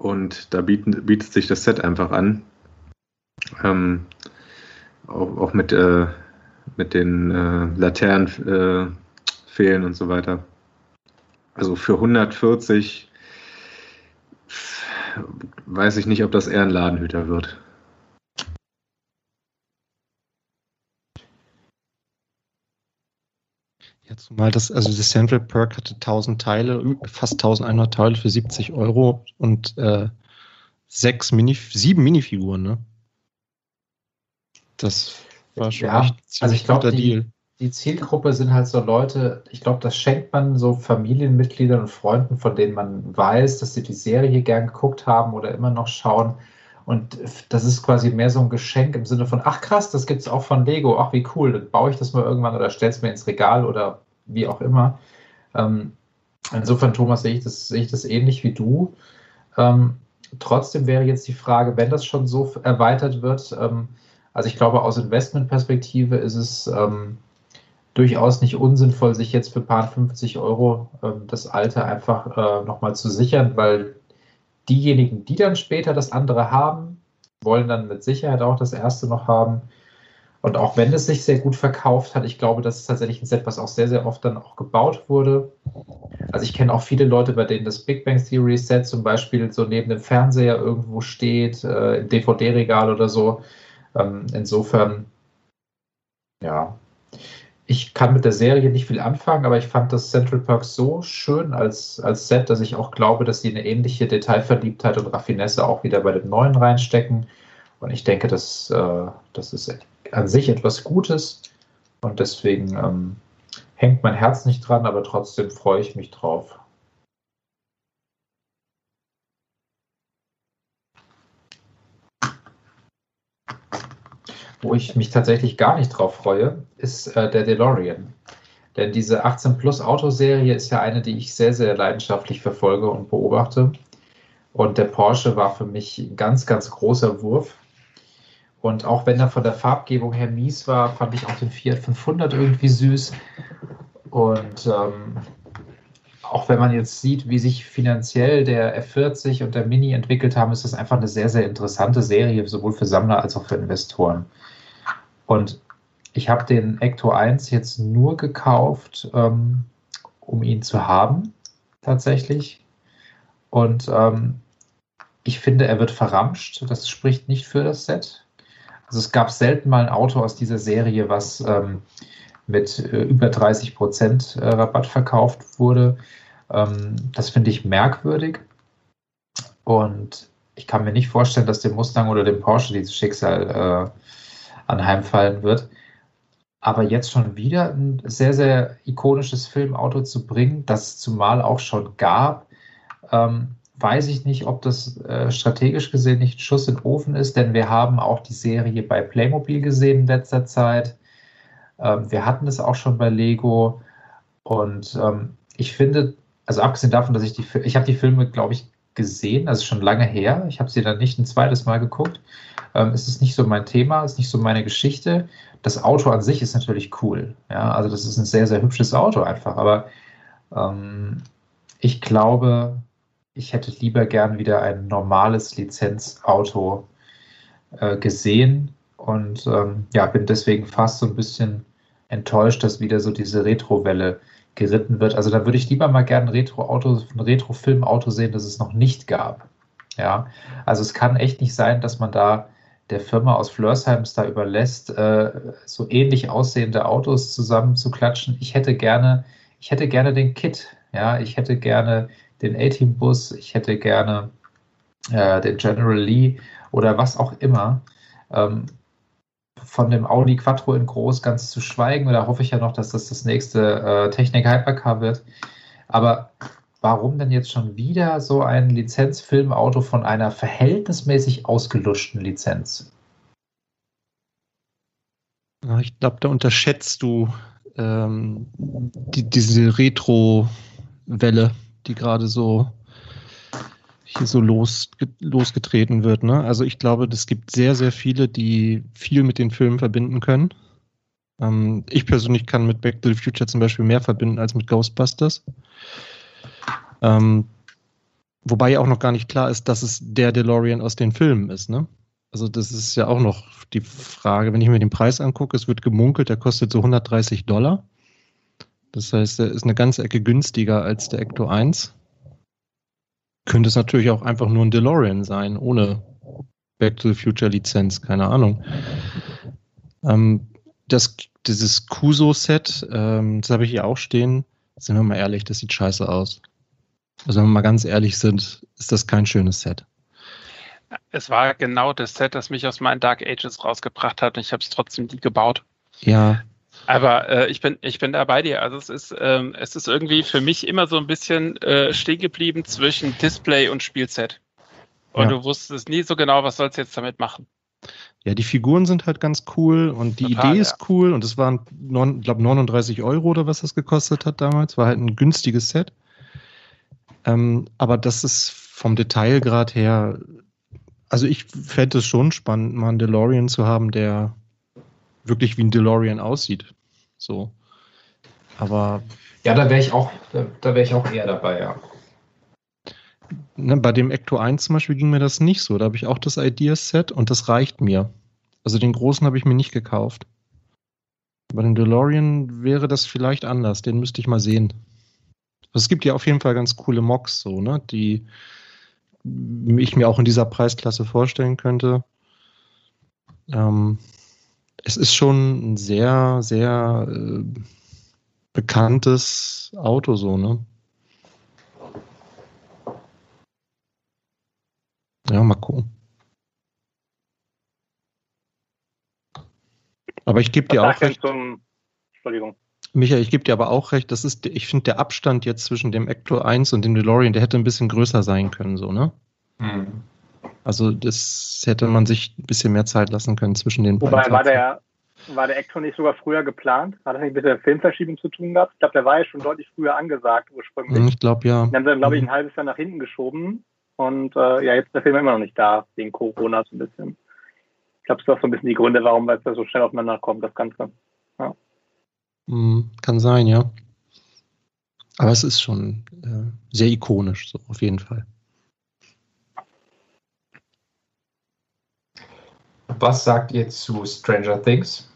Und da bieten, bietet sich das Set einfach an. Ähm, auch, auch mit, äh, mit den äh, Laternenfehlen äh, Fehlen und so weiter. Also für 140 weiß ich nicht, ob das eher ein Ladenhüter wird. Ja, zumal das, also das Central Perk hatte 1000 Teile, fast 1100 Teile für 70 Euro und äh, sechs Mini, sieben Minifiguren, ne? Das war schon Ja, echt ein also ich glaub, guter die- Deal. Die Zielgruppe sind halt so Leute, ich glaube, das schenkt man so Familienmitgliedern und Freunden, von denen man weiß, dass sie die Serie gern geguckt haben oder immer noch schauen. Und das ist quasi mehr so ein Geschenk im Sinne von, ach krass, das gibt es auch von Lego, ach wie cool, dann baue ich das mal irgendwann oder stelle es mir ins Regal oder wie auch immer. Ähm, insofern, Thomas, sehe ich das, sehe ich das ähnlich wie du. Ähm, trotzdem wäre jetzt die Frage, wenn das schon so erweitert wird, ähm, also ich glaube, aus Investmentperspektive ist es ähm, durchaus nicht unsinnvoll, sich jetzt für ein paar 50 Euro ähm, das Alte einfach äh, nochmal zu sichern, weil diejenigen, die dann später das andere haben, wollen dann mit Sicherheit auch das erste noch haben. Und auch wenn es sich sehr gut verkauft hat, ich glaube, das ist tatsächlich ein Set, was auch sehr, sehr oft dann auch gebaut wurde. Also ich kenne auch viele Leute, bei denen das Big Bang Theory Set zum Beispiel so neben dem Fernseher irgendwo steht, äh, im DVD-Regal oder so. Ähm, insofern, ja, ich kann mit der Serie nicht viel anfangen, aber ich fand das Central Perk so schön als, als Set, dass ich auch glaube, dass sie eine ähnliche Detailverliebtheit und Raffinesse auch wieder bei dem neuen reinstecken. Und ich denke, dass, äh, das ist an sich etwas Gutes. Und deswegen ähm, hängt mein Herz nicht dran, aber trotzdem freue ich mich drauf. Wo ich mich tatsächlich gar nicht drauf freue, ist äh, der DeLorean. Denn diese 18 Plus Autoserie ist ja eine, die ich sehr, sehr leidenschaftlich verfolge und beobachte. Und der Porsche war für mich ein ganz, ganz großer Wurf. Und auch wenn er von der Farbgebung her mies war, fand ich auch den Fiat 500 irgendwie süß. Und ähm, auch wenn man jetzt sieht, wie sich finanziell der F40 und der Mini entwickelt haben, ist das einfach eine sehr, sehr interessante Serie, sowohl für Sammler als auch für Investoren. Und ich habe den Ecto 1 jetzt nur gekauft, ähm, um ihn zu haben, tatsächlich. Und ähm, ich finde, er wird verramscht. Das spricht nicht für das Set. Also es gab selten mal ein Auto aus dieser Serie, was ähm, mit äh, über 30 Prozent äh, Rabatt verkauft wurde. Ähm, das finde ich merkwürdig. Und ich kann mir nicht vorstellen, dass dem Mustang oder dem Porsche dieses Schicksal äh, anheimfallen wird. Aber jetzt schon wieder ein sehr, sehr ikonisches Filmauto zu bringen, das es zumal auch schon gab, ähm, weiß ich nicht, ob das äh, strategisch gesehen nicht ein Schuss in den Ofen ist, denn wir haben auch die Serie bei Playmobil gesehen in letzter Zeit. Ähm, wir hatten es auch schon bei Lego. Und ähm, ich finde, also abgesehen davon, dass ich die, ich habe die Filme, glaube ich, gesehen, also schon lange her. Ich habe sie dann nicht ein zweites Mal geguckt. Ähm, es ist nicht so mein Thema, es ist nicht so meine Geschichte. Das Auto an sich ist natürlich cool. Ja, also das ist ein sehr, sehr hübsches Auto einfach. Aber ähm, ich glaube, ich hätte lieber gern wieder ein normales Lizenzauto äh, gesehen und ähm, ja, bin deswegen fast so ein bisschen enttäuscht, dass wieder so diese Retro-Welle geritten wird. Also da würde ich lieber mal gerne ein Retro-Auto, ein Retro-Film-Auto sehen, das es noch nicht gab. Ja, also es kann echt nicht sein, dass man da der Firma aus Flörsheim es da überlässt, äh, so ähnlich aussehende Autos zusammenzuklatschen. Ich hätte gerne, ich hätte gerne den Kit, ja, ich hätte gerne den A-Team-Bus, ich hätte gerne äh, den General Lee oder was auch immer. Ähm, von dem Audi Quattro in groß ganz zu schweigen, da hoffe ich ja noch, dass das das nächste äh, Technik Hypercar wird. Aber warum denn jetzt schon wieder so ein Lizenzfilmauto von einer verhältnismäßig ausgeluschten Lizenz? Ich glaube, da unterschätzt du ähm, die, diese Retro-Welle, die gerade so hier so los, losgetreten wird. Ne? Also ich glaube, es gibt sehr, sehr viele, die viel mit den Filmen verbinden können. Ähm, ich persönlich kann mit Back to the Future zum Beispiel mehr verbinden als mit Ghostbusters. Ähm, wobei ja auch noch gar nicht klar ist, dass es der DeLorean aus den Filmen ist. Ne? Also das ist ja auch noch die Frage, wenn ich mir den Preis angucke, es wird gemunkelt, der kostet so 130 Dollar. Das heißt, er ist eine ganze Ecke günstiger als der Ecto 1 könnte es natürlich auch einfach nur ein DeLorean sein, ohne Back to the Future Lizenz, keine Ahnung. Ähm, das, dieses Kuso-Set, ähm, das habe ich hier auch stehen. Sind wir mal ehrlich, das sieht scheiße aus. Also wenn wir mal ganz ehrlich sind, ist das kein schönes Set. Es war genau das Set, das mich aus meinen Dark Ages rausgebracht hat und ich habe es trotzdem nie gebaut. Ja, aber äh, ich bin ich bin da bei dir. Also es ist ähm, es ist irgendwie für mich immer so ein bisschen äh, stehen geblieben zwischen Display und Spielset. Und ja. du wusstest nie so genau, was sollst du jetzt damit machen. Ja, die Figuren sind halt ganz cool und die Total, Idee ist ja. cool und es waren, ich glaube, 39 Euro oder was das gekostet hat damals. War halt ein günstiges Set. Ähm, aber das ist vom Detailgrad her, also ich fände es schon spannend, mal einen DeLorean zu haben, der wirklich wie ein DeLorean aussieht. So. Aber. Ja, da wäre ich auch, da, da wäre ich auch eher dabei, ja. Ne, bei dem Ecto 1 zum Beispiel ging mir das nicht so. Da habe ich auch das Ideas-Set und das reicht mir. Also den großen habe ich mir nicht gekauft. Bei dem DeLorean wäre das vielleicht anders. Den müsste ich mal sehen. Es gibt ja auf jeden Fall ganz coole Mocks, so, ne, die ich mir auch in dieser Preisklasse vorstellen könnte. Ähm, es ist schon ein sehr, sehr äh, bekanntes Auto, so, ne? Ja, mal gucken. Aber ich gebe dir auch recht. Zum, Entschuldigung. Michael, ich gebe dir aber auch recht, das ist, ich finde, der Abstand jetzt zwischen dem Ecto 1 und dem DeLorean, der hätte ein bisschen größer sein können, so, ne? Hm. Also das hätte man sich ein bisschen mehr Zeit lassen können zwischen den Wobei beiden war Fahrzeugen. der, war der Ecto nicht sogar früher geplant? Hat das nicht mit der Filmverschiebung zu tun gehabt? Ich glaube, der war ja schon deutlich früher angesagt ursprünglich. Ich glaube ja. Den haben sie, glaube ich, ein halbes Jahr nach hinten geschoben. Und äh, ja, jetzt ist der Film immer noch nicht da, wegen Corona so ein bisschen. Ich glaube, das ist auch so ein bisschen die Gründe, warum es da so schnell aufeinander kommt, das Ganze. Hm, Kann sein, ja. Aber es ist schon äh, sehr ikonisch, so auf jeden Fall. Was sagt ihr zu Stranger Things?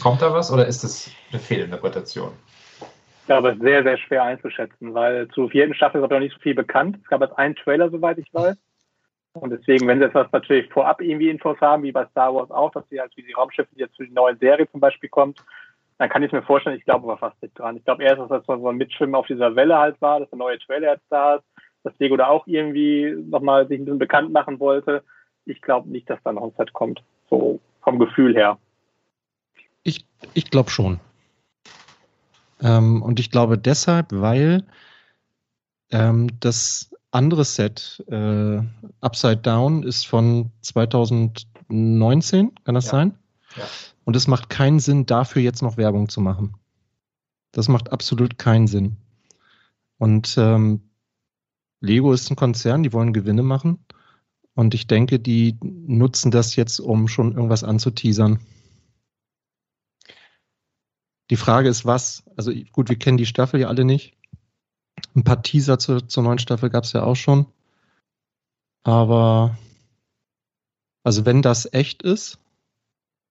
Kommt da was oder ist das eine Fehlinterpretation? Ich glaube, es ist sehr, sehr schwer einzuschätzen, weil zur vierten Staffel ist aber noch nicht so viel bekannt. Es gab jetzt einen Trailer, soweit ich weiß. Und deswegen, wenn sie jetzt was natürlich vorab irgendwie Infos haben, wie bei Star Wars auch, dass sie halt wie die Raumschiffe, jetzt für die neue Serie zum Beispiel kommt, dann kann ich mir vorstellen, ich glaube aber fast nicht dran. Ich glaube erst, dass das so ein Mitschwimmen auf dieser Welle halt war, dass der neue Trailer jetzt da ist, dass Lego da auch irgendwie nochmal sich ein bisschen bekannt machen wollte. Ich glaube nicht, dass da noch ein Set kommt. So vom Gefühl her. Ich, ich glaube schon. Ähm, und ich glaube deshalb, weil das andere Set, äh, Upside Down, ist von 2019, kann das Ja. sein? Ja. Und es macht keinen Sinn, dafür jetzt noch Werbung zu machen. Das macht absolut keinen Sinn. Und ähm, Lego ist ein Konzern, die wollen Gewinne machen. Und ich denke, die nutzen das jetzt, um schon irgendwas anzuteasern. Die Frage ist, was? Also gut, wir kennen die Staffel ja alle nicht. Ein paar Teaser zur, zur neuen Staffel gab es ja auch schon. Aber also wenn das echt ist,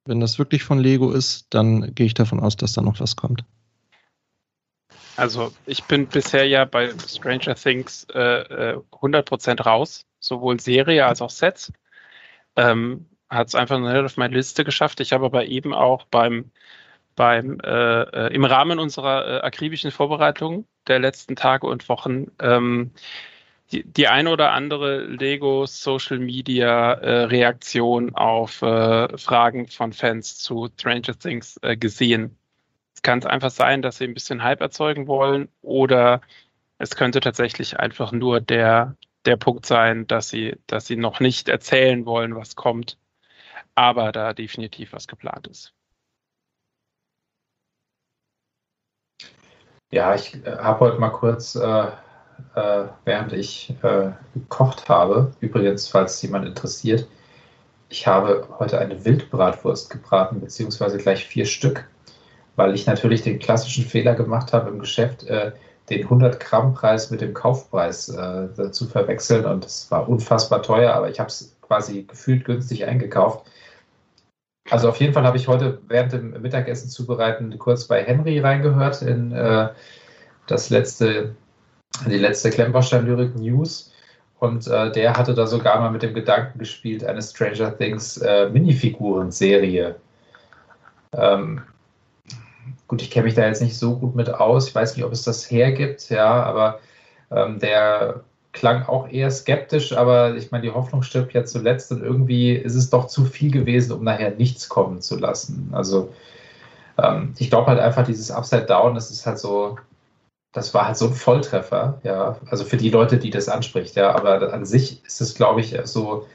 wenn das wirklich von Lego ist, dann gehe ich davon aus, dass da noch was kommt. Also ich bin bisher ja bei Stranger Things äh, äh, 100% raus, sowohl Serie als auch Sets. Ähm, Hat es einfach nicht auf meine Liste geschafft. Ich habe aber eben auch beim, beim äh, äh, im Rahmen unserer äh, akribischen Vorbereitung der letzten Tage und Wochen ähm, die, die eine oder andere Lego Social Media äh, Reaktion auf äh, Fragen von Fans zu Stranger Things äh, gesehen. Es kann einfach sein, dass sie ein bisschen Hype erzeugen wollen oder es könnte tatsächlich einfach nur der, der Punkt sein, dass sie, dass sie noch nicht erzählen wollen, was kommt, aber da definitiv was geplant ist. Ja, ich äh, habe heute mal kurz, äh, äh, während ich äh, gekocht habe, übrigens, falls jemand interessiert, ich habe heute eine Wildbratwurst gebraten, beziehungsweise gleich vier Stück, weil ich natürlich den klassischen Fehler gemacht habe im Geschäft, äh, den 100 Gramm Preis mit dem Kaufpreis äh, zu verwechseln und es war unfassbar teuer, aber ich habe es quasi gefühlt günstig eingekauft. Also auf jeden Fall habe ich heute während dem Mittagessen zubereiten kurz bei Henry reingehört in äh, das letzte, die letzte Klemmbaustein-Lyrik News. Und äh, der hatte da sogar mal mit dem Gedanken gespielt, eine Stranger Things äh, Minifiguren-Serie. Ähm, gut, ich kenne mich da jetzt nicht so gut mit aus. Ich weiß nicht, ob es das hergibt, ja, aber ähm, der klang auch eher skeptisch, aber ich meine, die Hoffnung stirbt ja zuletzt und irgendwie ist es doch zu viel gewesen, um nachher nichts kommen zu lassen. Also ähm, ich glaube halt einfach, dieses Upside Down, das ist halt so, das war halt so ein Volltreffer, ja, also für die Leute, die das anspricht, ja, aber an sich ist es, glaube ich, so,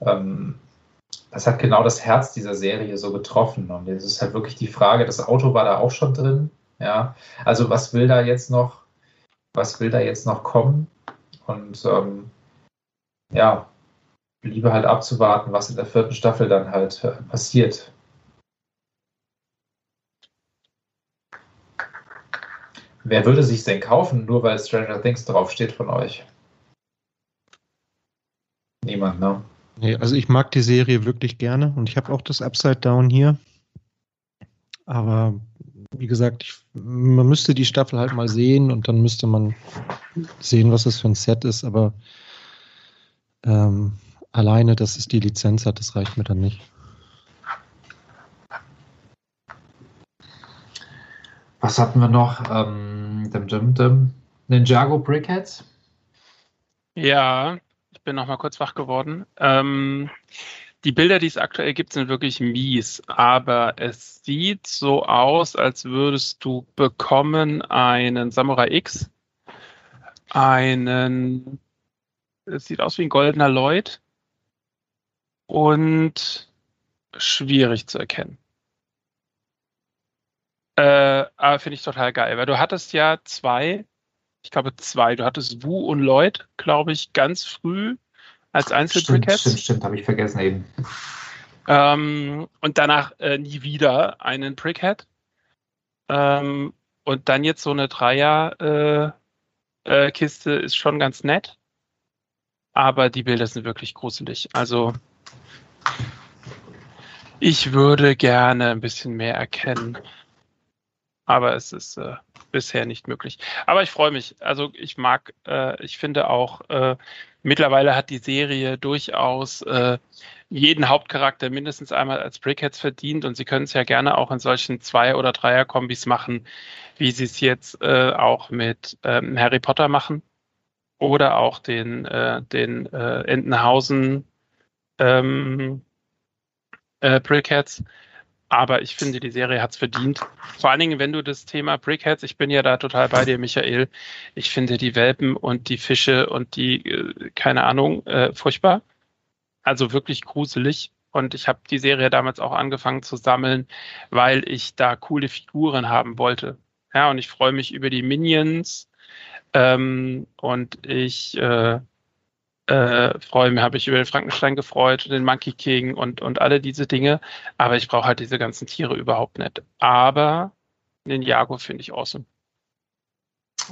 ähm, das hat genau das Herz dieser Serie so getroffen und es ist halt wirklich die Frage, das Auto war da auch schon drin, ja, also was will da jetzt noch, was will da jetzt noch kommen? Und ähm, ja, lieber halt abzuwarten, was in der vierten Staffel dann halt äh, passiert. Wer würde sich denn kaufen, nur weil Stranger Things draufsteht von euch? Niemand, ne? Nee, also ich mag die Serie wirklich gerne und ich habe auch das Upside Down hier. Aber wie gesagt, ich, man müsste die Staffel halt mal sehen und dann müsste man sehen, was das für ein Set ist. Aber ähm, alleine, dass es die Lizenz hat, das reicht mir dann nicht. Was hatten wir noch? Ähm, dim, dim, dim. Ninjago Brickheads? Ja, ich bin noch mal kurz wach geworden. Ähm, die Bilder, die es aktuell gibt, sind wirklich mies, aber es sieht so aus, als würdest du bekommen einen Samurai X, einen, es sieht aus wie ein goldener Lloyd und schwierig zu erkennen. Äh, aber finde ich total geil, weil du hattest ja zwei, ich glaube zwei, du hattest Wu und Lloyd, glaube ich, ganz früh als Stimmt, Einzelbrickets. stimmt, stimmt, habe ich vergessen eben. Ähm, und danach äh, nie wieder einen Brickhead. Ähm, und dann jetzt so eine Dreier-Kiste äh, äh, ist schon ganz nett. Aber die Bilder sind wirklich gruselig. Also ich würde gerne ein bisschen mehr erkennen. Aber es ist äh, bisher nicht möglich. Aber ich freue mich. Also ich mag, äh, ich finde auch, äh, mittlerweile hat die Serie durchaus äh, jeden Hauptcharakter mindestens einmal als Brickheads verdient und sie können es ja gerne auch in solchen Zwei- oder Dreier-Kombis machen, wie sie es jetzt äh, auch mit ähm, Harry Potter machen oder auch den, äh, den äh, Entenhausen ähm, äh, Brickheads. Aber ich finde, die Serie hat es verdient. Vor allen Dingen, wenn du das Thema Brickheads, ich bin ja da total bei dir, Michael. Ich finde die Welpen und die Fische und die, äh, keine Ahnung, äh, furchtbar. Also wirklich gruselig. Und ich habe die Serie damals auch angefangen zu sammeln, weil ich da coole Figuren haben wollte. Ja, und ich freue mich über die Minions. Ähm, und ich äh, äh, freue mich, habe ich über den Frankenstein gefreut, den Monkey King und, und alle diese Dinge. Aber ich brauche halt diese ganzen Tiere überhaupt nicht. Aber den Jago finde ich awesome.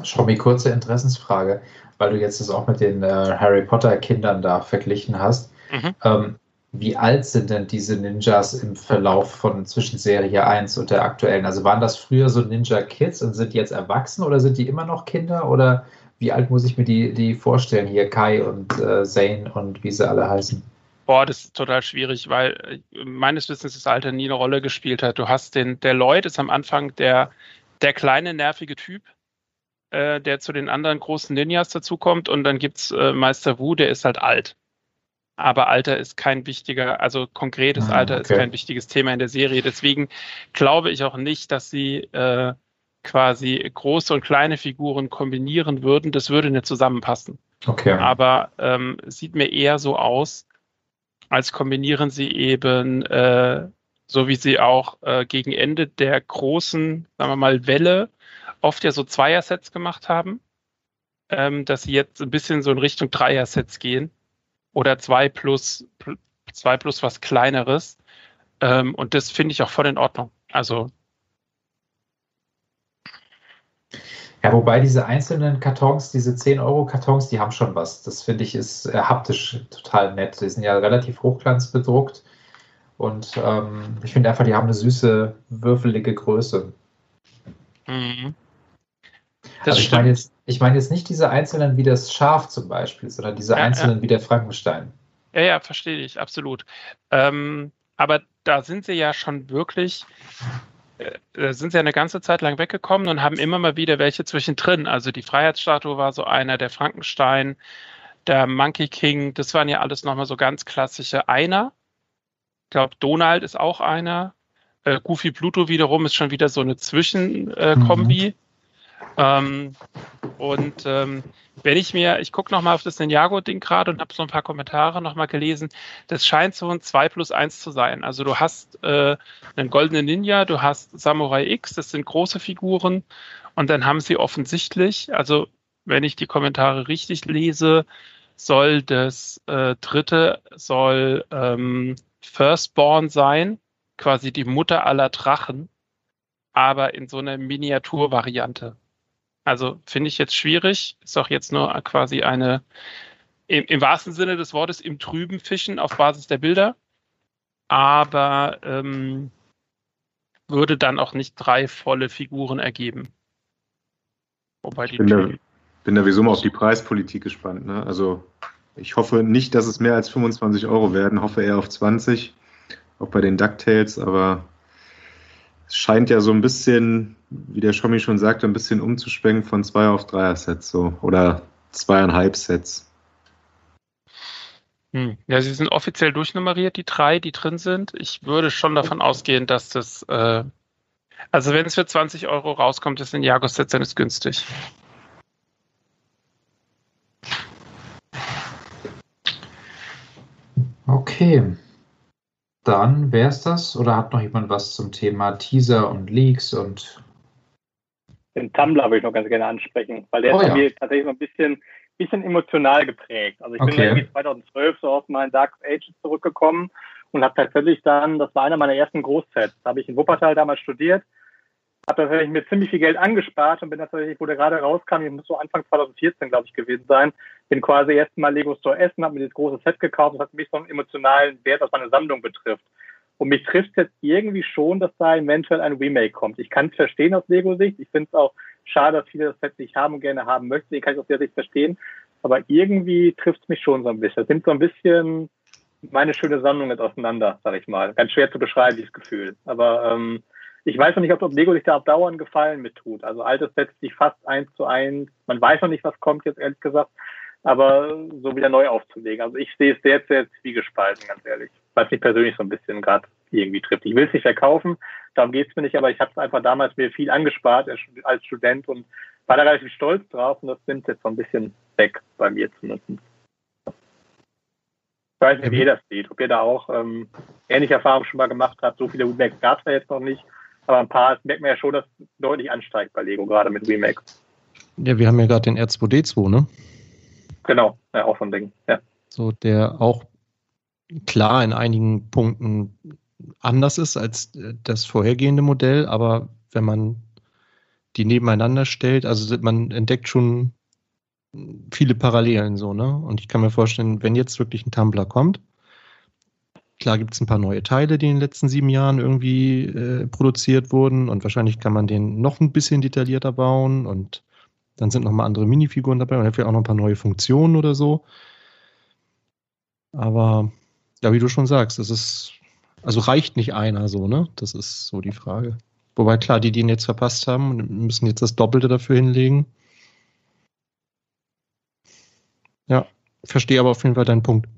Schommi, kurze Interessensfrage, weil du jetzt das auch mit den äh, Harry Potter Kindern da verglichen hast. Mhm. Ähm, wie alt sind denn diese Ninjas im Verlauf von zwischen Serie 1 und der aktuellen? Also waren das früher so Ninja Kids und sind die jetzt erwachsen oder sind die immer noch Kinder? Oder wie alt muss ich mir die, die vorstellen? Hier Kai und äh, Zane und wie sie alle heißen. Boah, das ist total schwierig, weil äh, meines Wissens das Alter nie eine Rolle gespielt hat. Du hast den, der Lloyd ist am Anfang der, der kleine, nervige Typ, äh, der zu den anderen großen Ninjas dazukommt und dann gibt's äh, Meister Wu, der ist halt alt. Aber Alter ist kein wichtiger, also konkretes Ah, Alter ist okay. kein wichtiges Thema in der Serie. Deswegen glaube ich auch nicht, dass sie äh, quasi große und kleine Figuren kombinieren würden. Das würde nicht zusammenpassen. Okay. Aber ähm, sieht mir eher so aus, als kombinieren sie eben, äh, so wie sie auch äh, gegen Ende der großen, sagen wir mal, Welle oft ja so Zweier-Sets gemacht haben, ähm, dass sie jetzt ein bisschen so in Richtung Dreier-Sets gehen oder zwei plus, pl- zwei plus was Kleineres. Ähm, und das finde ich auch voll in Ordnung. Also Ja, wobei diese einzelnen Kartons, diese 10-Euro-Kartons, die haben schon was. Das finde ich ist äh, haptisch total nett. Die sind ja relativ hochglanzbedruckt. Und ähm, ich finde einfach, die haben eine süße, würfelige Größe. mhm. das also ich meine jetzt, ich meine jetzt nicht diese einzelnen wie das Schaf zum Beispiel, sondern diese Ja, ja. einzelnen wie der Frankenstein. Ja, ja, verstehe ich, absolut. Ähm, aber da sind sie ja schon wirklich, da sind sie ja eine ganze Zeit lang weggekommen und haben immer mal wieder welche zwischendrin. Also die Freiheitsstatue war so einer, der Frankenstein, der Monkey King, das waren ja alles nochmal so ganz klassische Einer. Ich glaube, Donald ist auch einer. Äh, Goofy Pluto wiederum ist schon wieder so eine Zwischenkombi. Äh, Mhm. Ähm, und ähm, wenn ich mir, ich gucke nochmal auf das Ninjago-Ding gerade und habe so ein paar Kommentare nochmal gelesen, das scheint so ein 2 plus 1 zu sein. Also du hast äh, einen goldenen Ninja, du hast Samurai X, das sind große Figuren und dann haben sie offensichtlich, also wenn ich die Kommentare richtig lese, soll das äh, dritte soll ähm, Firstborn sein, quasi die Mutter aller Drachen, aber in so einer Miniaturvariante. Also finde ich jetzt schwierig, ist auch jetzt nur quasi eine, im, im wahrsten Sinne des Wortes, im Trüben fischen auf Basis der Bilder, aber ähm, würde dann auch nicht drei volle Figuren ergeben. Wobei die bin da, bin da sowieso mal auf die Preispolitik gespannt. Ne? Also ich hoffe nicht, dass es mehr als 25 Euro werden, hoffe eher auf 20, auch bei den DuckTales, aber es scheint ja so ein bisschen, wie der Schommi schon sagte, ein bisschen umzuschwenken von zwei auf Dreier Sets so oder zweieinhalb Sets. Hm. Ja, sie sind offiziell durchnummeriert, die drei, die drin sind. Ich würde schon davon ausgehen, dass das, äh, also wenn es für 20 Euro rauskommt, ist ein Jago-Set, dann ist günstig. Okay. Dann wäre es das. Oder hat noch jemand was zum Thema Teaser und Leaks und Den Tumblr würde ich noch ganz gerne ansprechen, weil der Oh ist bei ja. mir tatsächlich so ein bisschen, bisschen emotional geprägt. Also ich bin Okay. irgendwie 2012 so aus meinen Dark Ages zurückgekommen und habe tatsächlich dann, das war einer meiner ersten Großsets, habe ich in Wuppertal damals studiert, habe tatsächlich mir ziemlich viel Geld angespart und bin tatsächlich, wo der gerade rauskam, ich muss so Anfang 2014, glaube ich, gewesen sein, bin quasi erst mal Lego Store Essen, habe mir das große Set gekauft. Das hat mich so einen emotionalen Wert, was meine Sammlung betrifft. Und mich trifft jetzt irgendwie schon, dass da eventuell ein Remake kommt. Ich kann es verstehen aus Lego-Sicht. Ich finde es auch schade, dass viele das Set nicht haben und gerne haben möchten. Ich kann es aus der Sicht verstehen. Aber irgendwie trifft es mich schon so ein bisschen. Es nimmt so ein bisschen meine schöne Sammlung jetzt auseinander, sag ich mal. Ganz schwer zu beschreiben, dieses Gefühl. Aber ähm, ich weiß noch nicht, ob, ob Lego sich da auf Dauer Gefallen mit tut. Also alte Sets, die fast eins zu eins. Man weiß noch nicht, was kommt jetzt, ehrlich gesagt. Aber so wieder neu aufzulegen. Also ich sehe es sehr, sehr zwiegespalten, ganz ehrlich. Was mich persönlich so ein bisschen gerade irgendwie trifft. Ich will es nicht verkaufen, darum geht es mir nicht, aber ich habe es einfach damals mir viel angespart als- Student und war da relativ stolz drauf und das nimmt jetzt so ein bisschen weg bei mir zumindest. Ich weiß nicht, wie ihr das seht, ob ihr da auch ähm, ähnliche Erfahrungen schon mal gemacht habt. So viele Remakes gab es ja jetzt noch nicht, aber ein paar das merkt man ja schon, dass es deutlich ansteigt bei Lego, gerade mit Remakes. Ja, wir haben ja gerade den R2D2, ne? Genau, ja, auch so ein Ding. Ja. So, der auch klar in einigen Punkten anders ist als äh, das vorhergehende Modell, aber wenn man die nebeneinander stellt, also man entdeckt schon viele Parallelen so, ne? Und ich kann mir vorstellen, wenn jetzt wirklich ein Tumblr kommt, klar gibt es ein paar neue Teile, die in den letzten sieben Jahren irgendwie äh, produziert wurden und wahrscheinlich kann man den noch ein bisschen detaillierter bauen und dann sind noch mal andere Minifiguren dabei und vielleicht auch noch ein paar neue Funktionen oder so. Aber ja, wie du schon sagst, es ist, also reicht nicht einer so, ne? Das ist so die Frage. Wobei klar, die, die ihn jetzt verpasst haben, müssen jetzt das Doppelte dafür hinlegen. Ja, verstehe aber auf jeden Fall deinen Punkt.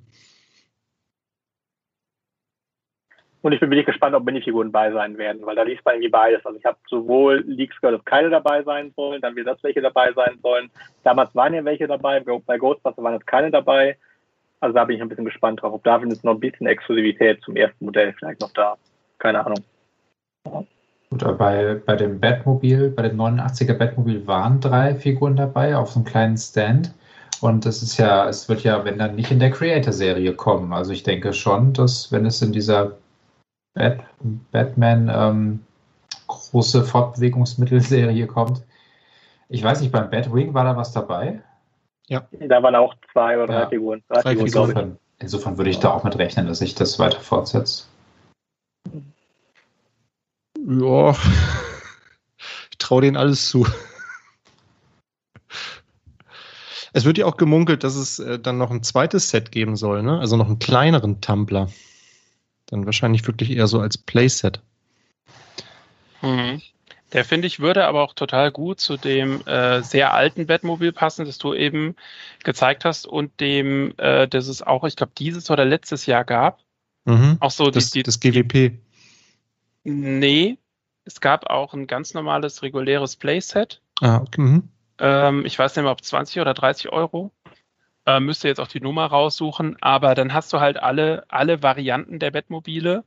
Und ich bin wirklich gespannt, ob Minifiguren bei sein werden, weil da liest man irgendwie beides. Also ich habe sowohl Leaks gehört, dass keine dabei sein sollen, dann wieder das welche dabei sein sollen. Damals waren ja welche dabei, bei Ghostbusters waren jetzt keine dabei. Also da bin ich ein bisschen gespannt drauf. Ob da ist noch ein bisschen Exklusivität zum ersten Modell vielleicht noch da. Keine Ahnung. Gut, aber bei, bei dem Batmobil, bei dem 89er Batmobil waren drei Figuren dabei auf so einem kleinen Stand. Und es ist ja, es wird ja, wenn dann nicht in der Creator-Serie kommen. Also ich denke schon, dass wenn es in dieser Bat Batman ähm, große Fortbewegungsmittelserie kommt. Ich weiß nicht, beim Batwing war da was dabei? Da waren auch zwei oder drei Ja. Figuren. Drei Drei Figuren, glaube ich. Insofern, insofern würde ich da auch mit rechnen, dass sich das weiter fortsetzt. Ja, ich traue denen alles zu. Es wird ja auch gemunkelt, dass es äh, dann noch ein zweites Set geben soll, ne? Also noch einen kleineren Tumblr. Dann wahrscheinlich wirklich eher so als Playset. Mhm. Der finde ich würde aber auch total gut zu dem äh, sehr alten Batmobil passen, das du eben gezeigt hast und dem, äh, das es auch, ich glaube, dieses oder letztes Jahr gab. Mhm. Auch so Das, die, die, das GWP. Nee, es gab auch ein ganz normales reguläres Playset. Ah, okay. Mhm. Ähm, ich weiß nicht mehr, ob 20 oder 30 Euro. Äh, müsste jetzt auch die Nummer raussuchen, aber dann hast du halt alle, alle Varianten der Batmobile.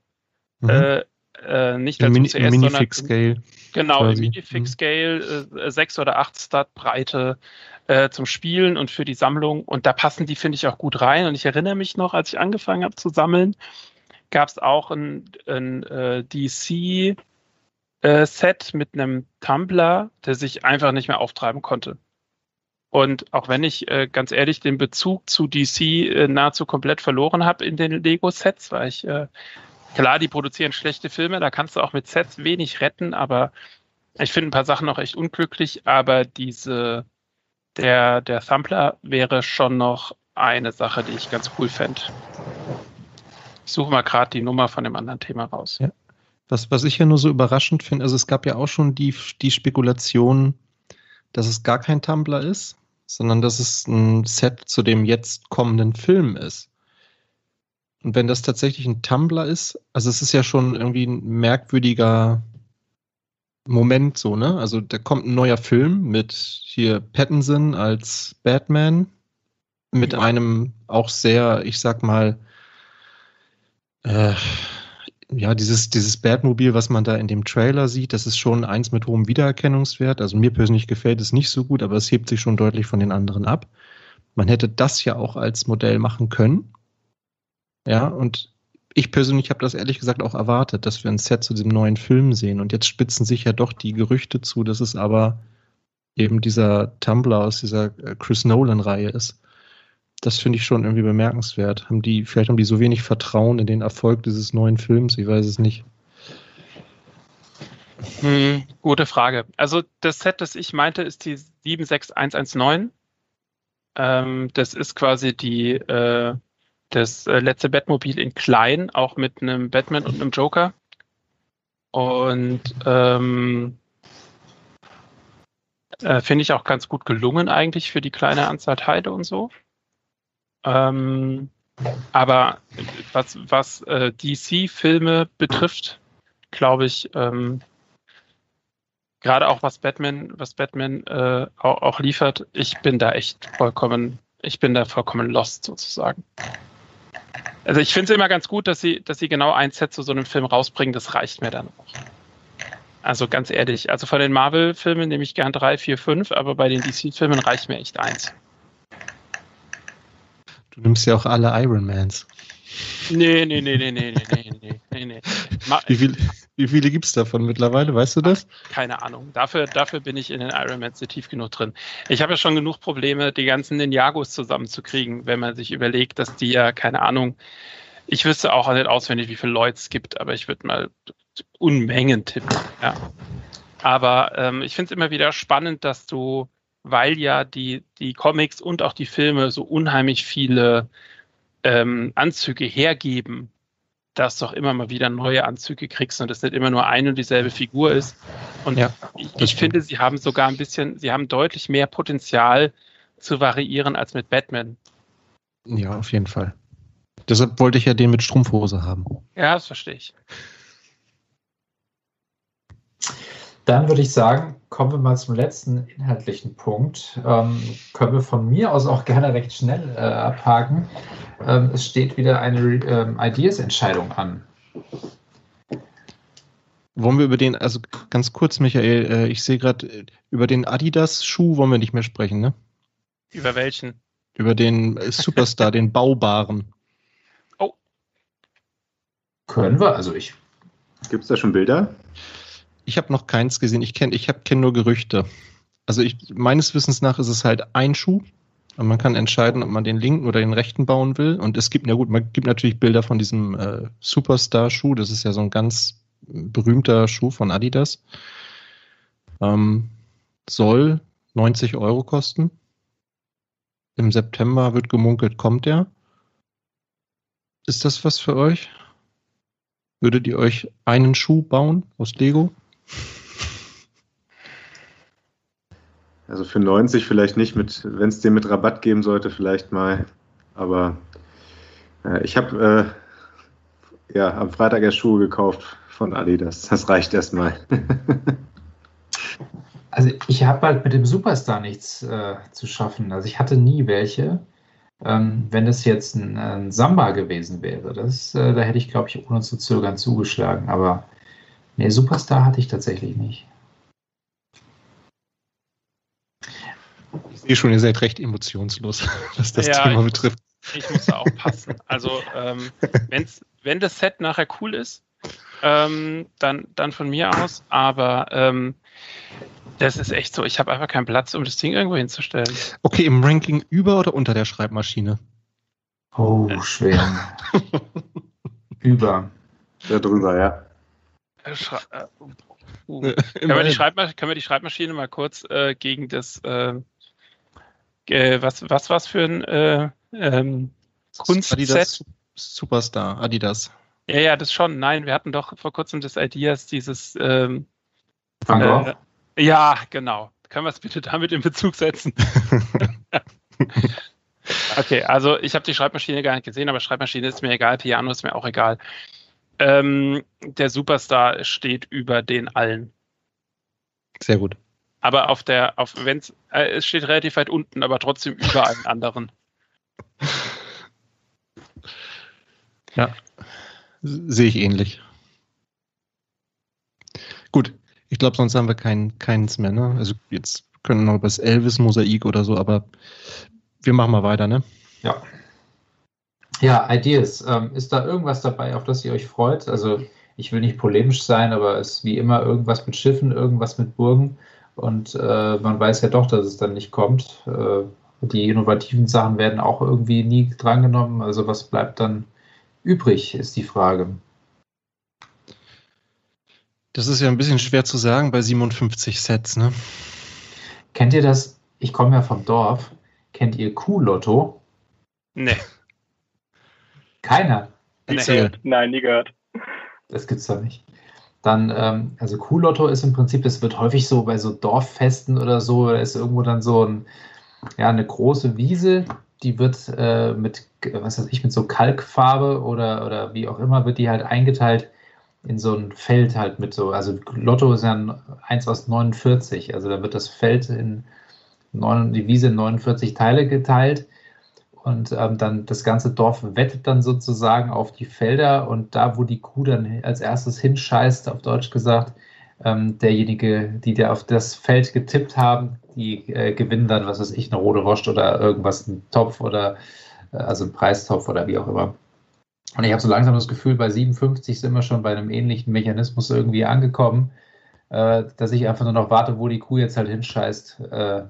Mhm. Äh, äh, nicht dazu Mini zuerst, sondern Minifix-Scale. Genau, quasi. im Minifix-Scale, äh, 6 oder 8 Stat-Breite äh, zum Spielen und für die Sammlung. Und da passen die, finde ich, auch gut rein. Und ich erinnere mich noch, als ich angefangen habe zu sammeln, gab es auch ein, ein äh, DC-Set mit einem Tumblr, der sich einfach nicht mehr auftreiben konnte. Und auch wenn ich äh, ganz ehrlich den Bezug zu DC äh, nahezu komplett verloren habe in den Lego-Sets, weil ich äh, Klar, die produzieren schlechte Filme, da kannst du auch mit Sets wenig retten, aber ich finde ein paar Sachen noch echt unglücklich, aber diese, der, der Thumbler wäre schon noch eine Sache, die ich ganz cool fände. Ich suche mal gerade die Nummer von dem anderen Thema raus. Ja. Was, was ich ja nur so überraschend finde, also es gab ja auch schon die, die Spekulation, dass es gar kein Tumblr ist, sondern dass es ein Set zu dem jetzt kommenden Film ist. Und wenn das tatsächlich ein Tumblr ist, also es ist ja schon irgendwie ein merkwürdiger Moment so, ne? Also da kommt ein neuer Film mit hier Pattinson als Batman, mit einem auch sehr, ich sag mal, äh, ja, dieses, dieses Batmobil, was man da in dem Trailer sieht, das ist schon eins mit hohem Wiedererkennungswert. Also mir persönlich gefällt es nicht so gut, aber es hebt sich schon deutlich von den anderen ab. Man hätte das ja auch als Modell machen können. Ja, und ich persönlich habe das ehrlich gesagt auch erwartet, dass wir ein Set zu diesem neuen Film sehen. Und jetzt spitzen sich ja doch die Gerüchte zu, dass es aber eben dieser Tumblr aus dieser äh, Chris Nolan-Reihe ist. Das finde ich schon irgendwie bemerkenswert. Haben die, vielleicht haben die so wenig Vertrauen in den Erfolg dieses neuen Films, ich weiß es nicht. Hm, gute Frage. Also das Set, das ich meinte, ist die 76119. Ähm, das ist quasi die äh, das äh, letzte Batmobil in klein, auch mit einem Batman und einem Joker. Und ähm, äh, finde ich auch ganz gut gelungen eigentlich für die kleine Anzahl Teile und so. Ähm, aber was, was äh, DC-Filme betrifft, glaube ich, ähm, gerade auch was Batman, was Batman äh, auch, auch, liefert, ich bin da echt vollkommen, ich bin da vollkommen lost sozusagen. Also ich finde es immer ganz gut, dass sie, dass sie genau ein Set zu so einem Film rausbringen, das reicht mir dann auch. Also ganz ehrlich, also von den Marvel-Filmen nehme ich gern drei, vier, fünf, aber bei den DC-Filmen reicht mir echt eins. Du nimmst ja auch alle Ironmans. Nee, nee, nee, nee, nee, nee, nee, nee, nee. Wie, viel, wie viele gibt es davon mittlerweile? Weißt du das? Keine Ahnung. Dafür, dafür bin ich in den Ironmans tief genug drin. Ich habe ja schon genug Probleme, die ganzen Ninjagos zusammenzukriegen, wenn man sich überlegt, dass die ja, keine Ahnung, ich wüsste auch nicht auswendig, wie viele Leute es gibt, aber ich würde mal Unmengen tippen. Ja. Aber ähm, ich finde es immer wieder spannend, dass du, weil ja die, die Comics und auch die Filme so unheimlich viele ähm, Anzüge hergeben, dass du auch immer mal wieder neue Anzüge kriegst und es nicht immer nur eine und dieselbe Figur ist. Und ja, ich, ich finde, sie haben sogar ein bisschen, sie haben deutlich mehr Potenzial zu variieren als mit Batman. Ja, auf jeden Fall. Deshalb wollte ich ja den mit Strumpfhose haben. Ja, das verstehe ich. Dann würde ich sagen, kommen wir mal zum letzten inhaltlichen Punkt. Ähm, können wir von mir aus auch gerne recht schnell äh, abhaken. Ähm, es steht wieder eine ähm, Ideas-Entscheidung an. Wollen wir über den, also ganz kurz, Michael, äh, ich sehe gerade, äh, über den Adidas-Schuh wollen wir nicht mehr sprechen, ne? Über welchen? Über den äh, Superstar, den baubaren. Oh. Können wir, also ich. Gibt es da schon Bilder? Ich habe noch keins gesehen. Ich kenne ich kenn nur Gerüchte. Also ich, meines Wissens nach ist es halt ein Schuh. Und man kann entscheiden, ob man den linken oder den rechten bauen will. Und es gibt, na gut, man gibt natürlich Bilder von diesem äh, Superstar-Schuh. Das ist ja so ein ganz berühmter Schuh von Adidas. Ähm, soll 90 Euro kosten. Im September wird gemunkelt, kommt der. Ist das was für euch? Würdet ihr euch einen Schuh bauen aus Lego? Also für 90 vielleicht nicht, mit, wenn es den mit Rabatt geben sollte, vielleicht mal. Aber äh, ich habe äh, ja am Freitag erst Schuhe gekauft von Adidas. Das reicht erstmal. also ich habe halt mit dem Superstar nichts äh, zu schaffen. Also ich hatte nie welche. Ähm, wenn es jetzt ein, ein, Samba gewesen wäre, das, äh, da hätte ich, glaube ich, ohne zu zögern zugeschlagen. Aber nee, Superstar hatte ich tatsächlich nicht. Ich sehe schon, ihr seid recht emotionslos, was das ja, Thema betrifft. Ich muss da auch passen. Also, ähm, wenn's, wenn das Set nachher cool ist, ähm, dann, dann von mir aus. Aber ähm, das ist echt so. Ich habe einfach keinen Platz, um das Ding irgendwo hinzustellen. Okay, im Ranking über oder unter der Schreibmaschine? Oh, schwer. über. Ja, drüber, ja. Uh. können, wir die können wir die Schreibmaschine mal kurz äh, gegen das äh, äh, was, was was für ein äh, ähm, Kunstset? Adidas Superstar, Adidas. Ja, ja, das schon. Nein, wir hatten doch vor kurzem das Ideas, dieses ähm, äh, Ja, genau. Können wir es bitte damit in Bezug setzen? Okay, also ich habe die Schreibmaschine gar nicht gesehen, aber Schreibmaschine ist mir egal, Piano ist mir auch egal. Ähm, der Superstar steht über den allen. Sehr gut. Aber auf der, auf, wenn's, äh, es steht relativ weit unten, aber trotzdem über allen anderen. Ja, sehe ich ähnlich. Gut, ich glaube, sonst haben wir kein, keins mehr. Ne? Also jetzt können wir noch über das Elvis-Mosaik oder so, aber wir machen mal weiter, ne? Ja. Ja, Ideas. Ähm, ist da irgendwas dabei, auf das ihr euch freut? Also ich will nicht polemisch sein, aber es ist wie immer irgendwas mit Schiffen, irgendwas mit Burgen. Und äh, man weiß ja doch, dass es dann nicht kommt. Äh, die innovativen Sachen werden auch irgendwie nie drangenommen. Also was bleibt dann übrig, ist die Frage. Das ist ja ein bisschen schwer zu sagen bei 57 Sets, ne? Kennt ihr das? Ich komme ja vom Dorf. Kennt ihr Kuhlotto? Nee. Keiner. Erzähl. Nein, nie gehört. Das gibt's doch nicht. Dann, ähm, also Kuhlotto ist im Prinzip, es wird häufig so bei so Dorffesten oder so, da ist irgendwo dann so ein, ja, eine große Wiese, die wird äh, mit, was weiß ich, mit so Kalkfarbe oder, oder wie auch immer, wird die halt eingeteilt in so ein Feld halt mit so, also Lotto ist ja ein, eins aus 49, also da wird das Feld in neun, die Wiese in 49 Teile geteilt und ähm, dann das ganze Dorf wettet dann sozusagen auf die Felder und da, wo die Kuh dann als erstes hinscheißt, auf Deutsch gesagt, ähm, derjenige, die da auf das Feld getippt haben, die äh, gewinnen dann, was weiß ich, eine rote Wurst oder irgendwas, einen Topf oder äh, also einen Preistopf oder wie auch immer. Und ich habe so langsam das Gefühl, bei 57 sind wir schon bei einem ähnlichen Mechanismus irgendwie angekommen, äh, dass ich einfach nur noch warte, wo die Kuh jetzt halt hinscheißt. Äh,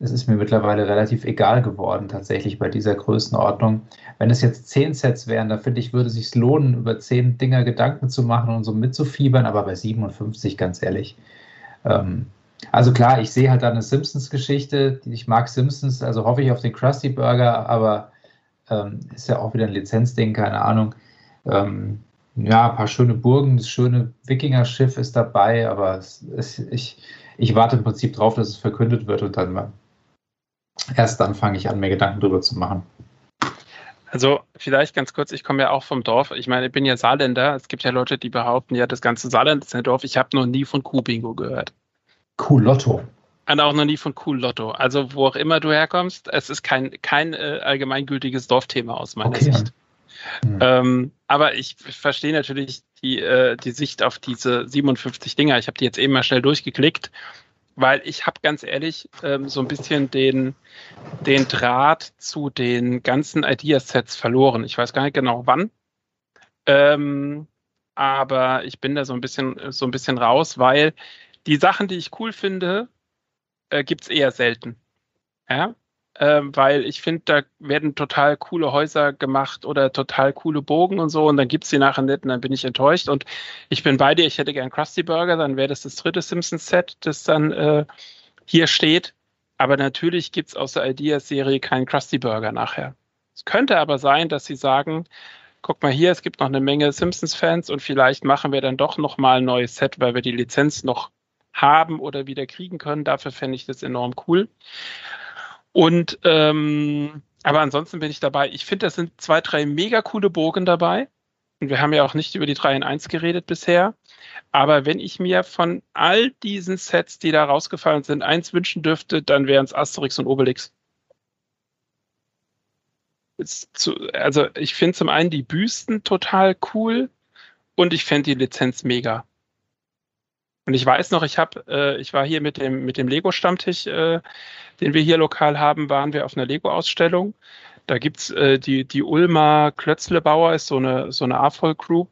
es ist mir mittlerweile relativ egal geworden, tatsächlich bei dieser Größenordnung. Wenn es jetzt 10 Sets wären, da finde ich, würde es sich lohnen, über 10 Dinger Gedanken zu machen und so mitzufiebern, aber bei 57, ganz ehrlich. Ähm, also klar, ich sehe halt da eine Simpsons-Geschichte. Ich mag Simpsons, also hoffe ich auf den Krusty Burger, aber ähm, ist ja auch wieder ein Lizenzding, keine Ahnung. Ähm, ja, ein paar schöne Burgen, das schöne Wikinger-Schiff ist dabei, aber es, es, ich, ich warte im Prinzip drauf, dass es verkündet wird und dann erst dann fange ich an, mir Gedanken drüber zu machen. Also vielleicht ganz kurz, ich komme ja auch vom Dorf. Ich meine, ich bin ja Saarländer. Es gibt ja Leute, die behaupten, ja, das ganze Saarland ist ein Dorf. Ich habe noch nie von Kuh-Bingo gehört. Kuh-Lotto. Und auch noch nie von Cool Lotto. Also wo auch immer du herkommst, es ist kein, kein äh, allgemeingültiges Dorfthema aus meiner Okay. Sicht. Hm. Ähm, aber ich verstehe natürlich die, äh, die Sicht auf diese 57 Dinger. Ich habe die jetzt eben mal schnell durchgeklickt, weil ich habe ganz ehrlich ähm, so ein bisschen den, den Draht zu den ganzen Ideasets verloren. Ich weiß gar nicht genau wann. Ähm, aber ich bin da so ein bisschen, so ein bisschen raus, weil die Sachen, die ich cool finde, äh, gibt es eher selten. Ja? Ähm, weil ich finde, da werden total coole Häuser gemacht oder total coole Bogen und so und dann gibt es die nachher nicht und dann bin ich enttäuscht und ich bin bei dir, ich hätte gern Krusty Burger, dann wäre das das dritte Simpsons-Set, das dann äh, hier steht. Aber natürlich gibt es aus der Ideas-Serie keinen Krusty Burger nachher. Es könnte aber sein, dass sie sagen, guck mal hier, es gibt noch eine Menge Simpsons-Fans und vielleicht machen wir dann doch noch mal ein neues Set, weil wir die Lizenz noch haben oder wieder kriegen können. Dafür fände ich das enorm cool. Und ähm, aber ansonsten bin ich dabei. Ich finde, das sind zwei, drei mega coole Bogen dabei. Und wir haben ja auch nicht über die 3 in 1 geredet bisher. Aber wenn ich mir von all diesen Sets, die da rausgefallen sind, eins wünschen dürfte, dann wären es Asterix und Obelix. Zu, also ich finde zum einen die Büsten total cool und ich fände die Lizenz mega. Und ich weiß noch, ich habe, äh, ich war hier mit dem mit dem Lego Stammtisch, äh, den wir hier lokal haben, waren wir auf einer Lego Ausstellung. Da gibt's äh, die die Ulmer Klötzlebauer ist so eine so eine AFOL Group.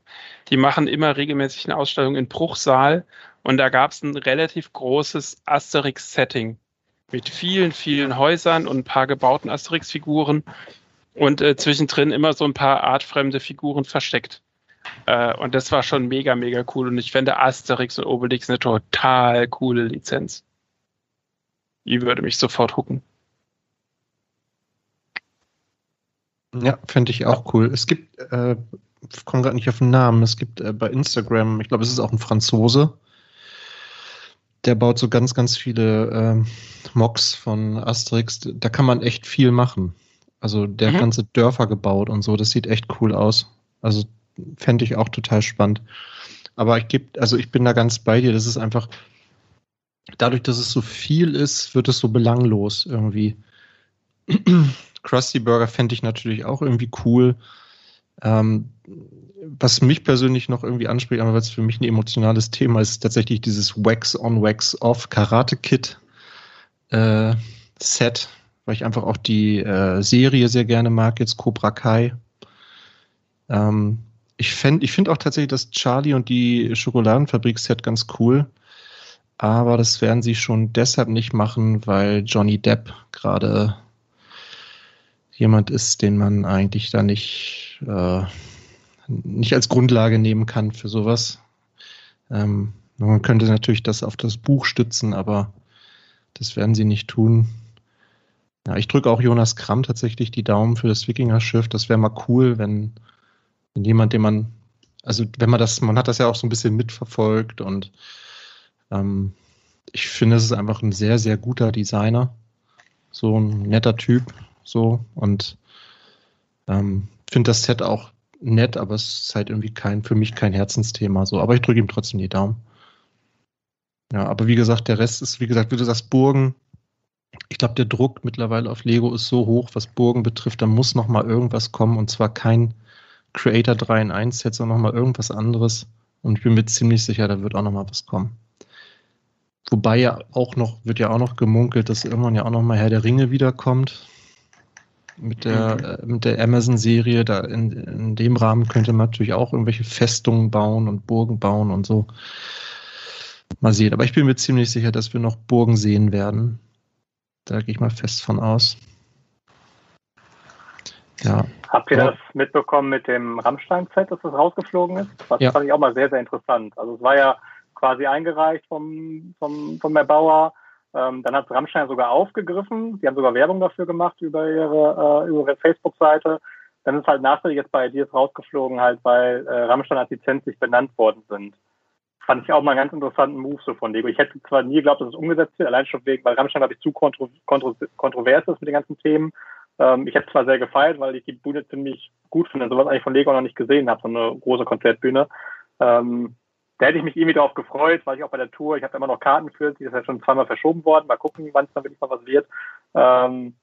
Die machen immer regelmäßig eine Ausstellung in Bruchsal und da gab's ein relativ großes Asterix Setting mit vielen vielen Häusern und ein paar gebauten Asterix Figuren und äh, zwischendrin immer so ein paar artfremde Figuren versteckt. Äh, und das war schon mega, mega cool. Und ich fände Asterix und Obelix eine total coole Lizenz. Die würde mich sofort hucken. Ja, fände ich auch cool. Es gibt, äh, ich komme gerade nicht auf den Namen, es gibt äh, bei Instagram, ich glaube, es ist auch ein Franzose, der baut so ganz, ganz viele ähm, Mocks von Asterix. Da kann man echt viel machen. Also der Mhm. ganze Dörfer gebaut und so, das sieht echt cool aus. Also fände ich auch total spannend. Aber ich gebe, also ich bin da ganz bei dir. Das ist einfach, dadurch, dass es so viel ist, wird es so belanglos irgendwie. Krusty Burger fände ich natürlich auch irgendwie cool. Ähm, was mich persönlich noch irgendwie anspricht, aber was für mich ein emotionales Thema ist, tatsächlich dieses Wax-on, Wax-off Karate-Kit äh, Set, weil ich einfach auch die äh, Serie sehr gerne mag, jetzt Cobra Kai. Ähm, ich ich finde auch tatsächlich das Charlie und die Schokoladenfabrik-Set ganz cool. Aber das werden sie schon deshalb nicht machen, weil Johnny Depp gerade jemand ist, den man eigentlich da nicht, äh, nicht als Grundlage nehmen kann für sowas. Ähm, man könnte natürlich das auf das Buch stützen, aber das werden sie nicht tun. Ja, ich drücke auch Jonas Kramm tatsächlich die Daumen für das Wikinger-Schiff. Das wäre mal cool, wenn jemand, den man, also wenn man das, man hat das ja auch so ein bisschen mitverfolgt und ähm, ich finde, es ist einfach ein sehr, sehr guter Designer. So ein netter Typ, so und ähm, finde das Set auch nett, aber es ist halt irgendwie kein, für mich kein Herzensthema. So, aber ich drücke ihm trotzdem die Daumen. Ja, aber wie gesagt, der Rest ist, wie gesagt, wie du sagst, Burgen. Ich glaube, der Druck mittlerweile auf Lego ist so hoch, was Burgen betrifft, da muss noch mal irgendwas kommen und zwar kein Creator 3 in 1 Set, sondern noch mal irgendwas anderes. Und ich bin mir ziemlich sicher, da wird auch noch mal was kommen. Wobei ja auch noch, wird ja auch noch gemunkelt, dass irgendwann ja auch noch mal Herr der Ringe wiederkommt. Mit der, äh, mit der Amazon-Serie, da in, in dem Rahmen könnte man natürlich auch irgendwelche Festungen bauen und Burgen bauen und so. Mal sehen. Aber ich bin mir ziemlich sicher, dass wir noch Burgen sehen werden. Da gehe ich mal fest von aus. Ja. Habt ihr das mitbekommen mit dem Rammstein-Set, dass das rausgeflogen ist? Das Ja. fand ich auch mal sehr, sehr interessant. Also es war ja quasi eingereicht vom, vom, vom Erbauer. Ähm, dann hat Rammstein sogar aufgegriffen. Die haben sogar Werbung dafür gemacht über ihre, äh, über ihre Facebook-Seite. Dann ist halt nachträglich jetzt bei dir rausgeflogen, halt, weil äh, Rammstein als Lizenz nicht benannt worden sind. Fand ich auch mal einen ganz interessanten Move so von Lego. Ich hätte zwar nie geglaubt, dass es umgesetzt wird, allein schon wegen, weil Rammstein, glaube ich, zu kontro kontro kontrovers ist mit den ganzen Themen. Ähm, ich hätte zwar sehr gefeiert, weil ich die Bühne ziemlich gut finde, sowas eigentlich von Lego noch nicht gesehen habe, so eine große Konzertbühne. Ähm, da hätte ich mich irgendwie darauf gefreut, weil ich auch bei der Tour, ich habe immer noch Karten für, die ist ja schon zweimal verschoben worden. Mal gucken, wann es dann wirklich mal was wird. Ähm,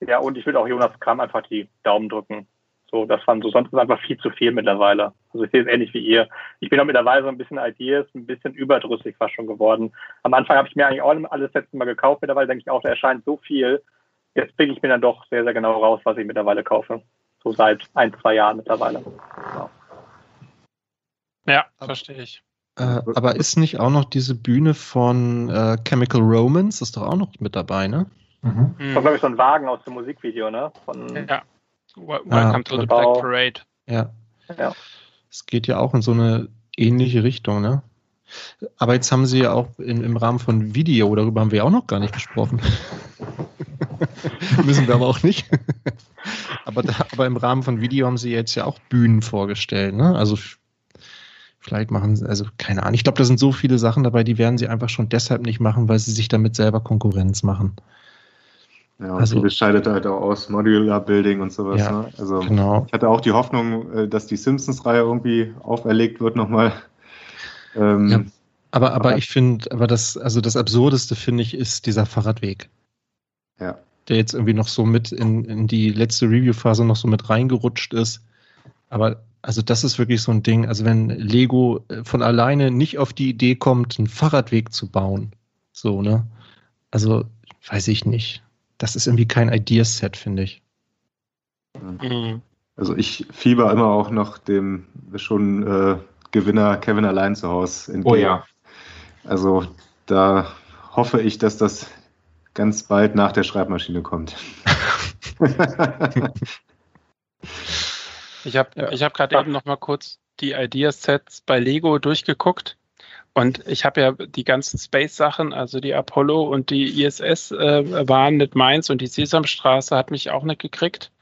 ja, und ich will auch Jonas Kram einfach die Daumen drücken. So, das fand so, sonst ist einfach viel zu viel mittlerweile. Also ich sehe es ähnlich wie ihr. Ich bin auch mittlerweile so ein bisschen Ideas, ein bisschen überdrüssig fast schon geworden. Am Anfang habe ich mir eigentlich auch alles letzte Mal gekauft, mittlerweile denke ich auch, da erscheint so viel. Jetzt pick ich mir dann doch sehr, sehr genau raus, was ich mittlerweile kaufe. So seit ein, zwei Jahren mittlerweile. Ja. Ja, verstehe ich. Äh, aber ist nicht auch noch diese Bühne von äh, Chemical Romance, ist doch auch noch mit dabei, ne? Mhm. Das war, glaube ich, so ein Wagen aus dem Musikvideo, ne? Von, Ja. Ah, Welcome to the. Black Parade. Ja. Ja. Es geht ja auch in so eine ähnliche Richtung, ne? Aber jetzt haben sie ja auch in, im Rahmen von Video, darüber haben wir auch noch gar nicht gesprochen. Müssen wir aber auch nicht. aber, da, aber im Rahmen von Video haben sie jetzt ja auch Bühnen vorgestellt, ne? Also vielleicht machen sie, also keine Ahnung. Ich glaube, da sind so viele Sachen dabei, die werden sie einfach schon deshalb nicht machen, weil sie sich damit selber Konkurrenz machen. Ja, und Also- vieles scheidet halt auch aus Modular Building und sowas. Ja, ne? Also Genau. ich hatte auch die Hoffnung, äh, dass die Simpsons-Reihe irgendwie auferlegt wird nochmal. Ähm, Ja. Aber, aber Aber- ich finde, aber das, also das Absurdeste finde ich, ist dieser Fahrradweg. Ja. Der jetzt irgendwie noch so mit in, in die letzte Review-Phase noch so mit reingerutscht ist. Aber also das ist wirklich so ein Ding. Also wenn Lego äh, von alleine nicht auf die Idee kommt, einen Fahrradweg zu bauen, so, ne? Also, weiß ich nicht. Das ist irgendwie kein Ideaset, finde ich. Mhm. Also ich fieber immer auch noch dem schon äh, Gewinner Kevin allein zu Hause entgegen. Oh ja. Also da hoffe ich, dass das ganz bald nach der Schreibmaschine kommt. Ich habe Ja. ich hab gerade eben noch mal kurz die Ideasets bei Lego durchgeguckt und ich habe ja die ganzen Space-Sachen, also die Apollo und die ISS äh, waren nicht meins und die Sesamstraße hat mich auch nicht gekriegt.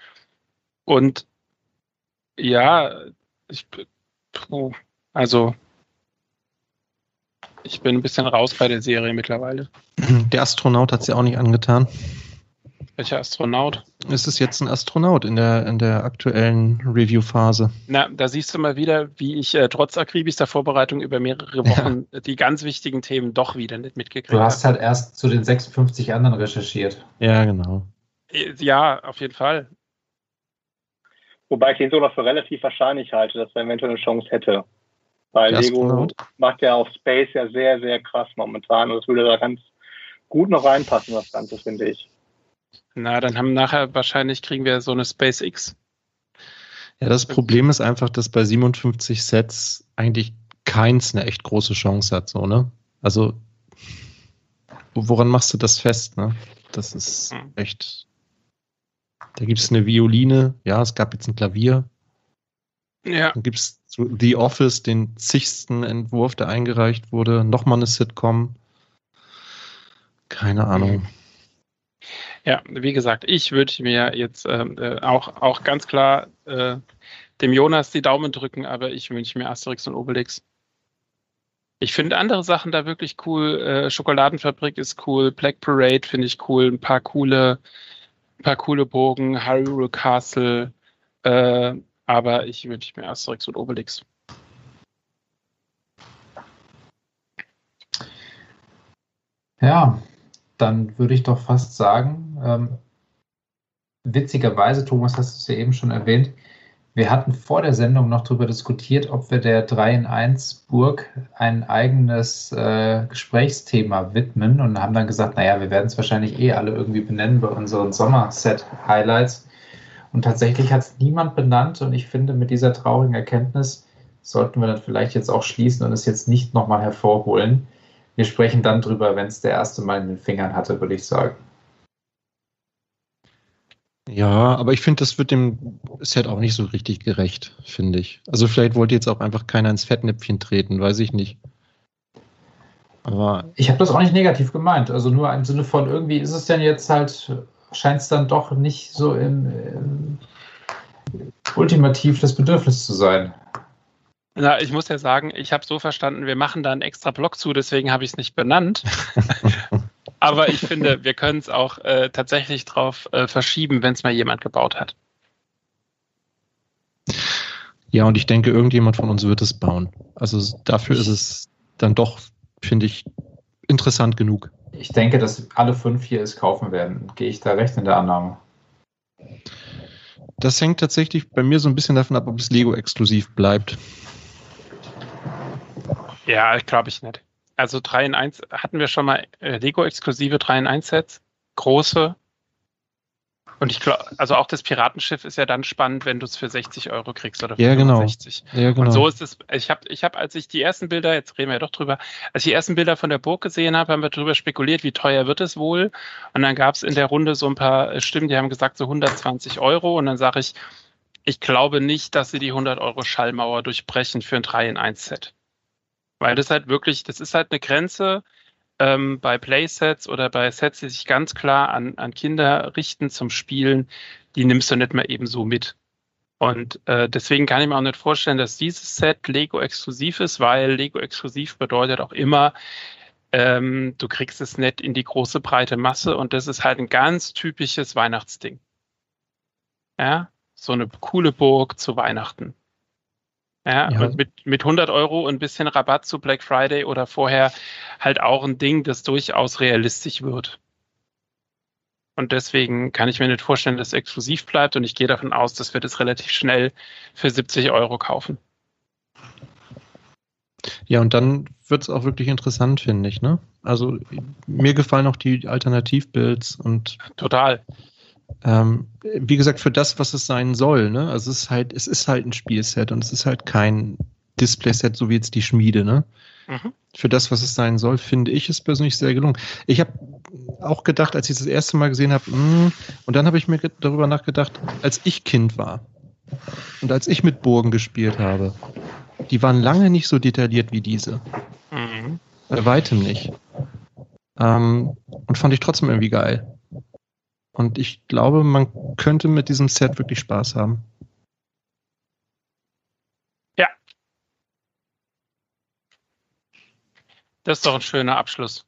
Und ja, ich also ich bin ein bisschen raus bei der Serie mittlerweile. Der Astronaut hat sie auch nicht angetan. Welcher Astronaut? Es ist jetzt ein Astronaut in der, in der aktuellen Review-Phase. Na, da siehst du mal wieder, wie ich äh, trotz akribischster Vorbereitung über mehrere Wochen die ganz wichtigen Themen doch wieder nicht mitgekriegt Du hast habe. halt erst zu den 56 anderen recherchiert. Ja, genau. Äh, Ja, auf jeden Fall. Wobei ich den so noch für relativ wahrscheinlich halte, dass er eventuell eine Chance hätte. Weil Der Lego Astronaut? macht ja auf Space ja sehr, sehr krass momentan. Und das würde da ganz gut noch reinpassen, das Ganze, finde ich. Na, dann haben nachher wahrscheinlich kriegen wir so eine SpaceX. Ja, das Problem ist einfach, dass bei 57 Sets eigentlich keins eine echt große Chance hat, so, ne? Also, woran machst du das fest, ne? Das ist Hm. echt. Da gibt es eine Violine, ja, es gab jetzt ein Klavier. Ja, Dann gibt es The Office, den zigsten Entwurf, der eingereicht wurde. Nochmal eine Sitcom. Keine Ahnung. ja, wie gesagt, ich würde mir jetzt ähm, äh, auch, auch ganz klar äh, dem Jonas die Daumen drücken, aber ich wünsche mir Asterix und Obelix. Ich finde andere Sachen da wirklich cool. Äh, Schokoladenfabrik ist cool, Black Parade finde ich cool, ein paar coole, ein paar coole Bogen, Hyrule Castle, äh, aber ich wünsche mir Asterix und Obelix. Ja, dann würde ich doch fast sagen, ähm, witzigerweise, Thomas, hast du es ja eben schon erwähnt, wir hatten vor der Sendung noch darüber diskutiert, ob wir der 3 in 1 Burg ein eigenes äh, Gesprächsthema widmen und haben dann gesagt, naja, wir werden es wahrscheinlich eh alle irgendwie benennen bei unseren Sommerset-Highlights. Und tatsächlich hat es niemand benannt und ich finde, mit dieser traurigen Erkenntnis sollten wir dann vielleicht jetzt auch schließen und es jetzt nicht nochmal hervorholen. Wir sprechen dann drüber, wenn es der erste Mal in den Fingern hatte, würde ich sagen. Ja, aber ich finde, das wird dem Set auch nicht so richtig gerecht, finde ich. Also vielleicht wollte jetzt auch einfach keiner ins Fettnäpfchen treten, weiß ich nicht. Aber Ich habe das auch nicht negativ gemeint. Also nur im Sinne von irgendwie ist es denn jetzt halt, scheint es dann doch nicht so im, im ultimativ das Bedürfnis zu sein. Na, ich muss ja sagen, ich habe so verstanden, wir machen da einen extra Block zu, deswegen habe ich es nicht benannt. Aber ich finde, wir können es auch äh, tatsächlich drauf äh, verschieben, wenn es mal jemand gebaut hat. ja, und ich denke, irgendjemand von uns wird es bauen. Also dafür ist es dann doch, finde ich, interessant genug. Ich denke, dass alle fünf hier es kaufen werden. Gehe ich da recht in der Annahme? Das hängt tatsächlich bei mir so ein bisschen davon ab, ob es Lego-exklusiv bleibt. Ja, glaube ich nicht. Also 3 in 1 hatten wir schon mal äh, Lego-exklusive 3 in 1 Sets, große. Und ich glaube, also auch das Piratenschiff ist ja dann spannend, wenn du es für 60 Euro kriegst oder für Ja, genau. 65. Ja, genau. Und so ist es, ich habe, ich hab, als ich die ersten Bilder, jetzt reden wir ja doch drüber, als ich die ersten Bilder von der Burg gesehen habe, haben wir drüber spekuliert, wie teuer wird es wohl. Und dann gab es in der Runde so ein paar äh, Stimmen, die haben gesagt, so 120 Euro. Und dann sage ich, ich glaube nicht, dass sie die 100 Euro Schallmauer durchbrechen für ein 3 in 1 Set. Weil das halt wirklich, das ist halt eine Grenze ähm, bei Playsets oder bei Sets, die sich ganz klar an, an Kinder richten zum Spielen, die nimmst du nicht mal eben so mit. Und äh, deswegen kann ich mir auch nicht vorstellen, dass dieses Set Lego exklusiv ist, weil Lego exklusiv bedeutet auch immer, ähm, du kriegst es nicht in die große breite Masse und das ist halt ein ganz typisches Weihnachtsding. Ja, so eine coole Burg zu Weihnachten. Ja, Ja. und mit, mit 100 Euro und ein bisschen Rabatt zu Black Friday oder vorher halt auch ein Ding, das durchaus realistisch wird. Und deswegen kann ich mir nicht vorstellen, dass es exklusiv bleibt und ich gehe davon aus, dass wir das relativ schnell für 70 Euro kaufen. Ja, und dann wird es auch wirklich interessant, finde ich. Ne? Also mir gefallen auch die Alternativbuilds und Total. Ähm, wie gesagt, für das, was es sein soll. Ne? Also es ist halt, es ist halt ein Spielset und es ist halt kein Displayset, so wie jetzt die Schmiede. Ne? Mhm. Für das, was es sein soll, finde ich es persönlich sehr gelungen. Ich habe auch gedacht, als ich das erste Mal gesehen habe, mh, und dann habe ich mir darüber nachgedacht, als ich Kind war und als ich mit Burgen gespielt habe, die waren lange nicht so detailliert wie diese. Mhm. Bei weitem nicht. Ähm, und fand ich trotzdem irgendwie geil. Und ich glaube, man könnte mit diesem Set wirklich Spaß haben. Das ist doch ein schöner Abschluss.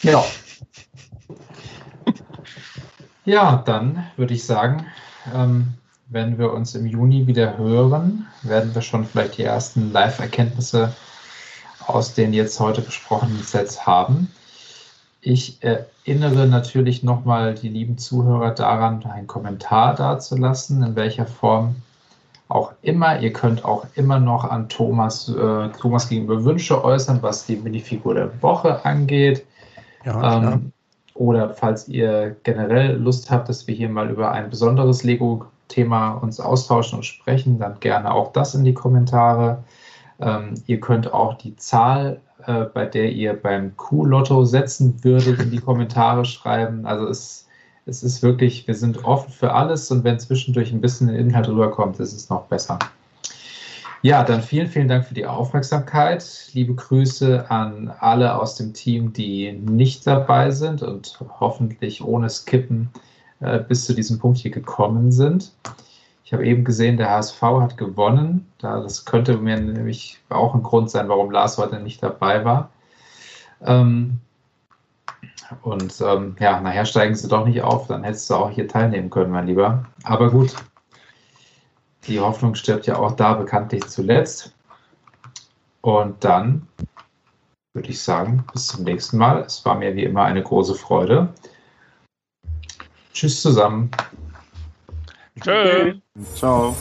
Ja. Ja, dann würde ich sagen, ähm, wenn wir uns im Juni wieder hören, werden wir schon vielleicht die ersten Live-Erkenntnisse aus den jetzt heute besprochenen Sets haben. Ich erinnere natürlich nochmal die lieben Zuhörer daran, einen Kommentar dazulassen, in welcher Form auch immer. Ihr könnt auch immer noch an Thomas, äh, Thomas gegenüber Wünsche äußern, was die Minifigur der Woche angeht. Ja, ähm, oder falls ihr generell Lust habt, dass wir hier mal über ein besonderes Lego-Thema uns austauschen und sprechen, dann gerne auch das in die Kommentare. Ähm, ihr könnt auch die Zahl, äh, bei der ihr beim Q-Lotto setzen würdet, in die Kommentare schreiben. Also es, es ist wirklich, wir sind offen für alles und wenn zwischendurch ein bisschen Inhalt rüberkommt, ist es noch besser. Ja, dann vielen, vielen Dank für die Aufmerksamkeit. Liebe Grüße an alle aus dem Team, die nicht dabei sind und hoffentlich ohne Skippen äh, bis zu diesem Punkt hier gekommen sind. Ich habe eben gesehen, der HSV hat gewonnen. Das könnte mir nämlich auch ein Grund sein, warum Lars heute nicht dabei war. Ähm, und ähm, ja, nachher steigen sie doch nicht auf, dann hättest du auch hier teilnehmen können, mein Lieber. Aber gut, die Hoffnung stirbt ja auch da bekanntlich zuletzt. Und dann würde ich sagen, bis zum nächsten Mal. Es war mir wie immer eine große Freude. Tschüss zusammen. Tschö. Ciao.